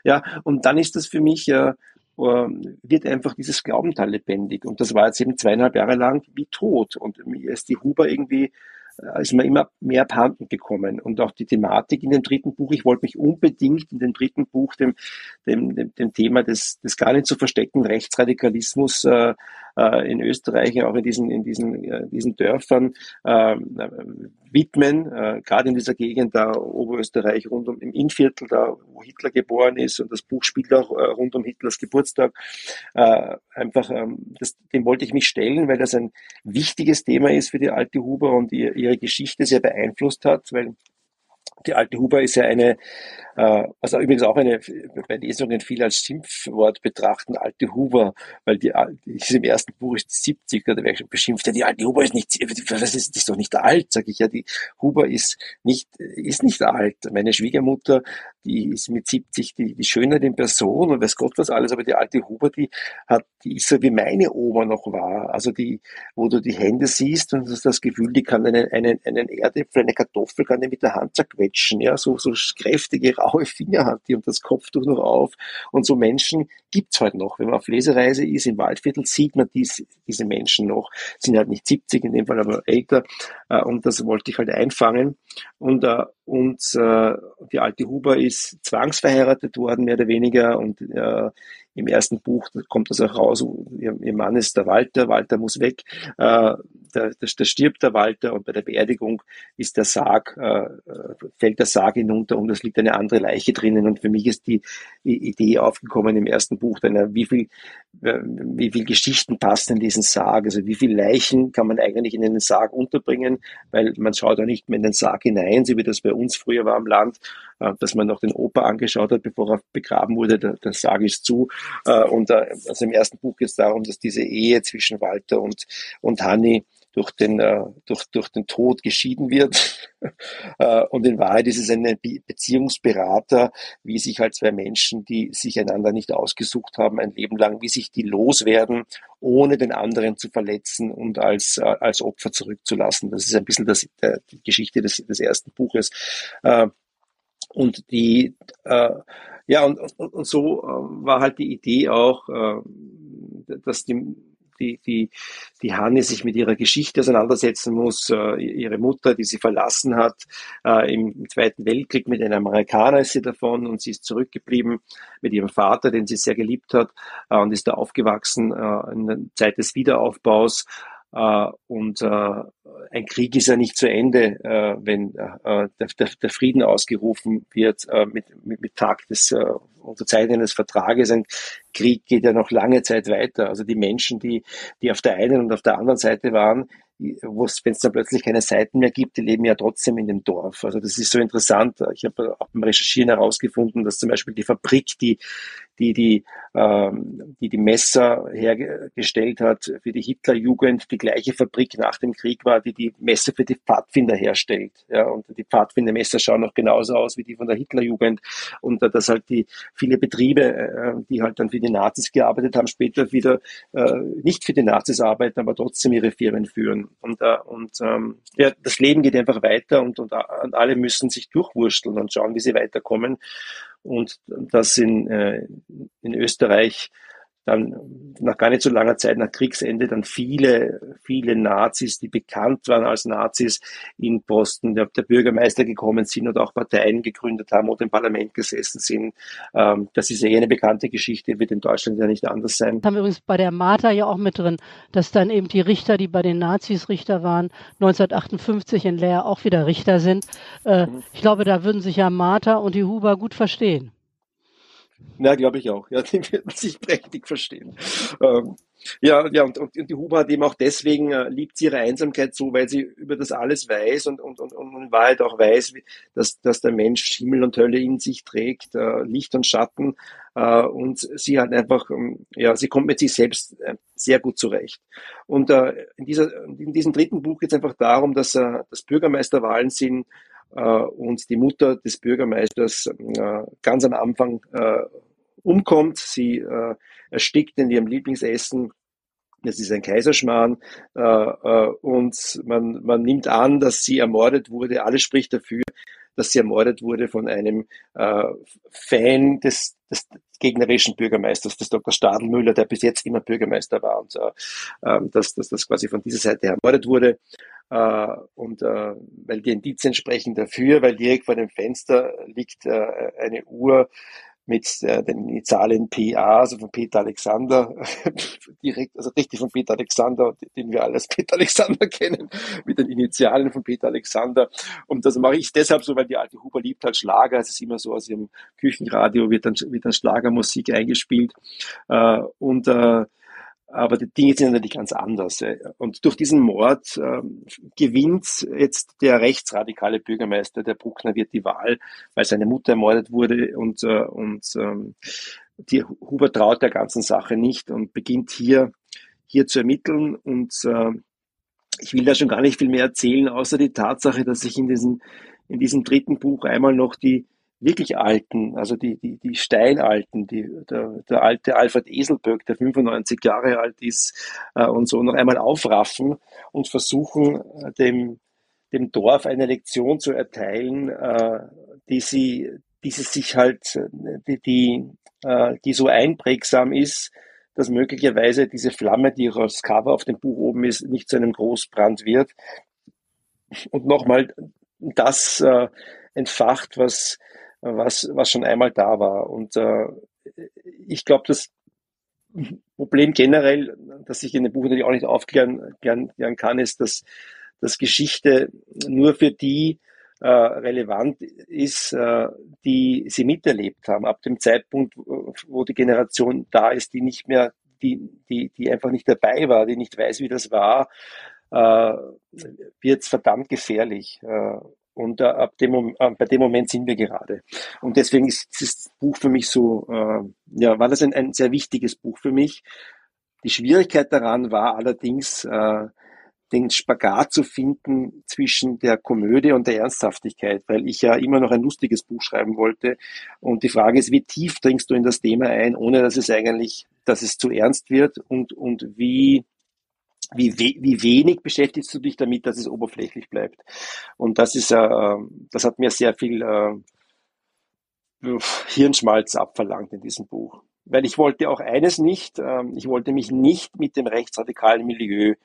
Ja, und dann ist das für mich ja, äh, wird einfach dieses Glaubental lebendig. Und das war jetzt eben zweieinhalb Jahre lang wie tot. Und mir ist die Huber irgendwie äh, ist mir immer mehr abhanden gekommen. Und auch die Thematik in dem dritten Buch, ich wollte mich unbedingt in dem dritten Buch dem, dem, dem, dem Thema des, des gar nicht zu versteckten Rechtsradikalismus äh, äh, in Österreich, auch in diesen, in diesen, äh, diesen Dörfern äh, widmen, äh, gerade in dieser Gegend da Oberösterreich rund um im Innviertel, da wo Hitler geboren ist und das Buch spielt auch äh, rund um Hitlers Geburtstag. Äh, einfach, ähm, das, dem wollte ich mich stellen, weil das ein wichtiges Thema ist für die alte Huber und ihr, ihre Geschichte sehr beeinflusst hat, weil die alte Huber ist ja eine, äh, also übrigens auch eine, bei Lesungen viel als Schimpfwort betrachten, alte Huber, weil die, ist im ersten Buch ist 70, da werde ich beschimpft, ja, die alte Huber ist nicht, das ist, ist doch nicht alt, sage ich ja, die Huber ist nicht, ist nicht alt. Meine Schwiegermutter, die ist mit 70 die, die Schönheit in Person und weiß Gott was alles, aber die alte Huber, die hat, die ist so wie meine Oma noch war, also die, wo du die Hände siehst und hast das Gefühl, die kann einen, einen, einen Erdäpfel, eine Kartoffel kann die mit der Hand zerquetschen, ja, so, so kräftige, raue Finger hat die und das Kopftuch noch auf. Und so Menschen gibt's heute noch. Wenn man auf Lesereise ist im Waldviertel, sieht man dies, diese Menschen noch. Sind halt nicht 70 in dem Fall, aber älter. Äh, und das wollte ich halt einfangen. Und, äh, und äh, die alte Huber ist zwangsverheiratet worden, mehr oder weniger. Und im ersten Buch kommt das auch raus, ihr, ihr Mann ist der Walter, Walter muss weg, äh, da, da, stirbt der Walter und bei der Beerdigung ist der Sarg, äh, fällt der Sarg hinunter und es liegt eine andere Leiche drinnen. Und für mich ist die, Idee aufgekommen im ersten Buch, denn wie viel, wie viel Geschichten passen in diesen Sarg, also wie viele Leichen kann man eigentlich in den Sarg unterbringen, weil man schaut ja nicht mehr in den Sarg hinein, so wie das bei uns früher war im Land, äh, dass man noch den Opa angeschaut hat, bevor er begraben wurde, der, der Sarg ist zu. Äh, und äh, also im ersten Buch geht es darum, dass diese Ehe zwischen Walter und, und Hanni durch den, äh, durch, durch den Tod geschieden wird. äh, und in Wahrheit ist es ein Beziehungsberater, wie sich halt zwei Menschen, die sich einander nicht ausgesucht haben, ein Leben lang, wie sich die loswerden, ohne den anderen zu verletzen und als, äh, als Opfer zurückzulassen. Das ist ein bisschen das, äh, die Geschichte des, des ersten Buches. Äh, und die, äh, ja, und, und, und so äh, war halt die Idee auch, äh, dass die die, die, die Hanne sich mit ihrer Geschichte auseinandersetzen muss. Äh, ihre Mutter, die sie verlassen hat äh, im Zweiten Weltkrieg mit einem Amerikaner ist sie davon und sie ist zurückgeblieben mit ihrem Vater, den sie sehr geliebt hat äh, und ist da aufgewachsen in der Zeit des Wiederaufbaus. Uh, und uh, ein Krieg ist ja nicht zu Ende, uh, wenn der, der, der, Frieden ausgerufen wird mit, mit, mit Tag des Unterzeichnen des Vertrages. Ein Krieg geht ja noch lange Zeit weiter. Also die Menschen, die, die auf der einen und auf der anderen Seite waren, wenn es dann plötzlich keine Seiten mehr gibt, die leben ja trotzdem in dem Dorf. Also das ist so interessant. Ich habe auch beim Recherchieren herausgefunden, dass zum Beispiel die Fabrik, die die die, ähm, die, die Messer hergestellt hat für die Hitlerjugend, die gleiche Fabrik nach dem Krieg war, die die Messer für die Pfadfinder herstellt. Ja, und die Pfadfindermesser schauen noch genauso aus wie die von der Hitlerjugend. Und äh, dass halt die viele Betriebe, äh, die halt dann für die Nazis gearbeitet haben, später wieder äh, nicht für die Nazis arbeiten, aber trotzdem ihre Firmen führen. Und, äh, und ähm, ja, das Leben geht einfach weiter und, und, und alle müssen sich durchwursteln und schauen, wie sie weiterkommen und das in, äh, in Österreich dann nach gar nicht so langer Zeit nach Kriegsende dann viele, viele Nazis, die bekannt waren als Nazis in Posten der, der Bürgermeister gekommen sind und auch Parteien gegründet haben oder im Parlament gesessen sind. Ähm, das ist ja eh eine bekannte Geschichte, wird in Deutschland ja nicht anders sein. Das haben wir übrigens bei der Martha ja auch mit drin, dass dann eben die Richter, die bei den Nazis Richter waren, 1958 in Leer auch wieder Richter sind. Äh, mhm. Ich glaube, da würden sich ja Martha und die Huber gut verstehen. Ja, glaube ich auch. Ja, die werden sich prächtig verstehen. Ähm, ja, ja, und, und, die Huber hat eben auch deswegen, äh, liebt sie ihre Einsamkeit so, weil sie über das alles weiß und, und, und, und in Wahrheit auch weiß, dass, dass der Mensch Himmel und Hölle in sich trägt, äh, Licht und Schatten. Äh, und sie hat einfach, ähm, ja, sie kommt mit sich selbst äh, sehr gut zurecht. Und äh, in, dieser, in diesem dritten Buch geht es einfach darum, dass, äh, dass Bürgermeisterwahlen sind, und die Mutter des Bürgermeisters äh, ganz am Anfang äh, umkommt. Sie erstickt in ihrem Lieblingsessen. Das ist ein Kaiserschmarrn und man, man nimmt an, dass sie ermordet wurde. Alles spricht dafür, dass sie ermordet wurde von einem äh, Fan des, des gegnerischen Bürgermeisters, des Dr. Stadelmüller, der bis jetzt immer Bürgermeister war und äh, dass, dass das quasi von dieser Seite ermordet wurde. Äh, und äh, weil die Indizien sprechen dafür, weil direkt vor dem Fenster liegt äh, eine Uhr mit äh, den Initialen PA, also von Peter Alexander, direkt, also richtig von Peter Alexander, den wir alle als Peter Alexander kennen, mit den Initialen von Peter Alexander. Und das mache ich deshalb so, weil die alte Huber liebt halt Schlager. Es ist immer so, aus ihrem Küchenradio wird dann, wird dann Schlagermusik eingespielt. Äh, und äh, aber die Dinge sind natürlich ganz anders. Und durch diesen Mord äh, gewinnt jetzt der rechtsradikale Bürgermeister, der Bruckner, wird die Wahl, weil seine Mutter ermordet wurde und, äh, und ähm, die Huber traut der ganzen Sache nicht und beginnt hier, hier zu ermitteln. Und äh, ich will da schon gar nicht viel mehr erzählen, außer die Tatsache, dass ich in diesem, in diesem dritten Buch einmal noch die wirklich Alten, also die, die, die Steinalten, die, der, der alte Alfred Eselböck, der 95 Jahre alt ist, äh, und so noch einmal aufraffen und versuchen, äh, dem, dem Dorf eine Lektion zu erteilen, äh, die sie, die sie sich halt, die, die, äh, die so einprägsam ist, dass möglicherweise diese Flamme, die als Cover auf dem Buch oben ist, nicht zu einem Großbrand wird. Und nochmal das äh, entfacht, was was, was schon einmal da war. Und äh, ich glaube, das Problem generell, das ich in dem Buch natürlich auch nicht aufklären gern, gern kann, ist, dass, dass Geschichte nur für die äh, relevant ist, äh, die sie miterlebt haben. Ab dem Zeitpunkt, wo die Generation da ist, die nicht mehr die, die, die einfach nicht dabei war, die nicht weiß, wie das war, äh, wird es verdammt gefährlich. Äh, und äh, ab dem, äh, bei dem Moment sind wir gerade. Und deswegen ist dieses Buch für mich so, äh, ja, war das ein, ein sehr wichtiges Buch für mich. Die Schwierigkeit daran war allerdings, äh, den Spagat zu finden zwischen der Komödie und der Ernsthaftigkeit, weil ich ja immer noch ein lustiges Buch schreiben wollte. Und die Frage ist, wie tief dringst du in das Thema ein, ohne dass es eigentlich, dass es zu ernst wird und, und wie, wie, wie wenig beschäftigst du dich damit, dass es oberflächlich bleibt. Und das ist, äh, das hat mir sehr viel äh, Hirnschmalz abverlangt in diesem Buch. Weil ich wollte auch eines nicht, äh, ich wollte mich nicht mit dem rechtsradikalen Milieu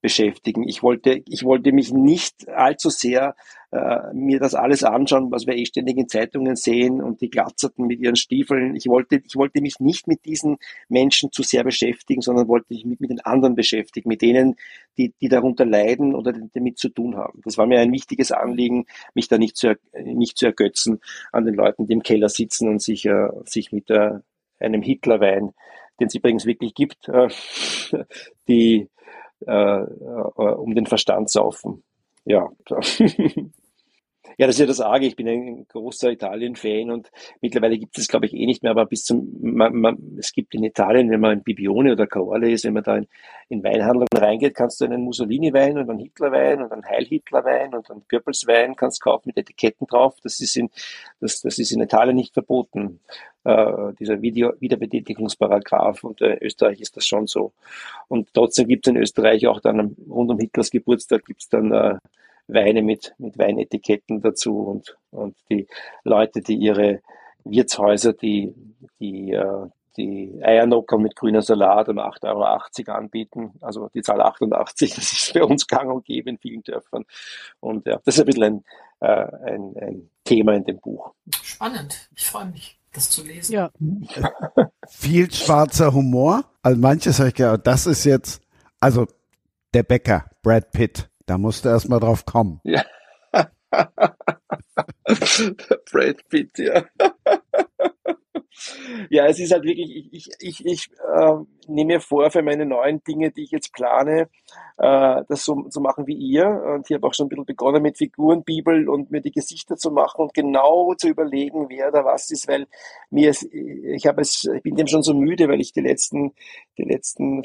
beschäftigen. Ich wollte, ich wollte mich nicht allzu sehr äh, mir das alles anschauen, was wir eh ständig in Zeitungen sehen und die Glatzerten mit ihren Stiefeln. Ich wollte, ich wollte mich nicht mit diesen Menschen zu sehr beschäftigen, sondern wollte mich mit, mit den anderen beschäftigen, mit denen, die, die darunter leiden oder damit zu tun haben. Das war mir ein wichtiges Anliegen, mich da nicht zu, nicht zu ergötzen an den Leuten, die im Keller sitzen und sich, äh, sich mit äh, einem Hitlerwein, den es übrigens wirklich gibt, äh, die äh, äh, um den Verstand saufen. Ja. Ja, das ist ja das Arge. Ich bin ein großer Italien-Fan und mittlerweile gibt es, glaube ich, eh nicht mehr, aber bis zum, man, man, es gibt in Italien, wenn man ein Bibione oder Caorle ist, wenn man da in, in Weinhandlungen reingeht, kannst du einen Mussolini-Wein und einen Hitler-Wein und einen Heil-Hitler-Wein und einen Goebbels-Wein kannst kaufen mit Etiketten drauf. Das ist in, das, das ist in Italien nicht verboten. Äh, dieser Video Wiederbetätigungsparagraph und in Österreich ist das schon so. Und trotzdem gibt es in Österreich auch dann rund um Hitlers Geburtstag gibt es dann äh, Weine mit, mit Weinetiketten dazu und, und die Leute, die ihre Wirtshäuser, die, die, äh, die Eiernocker mit grüner Salat um 8,80 Euro anbieten. Also die Zahl 88, das ist für uns gang und gäbe in vielen Dörfern. Und ja, das ist ein bisschen ein, äh, ein, ein Thema in dem Buch. Spannend. Ich freue mich, das zu lesen. Ja. Viel schwarzer Humor. Also manches habe ich gedacht, das ist jetzt, also der Bäcker, Brad Pitt, da musst du erst mal drauf kommen. Ja. Brad Pitt, ja. ja, es ist halt wirklich, ich, ich, ich, äh, nehme mir vor, für meine neuen Dinge, die ich jetzt plane, äh, das so zu so machen wie ihr. Und ich habe auch schon ein bisschen begonnen mit Figurenbibel und mir die Gesichter zu machen und genau zu überlegen, wer da was ist, weil mir es, ich habe es, ich bin dem schon so müde, weil ich die letzten, die letzten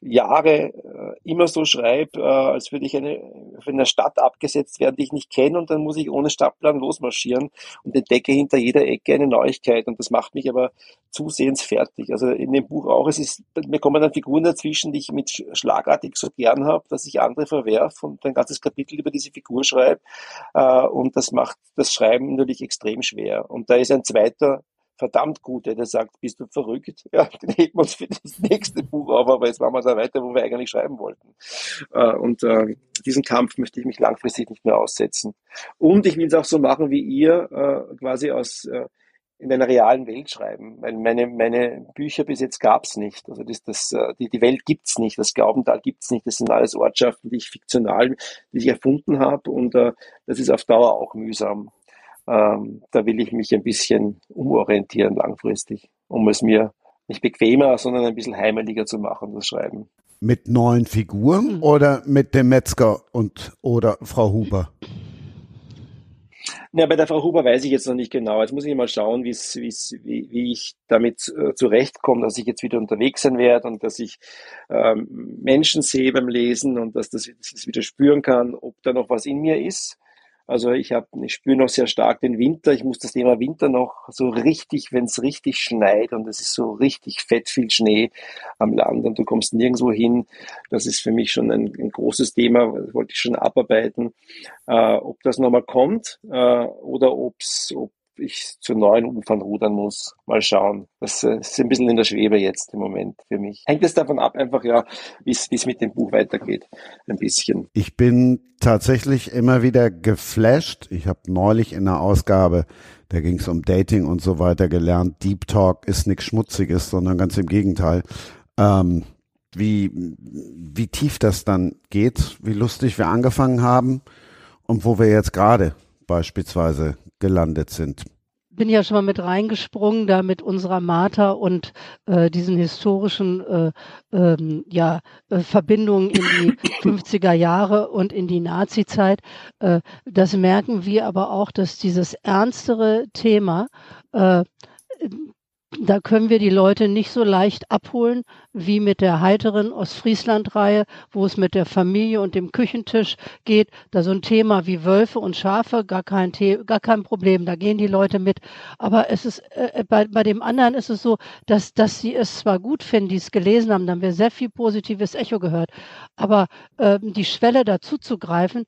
Jahre äh, immer so schreibe, äh, als würde ich eine, für eine Stadt abgesetzt werden, die ich nicht kenne und dann muss ich ohne Stadtplan losmarschieren und entdecke hinter jeder Ecke eine Neuigkeit und das macht mich aber zusehends fertig. Also in dem Buch auch, es ist, mir kommen dann Figuren dazwischen, die ich mit schlagartig so gern habe, dass ich andere verwerf und ein ganzes Kapitel über diese Figur schreibe äh, und das macht das Schreiben natürlich extrem schwer. Und da ist ein zweiter verdammt gute, der sagt, bist du verrückt? Ja, den heben wir uns für das nächste Buch auf, aber jetzt machen wir da weiter, wo wir eigentlich schreiben wollten. Äh, und äh, diesen Kampf möchte ich mich langfristig nicht mehr aussetzen. Und ich will es auch so machen wie ihr, äh, quasi aus in einer realen Welt schreiben, weil meine, meine Bücher bis jetzt gab's nicht. Also das, das, die, die Welt gibt's nicht, das Glaubental gibt's nicht. Das sind alles Ortschaften, die ich fiktional, die ich erfunden habe und äh, das ist auf Dauer auch mühsam. Ähm, da will ich mich ein bisschen umorientieren langfristig, um es mir nicht bequemer, sondern ein bisschen heimeliger zu machen, das Schreiben. Mit neuen Figuren hm. oder mit dem Metzger und oder Frau Huber? Ja, bei der Frau Huber weiß ich jetzt noch nicht genau. Jetzt muss ich mal schauen, wie's, wie's, wie, wie ich damit äh, zurechtkomme, dass ich jetzt wieder unterwegs sein werde und dass ich ähm, Menschen sehe beim Lesen und dass, das, dass ich das wieder spüren kann, ob da noch was in mir ist. Also ich habe, ich spüre noch sehr stark den Winter. Ich muss das Thema Winter noch so richtig, wenn es richtig schneit und es ist so richtig fett viel Schnee am Land und du kommst nirgendwo hin. Das ist für mich schon ein, ein großes Thema. Das wollte ich schon abarbeiten. Äh, ob das nochmal kommt äh, oder ob's, ob ich zu neuen Ufern rudern muss. Mal schauen. Das äh, ist ein bisschen in der Schwebe jetzt im Moment für mich. Hängt es davon ab, einfach ja, wie es mit dem Buch weitergeht. Ein bisschen. Ich bin tatsächlich immer wieder geflasht. Ich habe neulich in einer Ausgabe, da ging es um Dating und so weiter gelernt, Deep Talk ist nichts Schmutziges, sondern ganz im Gegenteil. Ähm, wie, wie tief das dann geht, wie lustig wir angefangen haben und wo wir jetzt gerade beispielsweise gelandet sind. bin ja schon mal mit reingesprungen, da mit unserer Martha und äh, diesen historischen äh, ähm, ja, äh, Verbindungen in die 50er Jahre und in die Nazi-Zeit. Äh, das merken wir aber auch, dass dieses ernstere Thema äh, da können wir die Leute nicht so leicht abholen wie mit der heiteren Ostfriesland-Reihe, wo es mit der Familie und dem Küchentisch geht. Da so ein Thema wie Wölfe und Schafe, gar kein, The gar kein Problem, da gehen die Leute mit. Aber es ist, äh, bei, bei dem anderen ist es so, dass, dass sie es zwar gut finden, die es gelesen haben, dann haben wir sehr viel positives Echo gehört. Aber äh, die Schwelle dazu zu greifen,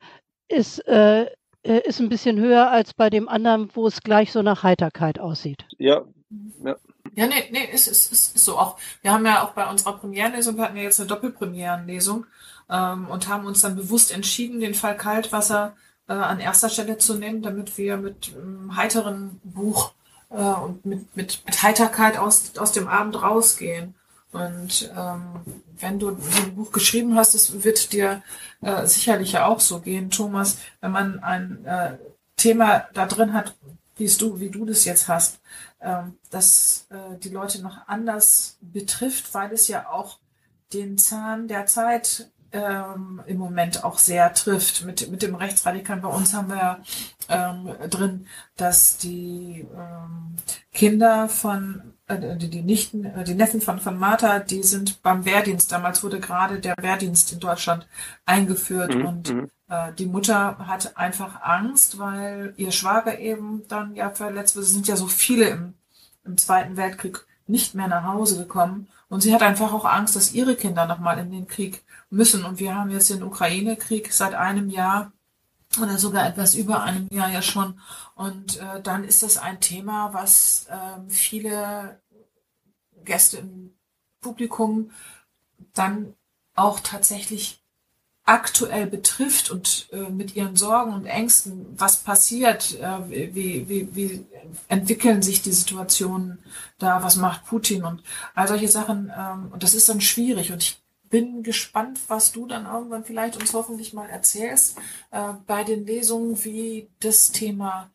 ist, äh, äh, ist ein bisschen höher als bei dem anderen, wo es gleich so nach Heiterkeit aussieht. Ja, ja. Ja, nee, nee, ist, ist, ist, ist so auch. Wir haben ja auch bei unserer Premierenlesung, wir hatten ja jetzt eine Doppelpremierenlesung ähm, und haben uns dann bewusst entschieden, den Fall Kaltwasser äh, an erster Stelle zu nehmen, damit wir mit ähm, heiteren Buch äh, und mit, mit, mit Heiterkeit aus, aus dem Abend rausgehen. Und ähm, wenn du ein Buch geschrieben hast, das wird dir äh, sicherlich ja auch so gehen, Thomas, wenn man ein äh, Thema da drin hat, wie du, wie du das jetzt hast, ähm, dass äh, die Leute noch anders betrifft, weil es ja auch den Zahn der Zeit ähm, im Moment auch sehr trifft. Mit, mit dem Rechtsradikalen bei uns haben wir ähm, drin, dass die ähm, Kinder von äh, die, Nichten, äh, die Neffen von, von Martha, die sind beim Wehrdienst. Damals wurde gerade der Wehrdienst in Deutschland eingeführt mhm. und mhm. äh, die Mutter hat einfach Angst, weil ihr Schwager eben dann ja verletzt wird. Es sind ja so viele im, im Zweiten Weltkrieg nicht mehr nach Hause gekommen. Und sie hat einfach auch Angst, dass ihre Kinder nochmal in den Krieg müssen. Und wir haben jetzt den Ukraine-Krieg seit einem Jahr oder sogar etwas über einem Jahr ja schon. Und äh, dann ist das ein Thema, was äh, viele Gäste im Publikum dann auch tatsächlich aktuell betrifft und äh, mit ihren Sorgen und Ängsten, was passiert, äh, wie, wie, wie entwickeln sich die Situationen da, was macht Putin und all solche Sachen. Ähm, und das ist dann schwierig. Und ich bin gespannt, was du dann irgendwann vielleicht uns hoffentlich mal erzählst äh, bei den Lesungen, wie das Thema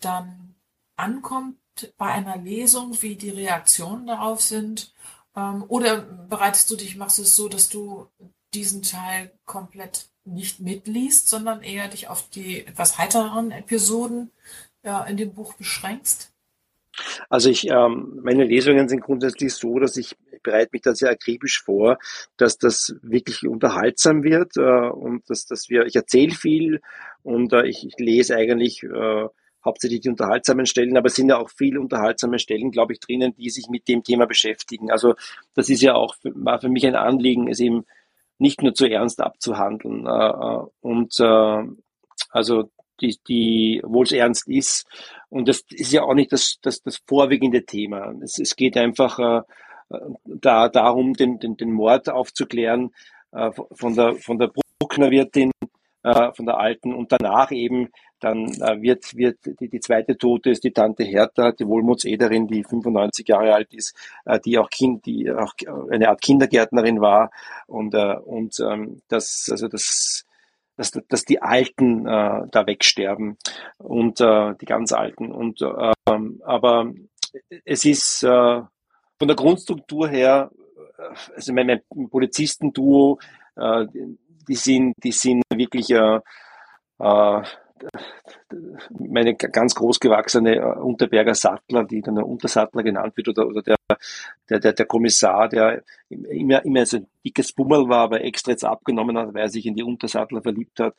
dann ankommt bei einer Lesung, wie die Reaktionen darauf sind. Ähm, oder bereitest du dich, machst es so, dass du diesen Teil komplett nicht mitliest, sondern eher dich auf die etwas heitereren Episoden ja, in dem Buch beschränkst? Also ich, ähm, meine Lesungen sind grundsätzlich so, dass ich bereite mich da sehr akribisch vor, dass das wirklich unterhaltsam wird äh, und dass, dass wir, ich erzähle viel und äh, ich, ich lese eigentlich äh, hauptsächlich die unterhaltsamen Stellen, aber es sind ja auch viele unterhaltsame Stellen, glaube ich, drinnen, die sich mit dem Thema beschäftigen. Also das ist ja auch für, war für mich ein Anliegen, es eben nicht nur zu ernst abzuhandeln. Äh, äh und äh, also die, die obwohl es ernst ist. Und das ist ja auch nicht das, das, das vorwiegende Thema. Es, es geht einfach äh, da darum, den, den, den Mord aufzuklären äh, von der von der Bruckner Wirtin, äh, von der Alten. Und danach eben dann äh, wird, wird die, die zweite Tote ist die Tante Hertha, die Wohlmutsederin, die 95 Jahre alt ist, äh, die auch Kind, die auch eine Art Kindergärtnerin war. Und äh, und ähm, das also das dass, dass die Alten äh, da wegsterben. Und äh, die ganz Alten. Und äh, aber es ist äh, von der Grundstruktur her, also mein, mein Polizistenduo, äh, die sind, die sind wirklich äh, äh, meine ganz großgewachsene äh, Unterberger Sattler, die dann der Untersattler genannt wird, oder, oder der, der, der, der Kommissar, der immer, immer so ein dickes Bummel war, aber extra jetzt abgenommen hat, weil er sich in die Untersattler verliebt hat.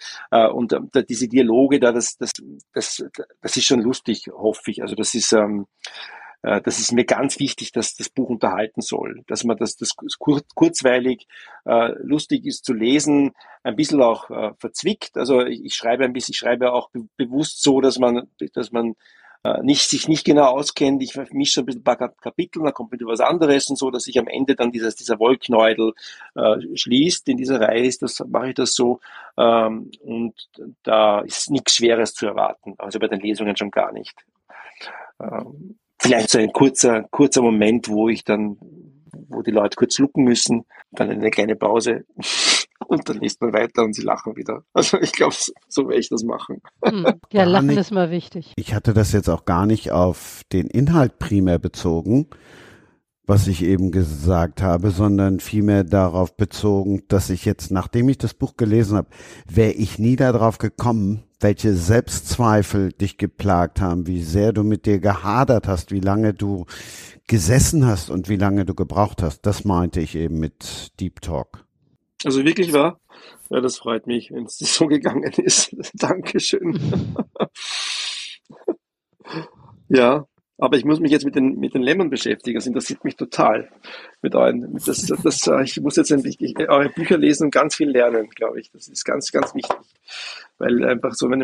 Und äh, diese Dialoge da, das, das, das, das ist schon lustig, hoffe ich. Also das ist, ähm, äh, das ist mir ganz wichtig, dass das Buch unterhalten soll, dass man das, das kurzweilig, äh, lustig ist zu lesen, ein bisschen auch äh, verzwickt. Also ich, schreibe ein bisschen, ich schreibe auch be bewusst so, dass man, dass man äh, nicht, sich nicht genau auskennt. Ich mische ein bisschen ein paar Kapitel, dann kommt wieder was anderes und so, dass sich am Ende dann dieses, dieser Wollknäudel äh, schließt. In dieser Reihe ist das, mache ich das so. Ähm, und da ist nichts Schweres zu erwarten. Also bei den Lesungen schon gar nicht. Ähm, vielleicht so ein kurzer, kurzer Moment, wo ich dann, wo die Leute kurz lucken müssen, dann eine kleine Pause. Und dann liest man weiter und sie lachen wieder. Also ich glaube, so werde ich das machen. Hm. Ja, Lachen ist mal wichtig. Ich hatte das jetzt auch gar nicht auf den Inhalt primär bezogen, was ich eben gesagt habe, sondern vielmehr darauf bezogen, dass ich jetzt, nachdem ich das Buch gelesen habe, wäre ich nie darauf gekommen, welche Selbstzweifel dich geplagt haben, wie sehr du mit dir gehadert hast, wie lange du gesessen hast und wie lange du gebraucht hast. Das meinte ich eben mit Deep Talk. Also wirklich wahr? Ja, das freut mich, wenn es so gegangen ist. Dankeschön. ja, aber ich muss mich jetzt mit den, mit den Lämmern beschäftigen. Das interessiert mich total. Mit euren, das, das, ich muss jetzt endlich eure Bücher lesen und ganz viel lernen, glaube ich. Das ist ganz, ganz wichtig. Weil einfach so, wenn,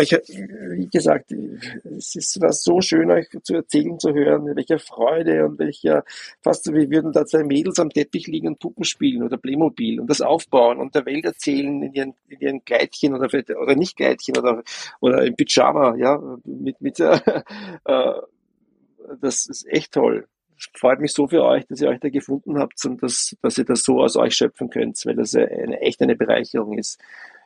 ich, wie gesagt, es ist was so schön, euch zu erzählen, zu hören, welche Freude und welcher, fast so wie würden da zwei Mädels am Teppich liegen und Puppen spielen oder Playmobil und das aufbauen und der Welt erzählen in ihren, in ihren Kleidchen oder, oder nicht Kleidchen oder, oder im Pyjama, ja, mit, mit, äh, das ist echt toll. Freut mich so für euch, dass ihr euch da gefunden habt und dass, dass ihr das so aus euch schöpfen könnt, weil das eine, echt eine Bereicherung ist,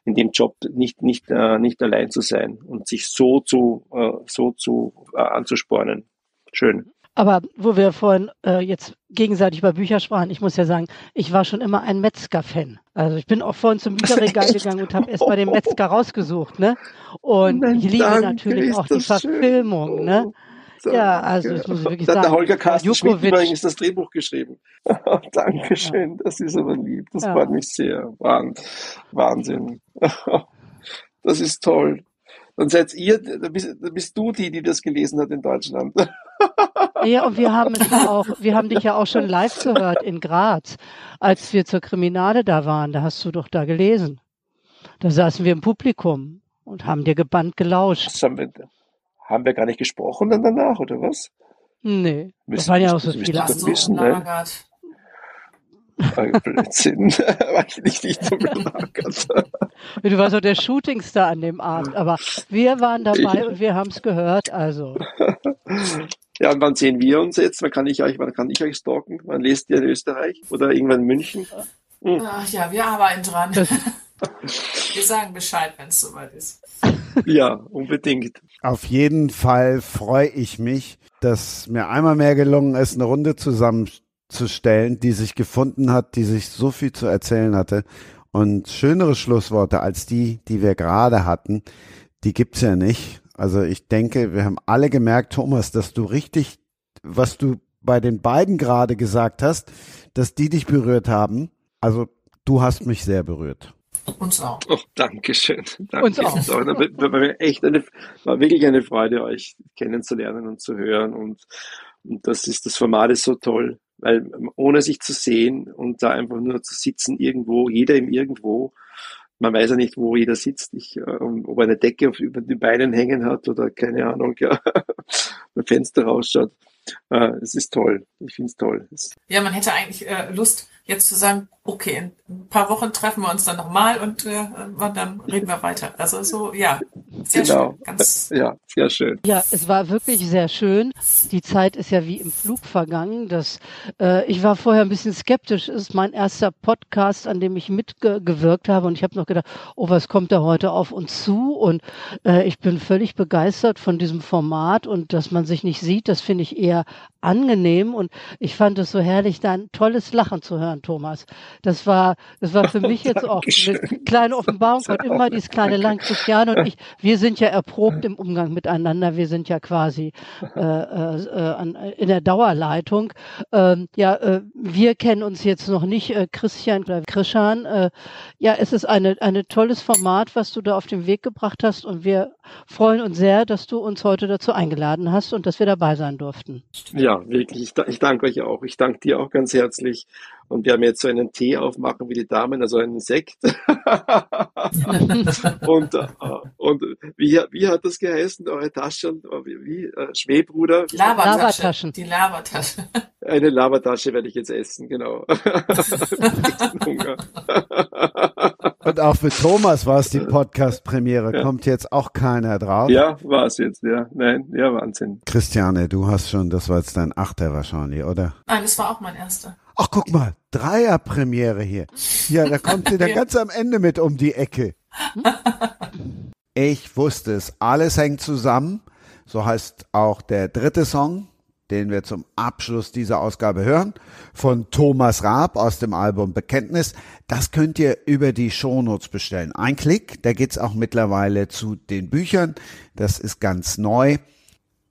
in dem Job nicht, nicht, äh, nicht allein zu sein und sich so zu, äh, so zu äh, anzuspornen. Schön. Aber wo wir vorhin äh, jetzt gegenseitig über Bücher sprachen, ich muss ja sagen, ich war schon immer ein Metzger-Fan. Also ich bin auch vorhin zum Bücherregal gegangen und habe erst mal den Metzger rausgesucht, ne? Und ich liebe natürlich auch die Verfilmung, schön. ne? So, ja, also das muss ich wirklich da sagen. hat der Holger Carsten Schmidt übrigens das Drehbuch geschrieben. Dankeschön, das ist aber lieb. Das Ja. freut mich sehr. Wahn- Wahnsinn. Das ist toll. Dann seid ihr, da bist, da bist du die, die das gelesen hat in Deutschland. Ja, und wir haben es ja auch, wir haben dich ja auch schon live gehört in Graz, als wir zur Kriminale da waren. Da hast du doch da gelesen. Da saßen wir im Publikum und haben dir gebannt gelauscht. Das haben wir, haben wir gar nicht gesprochen dann danach, oder was? Nee, das Müsst- waren ja auch so viele wissen, ne? Ah, Blödsinn. War ich nicht, nicht so. Du warst doch der Shootingstar an dem Abend, aber wir waren dabei und wir haben es gehört, also. Ja, und wann sehen wir uns jetzt? Wann kann ich euch, wann kann ich euch stalken? Wann lest ihr in Österreich? Oder irgendwann in München? Ach ja, wir arbeiten dran. wir sagen Bescheid, wenn es soweit ist. Ja, unbedingt. Auf jeden Fall freue ich mich, dass mir einmal mehr gelungen ist, eine Runde zusammenzustellen, die sich gefunden hat, die sich so viel zu erzählen hatte. Und schönere Schlussworte als die, die wir gerade hatten, die gibt's ja nicht. Also ich denke, wir haben alle gemerkt, Thomas, dass du richtig, was du bei den beiden gerade gesagt hast, dass die dich berührt haben. Also du hast mich sehr berührt. Uns auch. Oh, Dankeschön. Danke. Uns auch. Das war, war, echt eine, war wirklich eine Freude, euch kennenzulernen und zu hören. Und, und das ist, das Format ist so toll, weil ohne sich zu sehen und da einfach nur zu sitzen irgendwo, jeder im Irgendwo, man weiß ja nicht, wo jeder sitzt, ich, äh, ob er eine Decke auf, über den Beinen hängen hat oder keine Ahnung, ja, beim Fenster rausschaut. Äh, es ist toll. Ich finde es toll. Es, Ja, man hätte eigentlich äh, Lust, jetzt zu sagen, okay, in ein paar Wochen treffen wir uns dann nochmal und, äh, und dann reden wir weiter. Also so, ja, sehr Genau. schön. Ganz ja, sehr schön. Ja, es war wirklich sehr schön. Die Zeit ist ja wie im Flug vergangen. Das, äh, ich war vorher ein bisschen skeptisch. Es ist mein erster Podcast, an dem ich mitgewirkt habe. Und ich habe noch gedacht, oh, was kommt da heute auf uns zu? Und äh, ich bin völlig begeistert von diesem Format und dass man sich nicht sieht, das finde ich eher angenehm. Und ich fand es so herrlich, dein tolles Lachen zu hören, Thomas. Das war, das war für mich jetzt auch eine kleine Offenbarung. Und immer dieses kleine Land, Christiane und ich, wir sind ja erprobt im Umgang miteinander. Wir sind ja quasi äh, äh, äh, an, in der Dauerleitung. Ähm, ja, äh, wir kennen uns jetzt noch nicht, äh, Christian oder Krishan. Äh, ja, es ist eine, eine tolles Format, was du da auf den Weg gebracht hast. Und wir freuen uns sehr, dass du uns heute dazu eingeladen hast und dass wir dabei sein durften. Ja, wirklich. Ich, da- ich danke euch auch. Ich danke dir auch ganz herzlich. Und wir haben jetzt so einen Tee aufmachen wie die Damen, also einen Sekt. und äh, und wie, wie hat das geheißen, eure Taschen? Wie, wie äh, Schmähbruder? Labertasche. Labertaschen. Die Labertasche. Eine Labertasche werde ich jetzt essen, genau. Hunger. Und auch für Thomas war es die Podcast-Premiere. Ja. Kommt jetzt auch keiner drauf. ja, war es jetzt, ja. Nein, ja, Wahnsinn. Christiane, du hast schon, das war jetzt dein Achter wahrscheinlich, oder? Nein, das war auch mein erster. Ach, guck mal, Dreierpremiere hier. Ja, da kommt sie dann ganz am Ende mit um die Ecke. Ich wusste es. Alles hängt zusammen. So heißt auch der dritte Song, den wir zum Abschluss dieser Ausgabe hören, von Thomas Raab aus dem Album Bekenntnis. Das könnt ihr über die Shownotes bestellen. Ein Klick, da geht's auch mittlerweile zu den Büchern. Das ist ganz neu.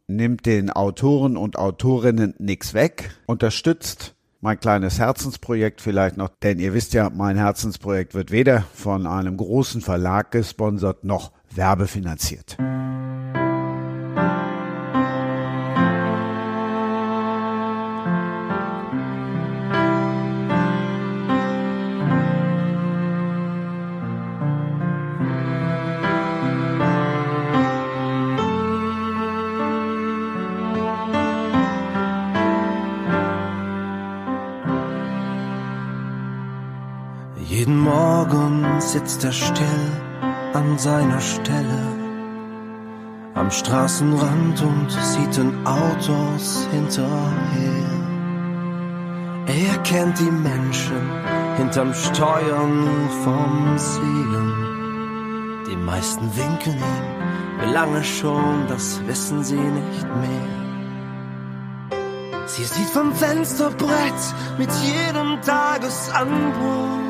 Nimmt den Autoren und Autorinnen nichts weg, unterstützt mein kleines Herzensprojekt vielleicht noch, denn ihr wisst ja, mein Herzensprojekt wird weder von einem großen Verlag gesponsert noch werbefinanziert. Jeden Morgen sitzt er still an seiner Stelle am Straßenrand und sieht den Autos hinterher. Er kennt die Menschen hinterm Steuern vom Sehen. Die meisten winken ihm, wie lange schon, das wissen sie nicht mehr. Sie sieht vom Fensterbrett mit jedem Tagesanbruch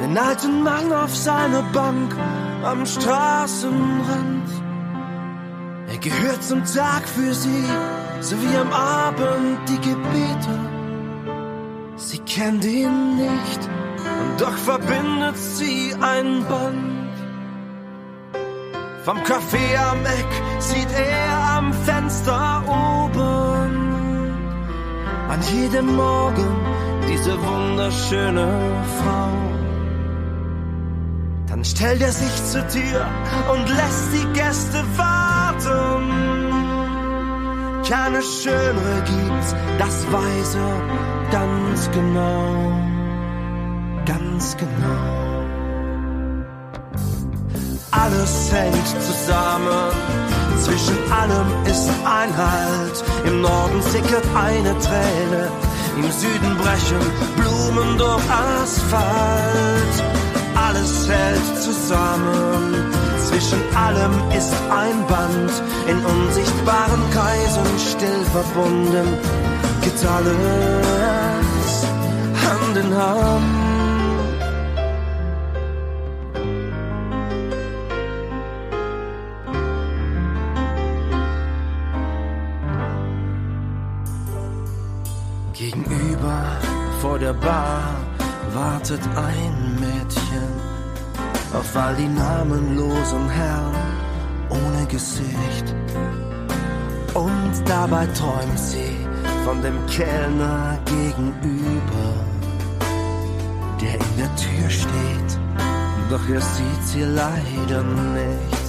den alten Mann auf seiner Bank am Straßenrand. Er gehört zum Tag für sie, so wie am Abend die Gebete. Sie kennt ihn nicht, und doch verbindet sie ein Band. Vom Café am Eck sieht er am Fenster oben an jedem Morgen diese wunderschöne Frau. Dann stellt er sich zur Tür und lässt die Gäste warten. Keine schönere gibt's, das weiß er ganz genau, ganz genau. Alles hängt zusammen, zwischen allem ist ein Halt. Im Norden sickert eine Träne, im Süden brechen Blumen durch Asphalt alles hält zusammen. Zwischen allem ist ein Band, in unsichtbaren Kreisen still verbunden. Geht alles Hand in Hand. Gegenüber vor der Bar wartet ein Mädchen auf all die namenlosen Herren ohne Gesicht. Und dabei träumt sie von dem Kellner gegenüber, der in der Tür steht, doch er sieht sie leider nicht.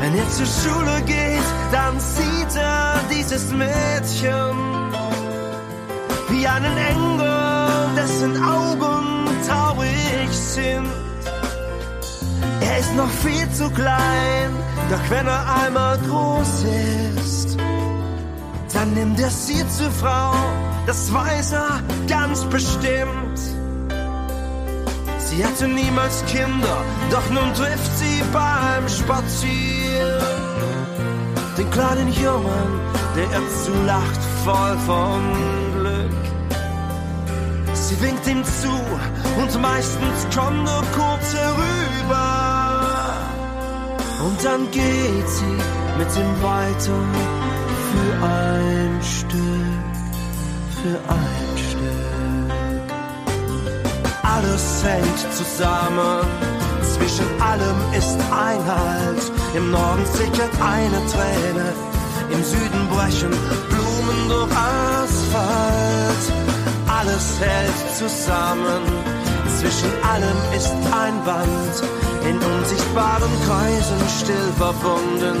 Wenn er zur Schule geht, dann sieht er dieses Mädchen wie einen Engel, dessen Augen sind. Er ist noch viel zu klein, doch wenn er einmal groß ist, dann nimmt er sie zur Frau, das weiß er ganz bestimmt. Sie hatte niemals Kinder, doch nun trifft sie beim Spazieren den kleinen Jungen, der ihr zulacht voll von Glück. Sie winkt ihm zu und meistens kommt er kurz herüber. Und dann geht sie mit ihm weiter für ein Stück, für ein Stück. Alles hängt zusammen, zwischen allem ist ein Halt. Im Norden sickert eine Träne, im Süden brechen Blumen durch Asphalt. Alles hält zusammen, zwischen allem ist ein Band. In unsichtbaren Kreisen still verbunden,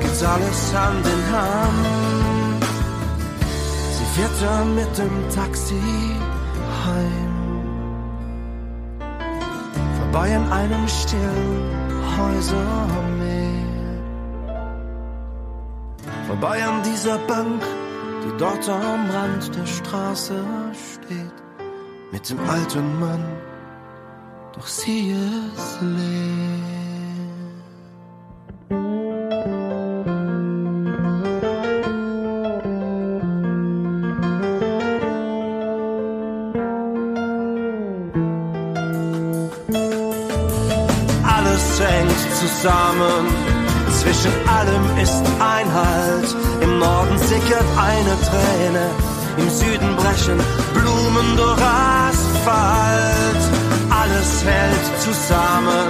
geht's alles Hand in Hand. Sie fährt dann mit dem Taxi heim vorbei an einem stillen Häusermeer. Vorbei an dieser Bank, die dort am Rand der Straße steht, mit dem alten Mann, doch sie ist leer. zusammen. Zwischen allem ist ein Halt. Im Norden sickert eine Träne. Im Süden brechen Blumen durch Asphalt. Alles hält zusammen.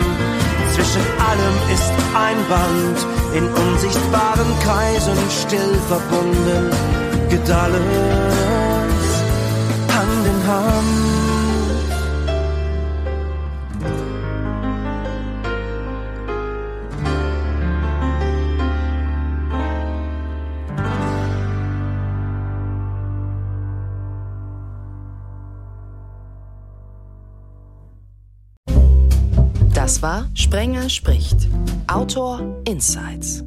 Zwischen allem ist ein Band. In unsichtbaren Kreisen still verbunden. Geht war Sprenger spricht. Autor Insights.